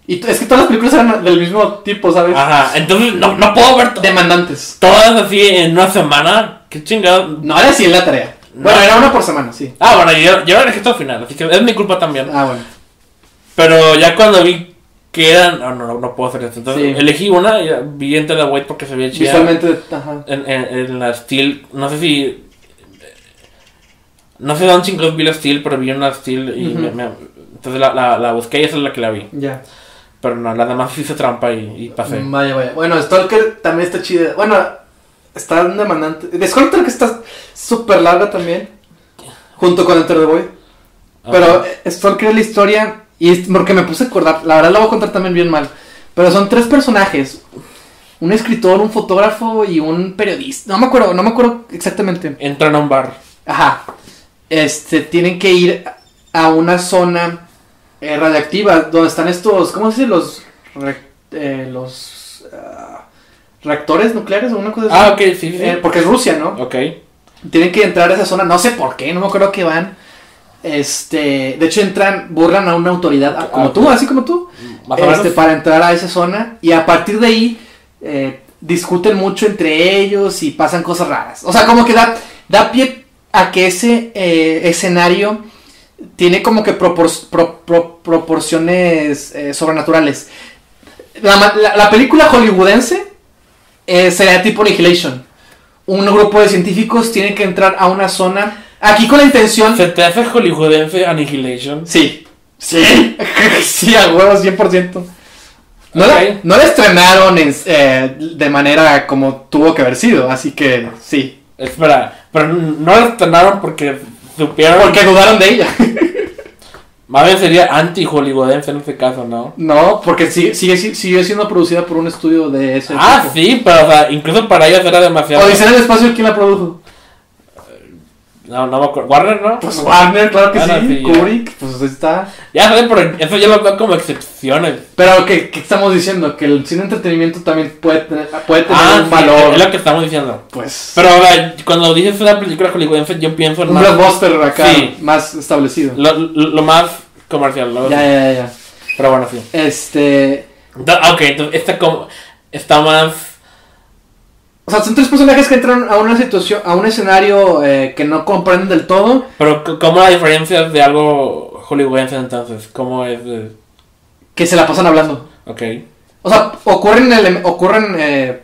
Y es que todas las películas eran del mismo tipo, ¿sabes? Ajá, entonces no, no puedo ver Demandantes. todas así en una semana. Qué chingado. No era así en la tarea. Bueno, No. era una por semana, sí. Ah, bueno, yo, yo la dejé el final, así que es mi culpa también. Ah, bueno. Pero ya cuando vi que eran... No, no, no, puedo hacer esto. Entonces Sí. elegí una y vi Enter the White porque se veía chida. Visualmente, ajá. en, en, en la Steel, no sé si. No sé dónde chingos vi la Steel, pero vi una Steel y Ujú. me- me- entonces la, la, la busqué y esa es la que la vi. Ya. Pero no, la demás hice trampa y, y pasé. Vaya, vaya. Bueno, Stalker también está chida. Bueno, está demandante. De Stalker que está súper larga también. Junto con Enter the Void. Pero eh, Stalker es la historia. Y es porque me puse a acordar. La verdad la voy a contar también bien mal. Pero son tres personajes. Un escritor, un fotógrafo y un periodista. No me acuerdo, no me acuerdo exactamente. Entran a un bar. Ajá. Este, tienen que ir a una zona eh, radiactiva donde están estos, ¿cómo se dice? Los, eh, los ah, reactores nucleares o una cosa así. Ah, ok, sí. Eh, porque es Rusia, ¿no? ok. Tienen que entrar a esa zona, no sé por qué, no me acuerdo que van. Este, de hecho entran, burlan a una autoridad, ah, como Ah, tú, así como tú, Más este, para entrar a esa zona y a partir de ahí eh, discuten mucho entre ellos y pasan cosas raras. O sea, como que da, da pie a que ese eh, escenario tiene como que propor- pro- pro- proporciones eh, sobrenaturales. La, la- la película hollywoodense eh, sería tipo Annihilation. Un grupo de científicos tiene que entrar a una zona. Aquí con la intención. ¿Se te hace hollywoodense Annihilation? Sí. Sí. sí, a huevos, 100%. No, la, no la estrenaron en- eh, de manera como tuvo que haber sido, así que sí. Espera, pero no la estrenaron porque supieron. Porque dudaron de ella. Más bien sería anti-hollywoodense en este caso, ¿no? no, porque sigue, sigue, sigue siendo producida por un estudio de ese Ah, tipo. sí, pero o sea, incluso para ellos era demasiado. Odisea en el espacio, ¿quién la produjo? No, no me acuerdo. Warner, ¿no? Pues Warner, claro que Ah, no, sí. sí. Kubrick, pues está. Ya sé, pero eso yo lo veo como excepciones. Pero ¿qué, qué estamos diciendo? Que el cine entretenimiento también puede tener, puede tener Ah, un sí, valor. es lo que estamos diciendo. Pues. Pero o sea, cuando dices una película hollywoodense, yo pienso en un más, blockbuster acá Sí. más establecido. lo, lo, lo más comercial. ¿no? Ya, ya, ya. Pero bueno, sí. Este. Ok, entonces esta como, está más... O sea, son tres personajes que entran a una situación, a un escenario eh, que no comprenden del todo. Pero ¿cómo la diferencia de algo hollywoodense entonces? ¿Cómo es? de- que se la pasan hablando. Ok. O sea, ocurren, ele- ocurren eh,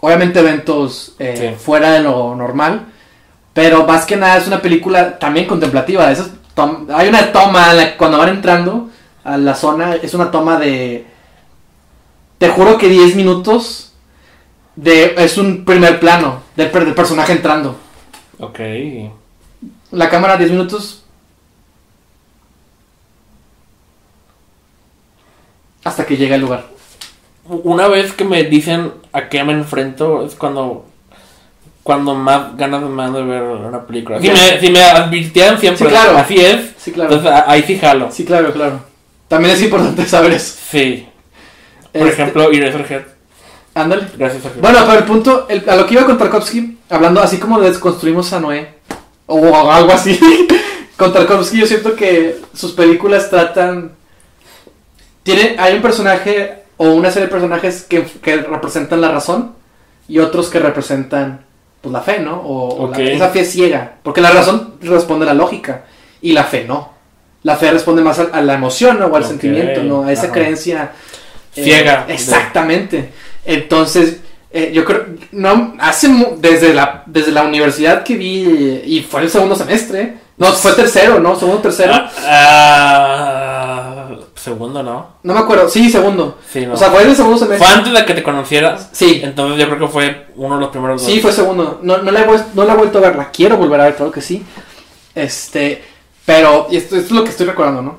obviamente eventos eh, Sí. fuera de lo normal, pero más que nada es una película también contemplativa. Esas hay una toma cuando van entrando a la zona, es una toma de, te juro que 10 minutos, de, es un primer plano del, per- del personaje entrando. Ok. La cámara 10 minutos. Hasta que llega el lugar. Una vez que me dicen a qué me enfrento es cuando cuando más ganas me dan de ver una película. Si me, si me advirtieran siempre, Sí, claro. así es, Sí, claro. entonces ahí sí jalo. Sí, claro, claro. También es importante saber eso. Sí. Por Este, ejemplo, Eraserhead. Ándale. Gracias, Sergio. Bueno, pero el punto, el- a lo que iba con Tarkovsky, hablando así como desconstruimos a Noé, o algo así, con Tarkovsky yo siento que sus películas tratan... Tiene, hay un personaje o una serie de personajes que, que representan la razón y otros que representan pues, la fe, ¿no? O, o la- esa fe ciega, porque la razón responde a la lógica y la fe no. La fe responde más a, a la emoción ¿no? o al sentimiento, ¿no? A esa ajá. creencia eh, Ciega. exactamente. Entonces, eh, yo creo, no, hace, desde la, desde la universidad que vi, y fue el segundo semestre, no, fue tercero, ¿no? Segundo, tercero. Ah, ah, segundo, ¿no? No me acuerdo, sí, segundo. Sí, no. O sea, fue el segundo fue semestre. antes de que te conocieras. Sí, Entonces yo creo que fue uno de los primeros dos. sí, fue segundo. No, no, la he, no la he vuelto a ver, la quiero volver a ver, claro que sí. Este, pero, y esto, esto es lo que estoy recordando, ¿no?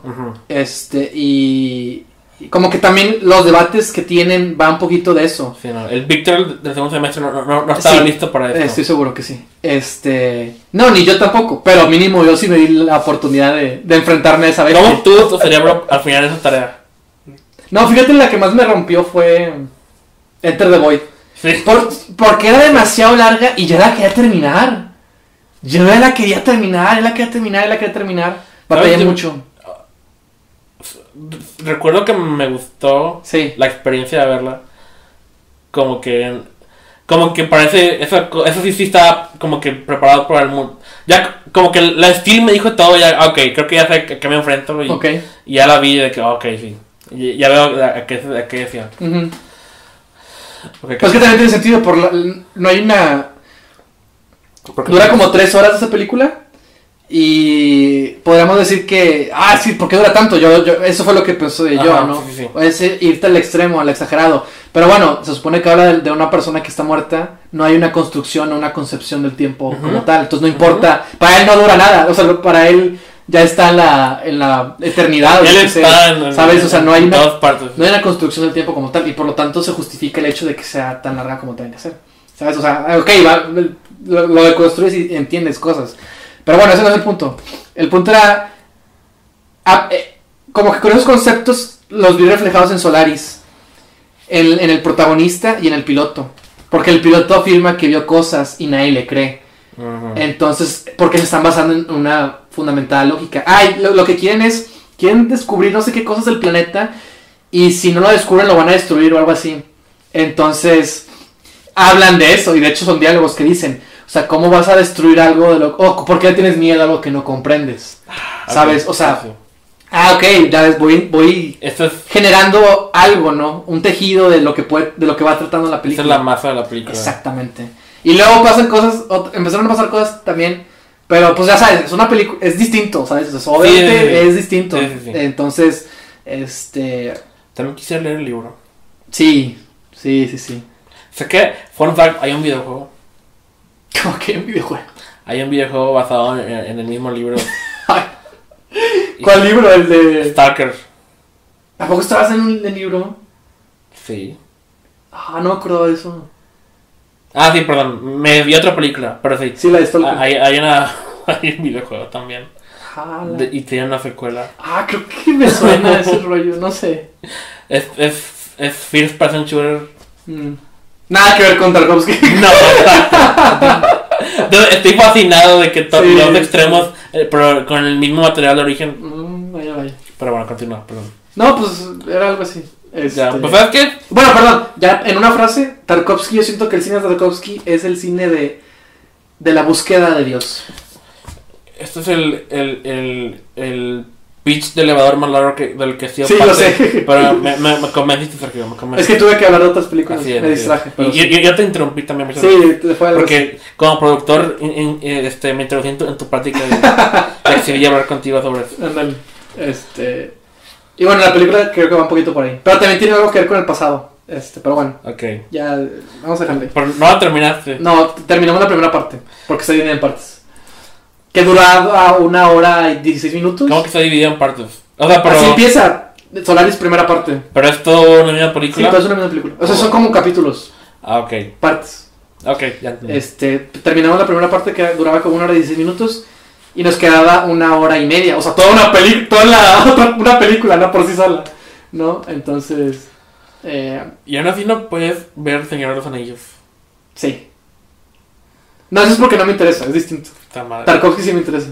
Este, y como que también los debates que tienen va un poquito de eso. Sí, no. El Víctor del segundo semestre no, no, no estaba Sí. listo para esto. Estoy seguro que sí. Este. No, ni yo tampoco. Pero mínimo yo sí me di la oportunidad de, de enfrentarme a esa vez. ¿Cómo tuvo tu cerebro al final de esa tarea? No, fíjate, la que más me rompió fue. Enter the Void. Sí. Por- porque era demasiado larga y ya la quería terminar. Yo la quería terminar, la quería terminar, la quería terminar. Batallé mucho. Recuerdo que me gustó Sí. la experiencia de verla. Como que. Como que parece. Eso, eso sí, sí está como que preparado para el mundo. Ya, como que la Steel me dijo todo. Ya, ok, creo que ya sé a qué me enfrento. Y, Ok. y ya la vi de que, ok, sí. Y- ya veo a qué, a qué decía. Pues que también tiene sentido. Por la- no hay una. Dura como tres horas esa película. Y podríamos decir que, ah, sí, ¿por qué dura tanto? Yo, yo, eso fue lo que pensé yo, Ajá, ¿no? sí, sí, sí. Es irte al extremo, al exagerado. Pero bueno, se supone que habla de, de una persona que está muerta, no hay una construcción o una concepción del tiempo como tal. Entonces no importa, para él no dura nada, o sea, para él ya está en la, en la eternidad. en, en- ¿Sabes? O sea, no hay una, no hay una construcción del tiempo como tal y por lo tanto se justifica el hecho de que sea tan larga como tiene que ser. ¿Sabes? O sea, ok, va, lo, lo deconstruyes y entiendes cosas. Pero bueno, ese no es el punto. El punto era. ah, eh, como que con esos conceptos los vi reflejados en Solaris. En, en el protagonista y en el piloto. Porque el piloto afirma que vio cosas y nadie le cree. Entonces, porque se están basando en una fundamental lógica. Ay, lo, lo que quieren es, quieren descubrir no sé qué cosas del planeta y si no lo descubren lo van a destruir o algo así. Entonces, hablan de eso y de hecho son diálogos que dicen, sea, ¿cómo vas a destruir algo de lo... o ¿por qué tienes miedo a algo que no comprendes? ¿Sabes? Ok, O sea, sí, ah, ok, ya ves, voy, voy Esto es, generando algo, ¿no? Un tejido de lo que puede, de lo que va tratando la película. es la masa de la película. Exactamente. Y luego pasan cosas, empezaron a pasar cosas también, pero pues ya sabes, es una película, es distinto, ¿sabes? O sea, obviamente sí, sí. es distinto. Entonces, este, También quisiera leer el libro. sí, sí, sí, sí. Sé que, fun fact, hay un videojuego. Como que un videojuego. Hay un videojuego basado en, en el mismo libro. ¿Cuál libro? El de... Stalker. ¿A poco estabas en un libro? Sí. Ah, no me acuerdo de eso. Ah, sí, perdón. Me vi otra película, pero sí. Sí, la de Stalker. Hay, hay una, Hay un videojuego también. De- y tiene una secuela. Ah, creo que me suena ese rollo, no sé. Es, es, es First Person Shooter. Mm. Nada que ver con Tarkovsky. No, estoy fascinado de que todos Sí, los extremos, eh, pero con el mismo material de origen. Mm, vaya, vaya. Pero bueno, continúa, perdón. No, pues era algo así. Este... Ya, pues ¿sabes qué? Bueno, perdón, ya en una frase, Tarkovsky, yo siento que el cine de Tarkovsky es el cine de, de la búsqueda de Dios. Este es el, el, el, el pitch de elevador más largo que, del que sido Sí, lo sé. Pero me, me, me convenciste, Sergio, me Es que tuve que hablar de otras películas, Así es, me distraje. Y sí, yo, yo te interrumpí también. Sí, te fue. Porque como productor in- in- eh, este, me introducí en tu, en tu práctica y decidí hablar contigo sobre eso. Este. Y bueno, la película creo que va un poquito por ahí. Pero también tiene algo que ver con el pasado. Este, pero bueno, Ok. ya vamos a dejarle. Pero no la terminaste. No, terminamos la primera parte, porque se divide en partes. Que duraba una hora y 16 minutos. ¿Cómo que está dividido en partes? O sea, pero, Así empieza Solaris primera parte. pero es todo una misma Sí, película. pero es una misma película. O sea, son como capítulos, Ah, ok. partes. Ok, ya. Este, terminamos la primera parte que duraba como una hora y 16 minutos y nos quedaba una hora y media. O sea, toda una película, toda la una película, no por sí sola. ¿No? Entonces, eh, Y aún así no puedes ver Señor de los Anillos. sí. No, eso es porque no me interesa, es distinto. Tarkovsky sí me interesa.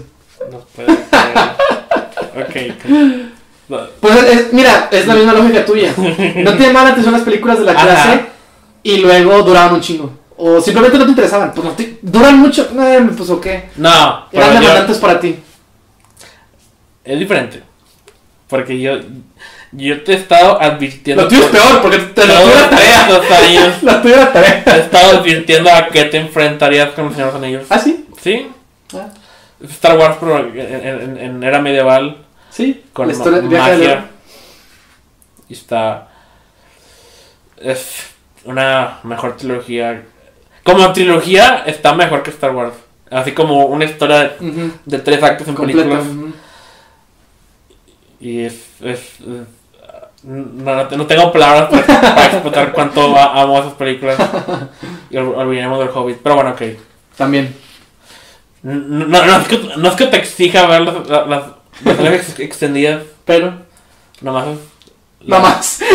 No puedes ver. ok. No, Pues es- mira, es la misma lógica tuya. No te llamaban la atención las películas de la Ajá. clase y luego duraban un chingo. O simplemente no te interesaban. Pues no te, duran mucho. Eh, pues o qué. No, Eran yo- demandantes para ti. es diferente. Porque yo, yo te he estado advirtiendo. Lo tuyo es peor porque te lo tuyo era tarea. años. La tuya era tarea. Te he estado advirtiendo a qué te enfrentarías con los Anillos. ¿Ah, sí? ¿Sí? Ah, Star Wars, pero en, en- en era medieval. sí. Con la historia de magia. Y está. Es una mejor trilogía. Como trilogía, está mejor que Star Wars. Así como una historia de tres actos en Completa. películas. Y es. no, no te- no tengo palabras para, para explotar cuánto amo esas películas. Y ol- olvidemos del Hobbit. Pero bueno, ok. También. No, no, no es, que, no es que te exija ver las, las, las extendidas. Pero, Nomás es. no más.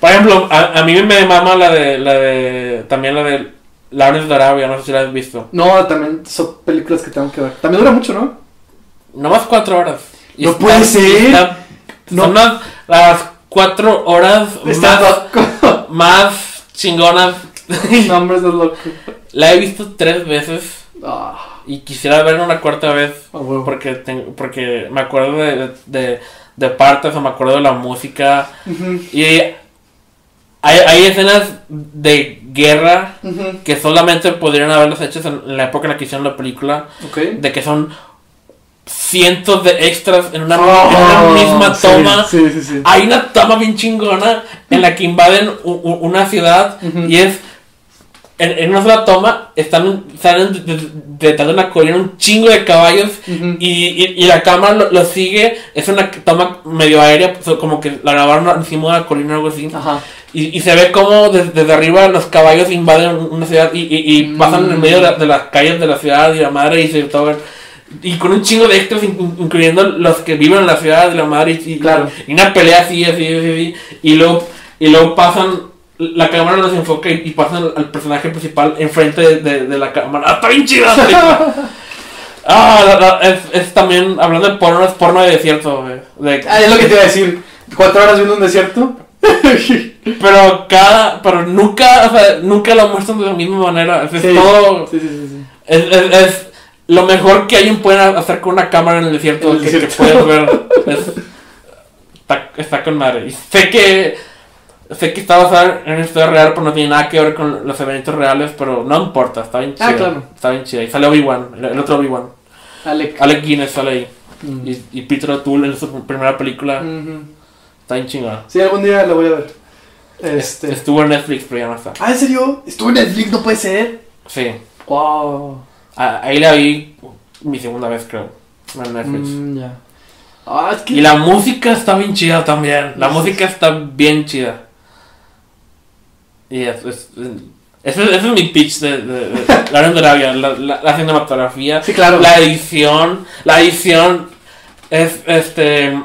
Por ejemplo, a, a mí me mama la de, la de. También la de Lawrence de Arabia, no sé si la has visto. No, también son películas que tengo que ver. También dura mucho, ¿no? Nomás cuatro horas. Y No puede ser. está- No. Son las, las cuatro horas Está más, loco. más chingonas. no, hombre, estás loco. La he visto tres veces Ah, y quisiera verla una cuarta vez a huevo. porque tengo, porque me acuerdo de, de, de partes o me acuerdo de la música Ujú, y hay, hay escenas de guerra ujú. que solamente podrían haberlas hechas en, la época en la que hicieron la película Ok. de que son cientos de extras en una, Oh, en una misma sí, toma Sí, sí, hay una toma bien chingona en la que invaden u- u- una ciudad Ujú. y es en, en una sola toma están salen de- de- detrás de una colina un chingo de caballos Ujú. y, y- y la cámara lo, lo sigue es una toma medio aérea como que la grabaron encima de la colina o algo así Ajá. y, y se ve como des- desde arriba los caballos invaden una ciudad y, Mm. pasan en medio de, la- de las calles de la ciudad y la madre y se todo y con un chingo de extras in- in- incluyendo los que viven en la ciudad de la madre y, y- Claro. y una pelea así así así, así, y luego y luego pasan la cámara los enfoca y, y pasan al, personaje principal enfrente de, de, de la cámara ¡Ah, está bien chida ah la- la- es, es también hablando de porno es porno de desierto güey, de- Ah, es lo que te iba a decir. ¿Cuatro horas viendo un desierto? Pero cada, pero nunca, o sea, nunca lo muestran de la misma manera. Es, Sí. todo, Sí, sí, es, es, es lo mejor que alguien puede hacer con una cámara en el desierto, En el que, puedes ver. Es- está, está con madre. Y sé que, sé que está basada en una historia real, pero no tiene nada que ver con los eventos reales, pero no importa, está bien chida. Ah, claro. Está bien chida. Y sale Obi-Wan, el, el otro Obi-Wan. Alec. Alec Guinness sale ahí. Mm. Y, y Peter O'Toole en su primera película. Está bien chingada. Sí, algún día lo voy a ver. Este. Estuvo en Netflix, pero ya no está. Ah, ¿en serio? ¿Estuvo en Netflix? No puede ser. Sí. Wow. Ah, Ahí la vi mi segunda vez, creo. En Netflix. Mm, ya. Ah, es que. Y la música está bien chida también. La Sí. música está bien chida. Y es, es, Ese, ese es mi pitch de, de, de la Unión de Arabia, la, la, la cinematografía, Sí, claro. la edición, la edición es este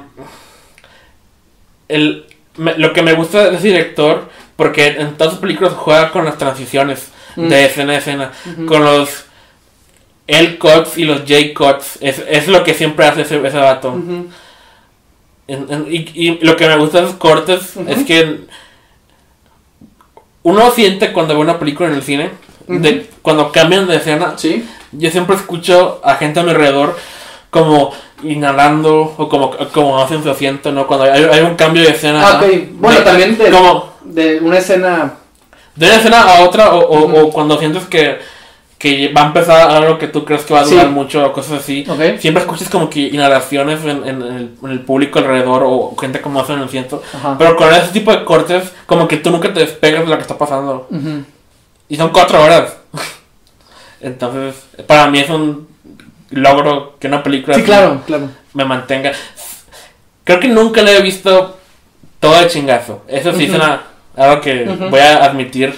el me- lo que me gusta de ese director porque en todas sus películas juega con las transiciones Mm. de escena a escena, con los L cuts y los J cuts, es, es lo que siempre hace ese, ese vato. Ujú. En- en- y, y lo que me gusta de esos cortes es que uno siente cuando ve una película en el cine, de, cuando cambian de escena, Sí. yo siempre escucho a gente a mi alrededor como inhalando o como, como hacen su asiento, ¿no? Cuando hay, hay un cambio de escena. Ah, ok. Bueno, De- también de, Como de una escena. de una escena a otra o, o- Ujú. o cuando sientes que, que va a empezar algo que tú crees que va a durar Sí. mucho o cosas así. Siempre escuchas como que inhalaciones en, en el, en el público alrededor o gente como hace en el asiento. Ajá. Pero con ese tipo de cortes, como que tú nunca te despegas de lo que está pasando. Y son cuatro horas. Entonces, para mí es un logro que una película Sí, así claro, claro. me mantenga. Creo que nunca le he visto todo de chingazo. Eso sí es una- algo que voy a admitir.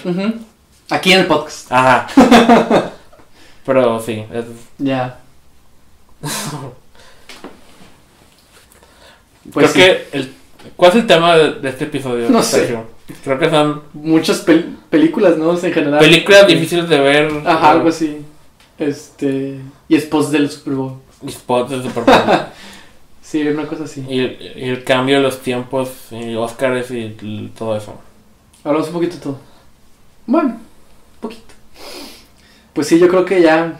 Aquí en el podcast. Ajá. Pero sí, es- Ya. Pues creo sí. que el, ¿Cuál es el tema de, de este episodio? No sé. Creo que son Muchas pel- películas, ¿no? En general. películas difíciles de ver. Ajá, algo así. Este. Y es post del Super Bowl. Y spots de Super Bowl. Sí, una cosa así. y, el, y el cambio de los tiempos, y Oscars y todo eso. Hablamos un poquito de todo. Bueno. Pues sí, yo creo que ya.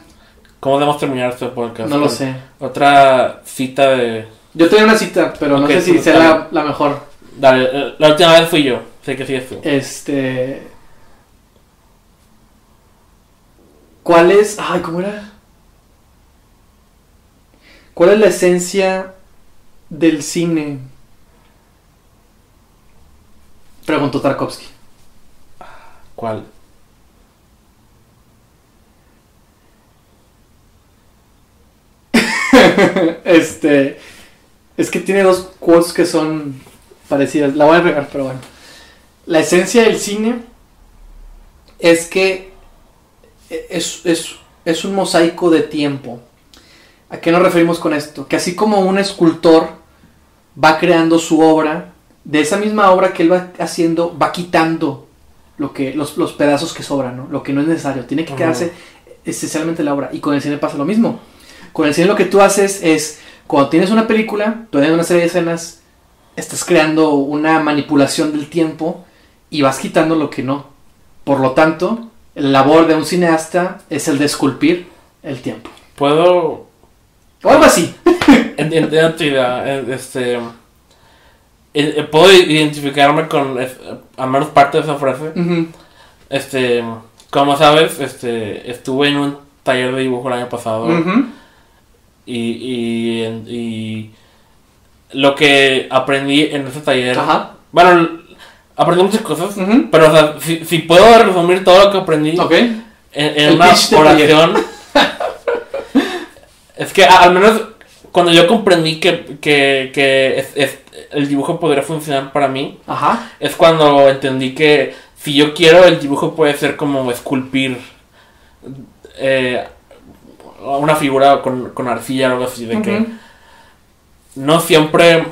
¿Cómo debemos terminar este podcast? No lo sé. Otra cita de. Yo tenía una cita, pero no sé si sea la, la mejor. Dale, eh, la última vez fui yo. Sé que sí es tú. Este. ¿Cuál es. Ay, ¿cómo era? ¿Cuál es la esencia del cine? Preguntó Tarkovsky. ¿Cuál? este. Es que tiene dos quotes que son parecidas. La voy a regar, pero bueno. La esencia del cine es que es, es, es un mosaico de tiempo. ¿A qué nos referimos con esto? Que así como un escultor va creando su obra, de esa misma obra que él va haciendo, va quitando lo que, los, los pedazos que sobran, ¿no? lo que no es necesario. Tiene que quedarse esencialmente la obra. Y con el cine pasa lo mismo. Con el cine lo que tú haces es, cuando tienes una película, tú tienes una serie de escenas, estás creando una manipulación del tiempo y vas quitando lo que no. Por lo tanto, la labor de un cineasta es el de esculpir el tiempo. ¿Puedo O algo así. Entiendo tu idea. eh, Este, eh, eh, puedo identificarme con es- al menos parte de esa frase. Este, como sabes, este, estuve en un taller de dibujo el año pasado. Y, y, y lo que aprendí en ese taller, Ajá. bueno, aprendí muchas cosas, Ujú. pero o sea, si, si puedo resumir todo lo que aprendí en, una oración. es que al menos cuando yo comprendí que, que, que es- es- el dibujo podría funcionar para mí, Ajá. es cuando entendí que si yo quiero, el dibujo puede ser como esculpir eh, una figura con, con arcilla o algo así, de que no siempre.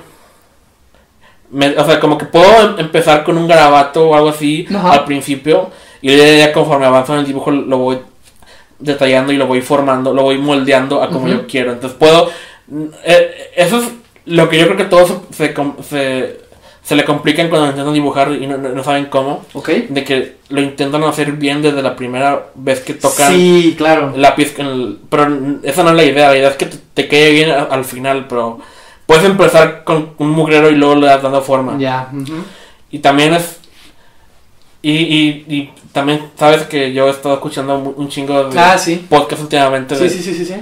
me- o sea, como que puedo em- empezar con un garabato o algo así al principio y luego ya conforme avanzo en el dibujo lo voy detallando y lo voy formando, lo voy moldeando a como yo quiero. Entonces puedo. eh, eso es lo que yo creo que todos se, com- se, se le complican cuando intentan dibujar y no, no- saben cómo. Ok. De que lo intentan hacer bien desde la primera vez que tocan Sí, claro. lápiz. el- pero esa no es la idea. La idea es que te, te quede bien a- al final. Pero puedes empezar con un mugrero y luego le das dando forma. Ya. ujú. Y también es. Y, y, y también sabes que yo he estado escuchando un, un chingo de Ah, sí. podcasts últimamente Sí, de, sí, sí, sí, sí.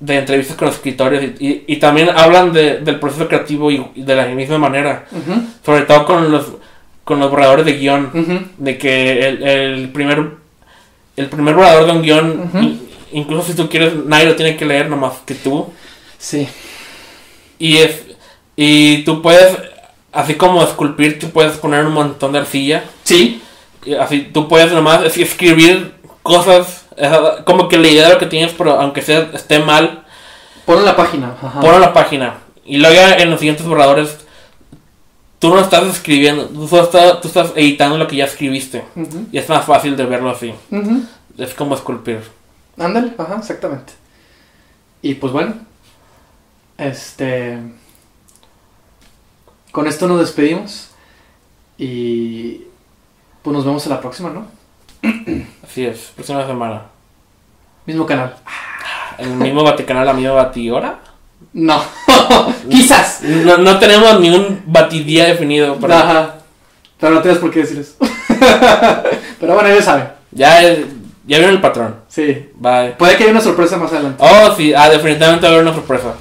De entrevistas con escritores y, y, y también hablan de, del proceso creativo y, y de la misma manera. Sobre todo con los, con los borradores de guion. De que el, el primer el primer borrador de un guion, incluso si tú quieres, nadie lo tiene que leer nomás que tú. Sí. Y es y tú puedes, así como esculpir, tú puedes poner un montón de arcilla. Sí. Y Así tú puedes nomás es- escribir cosas, como que la idea de lo que tienes, pero aunque sea, esté mal, Ponlo en la página. Ajá. ponlo en la página. Y luego ya en los siguientes borradores, tú no estás escribiendo, tú solo estás, tú estás editando lo que ya escribiste. Y es más fácil de verlo así. Es como esculpir. Ándale, ajá, exactamente. Y pues bueno, este. Con esto nos despedimos. Y. Pues nos vemos en la próxima, ¿no? Así es, próxima semana. Mismo canal. El mismo Vaticanal, la misma batidora. No, quizás. No, no tenemos ni un batidía definido. Pero Ajá. Pero no tienes por qué decir eso. Pero bueno, ya saben. ya, ya vieron el patrón. Sí. Bye. Puede que haya una sorpresa más adelante. Oh, sí, ah, definitivamente va a haber una sorpresa.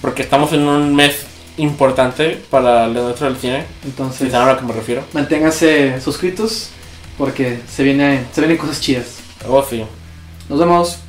Porque estamos en un mes importante para el nuestro del cine. Si Entonces, saben a lo que me refiero. manténganse suscritos porque se, viene, se vienen cosas chidas. Oh, sí. Nos vemos.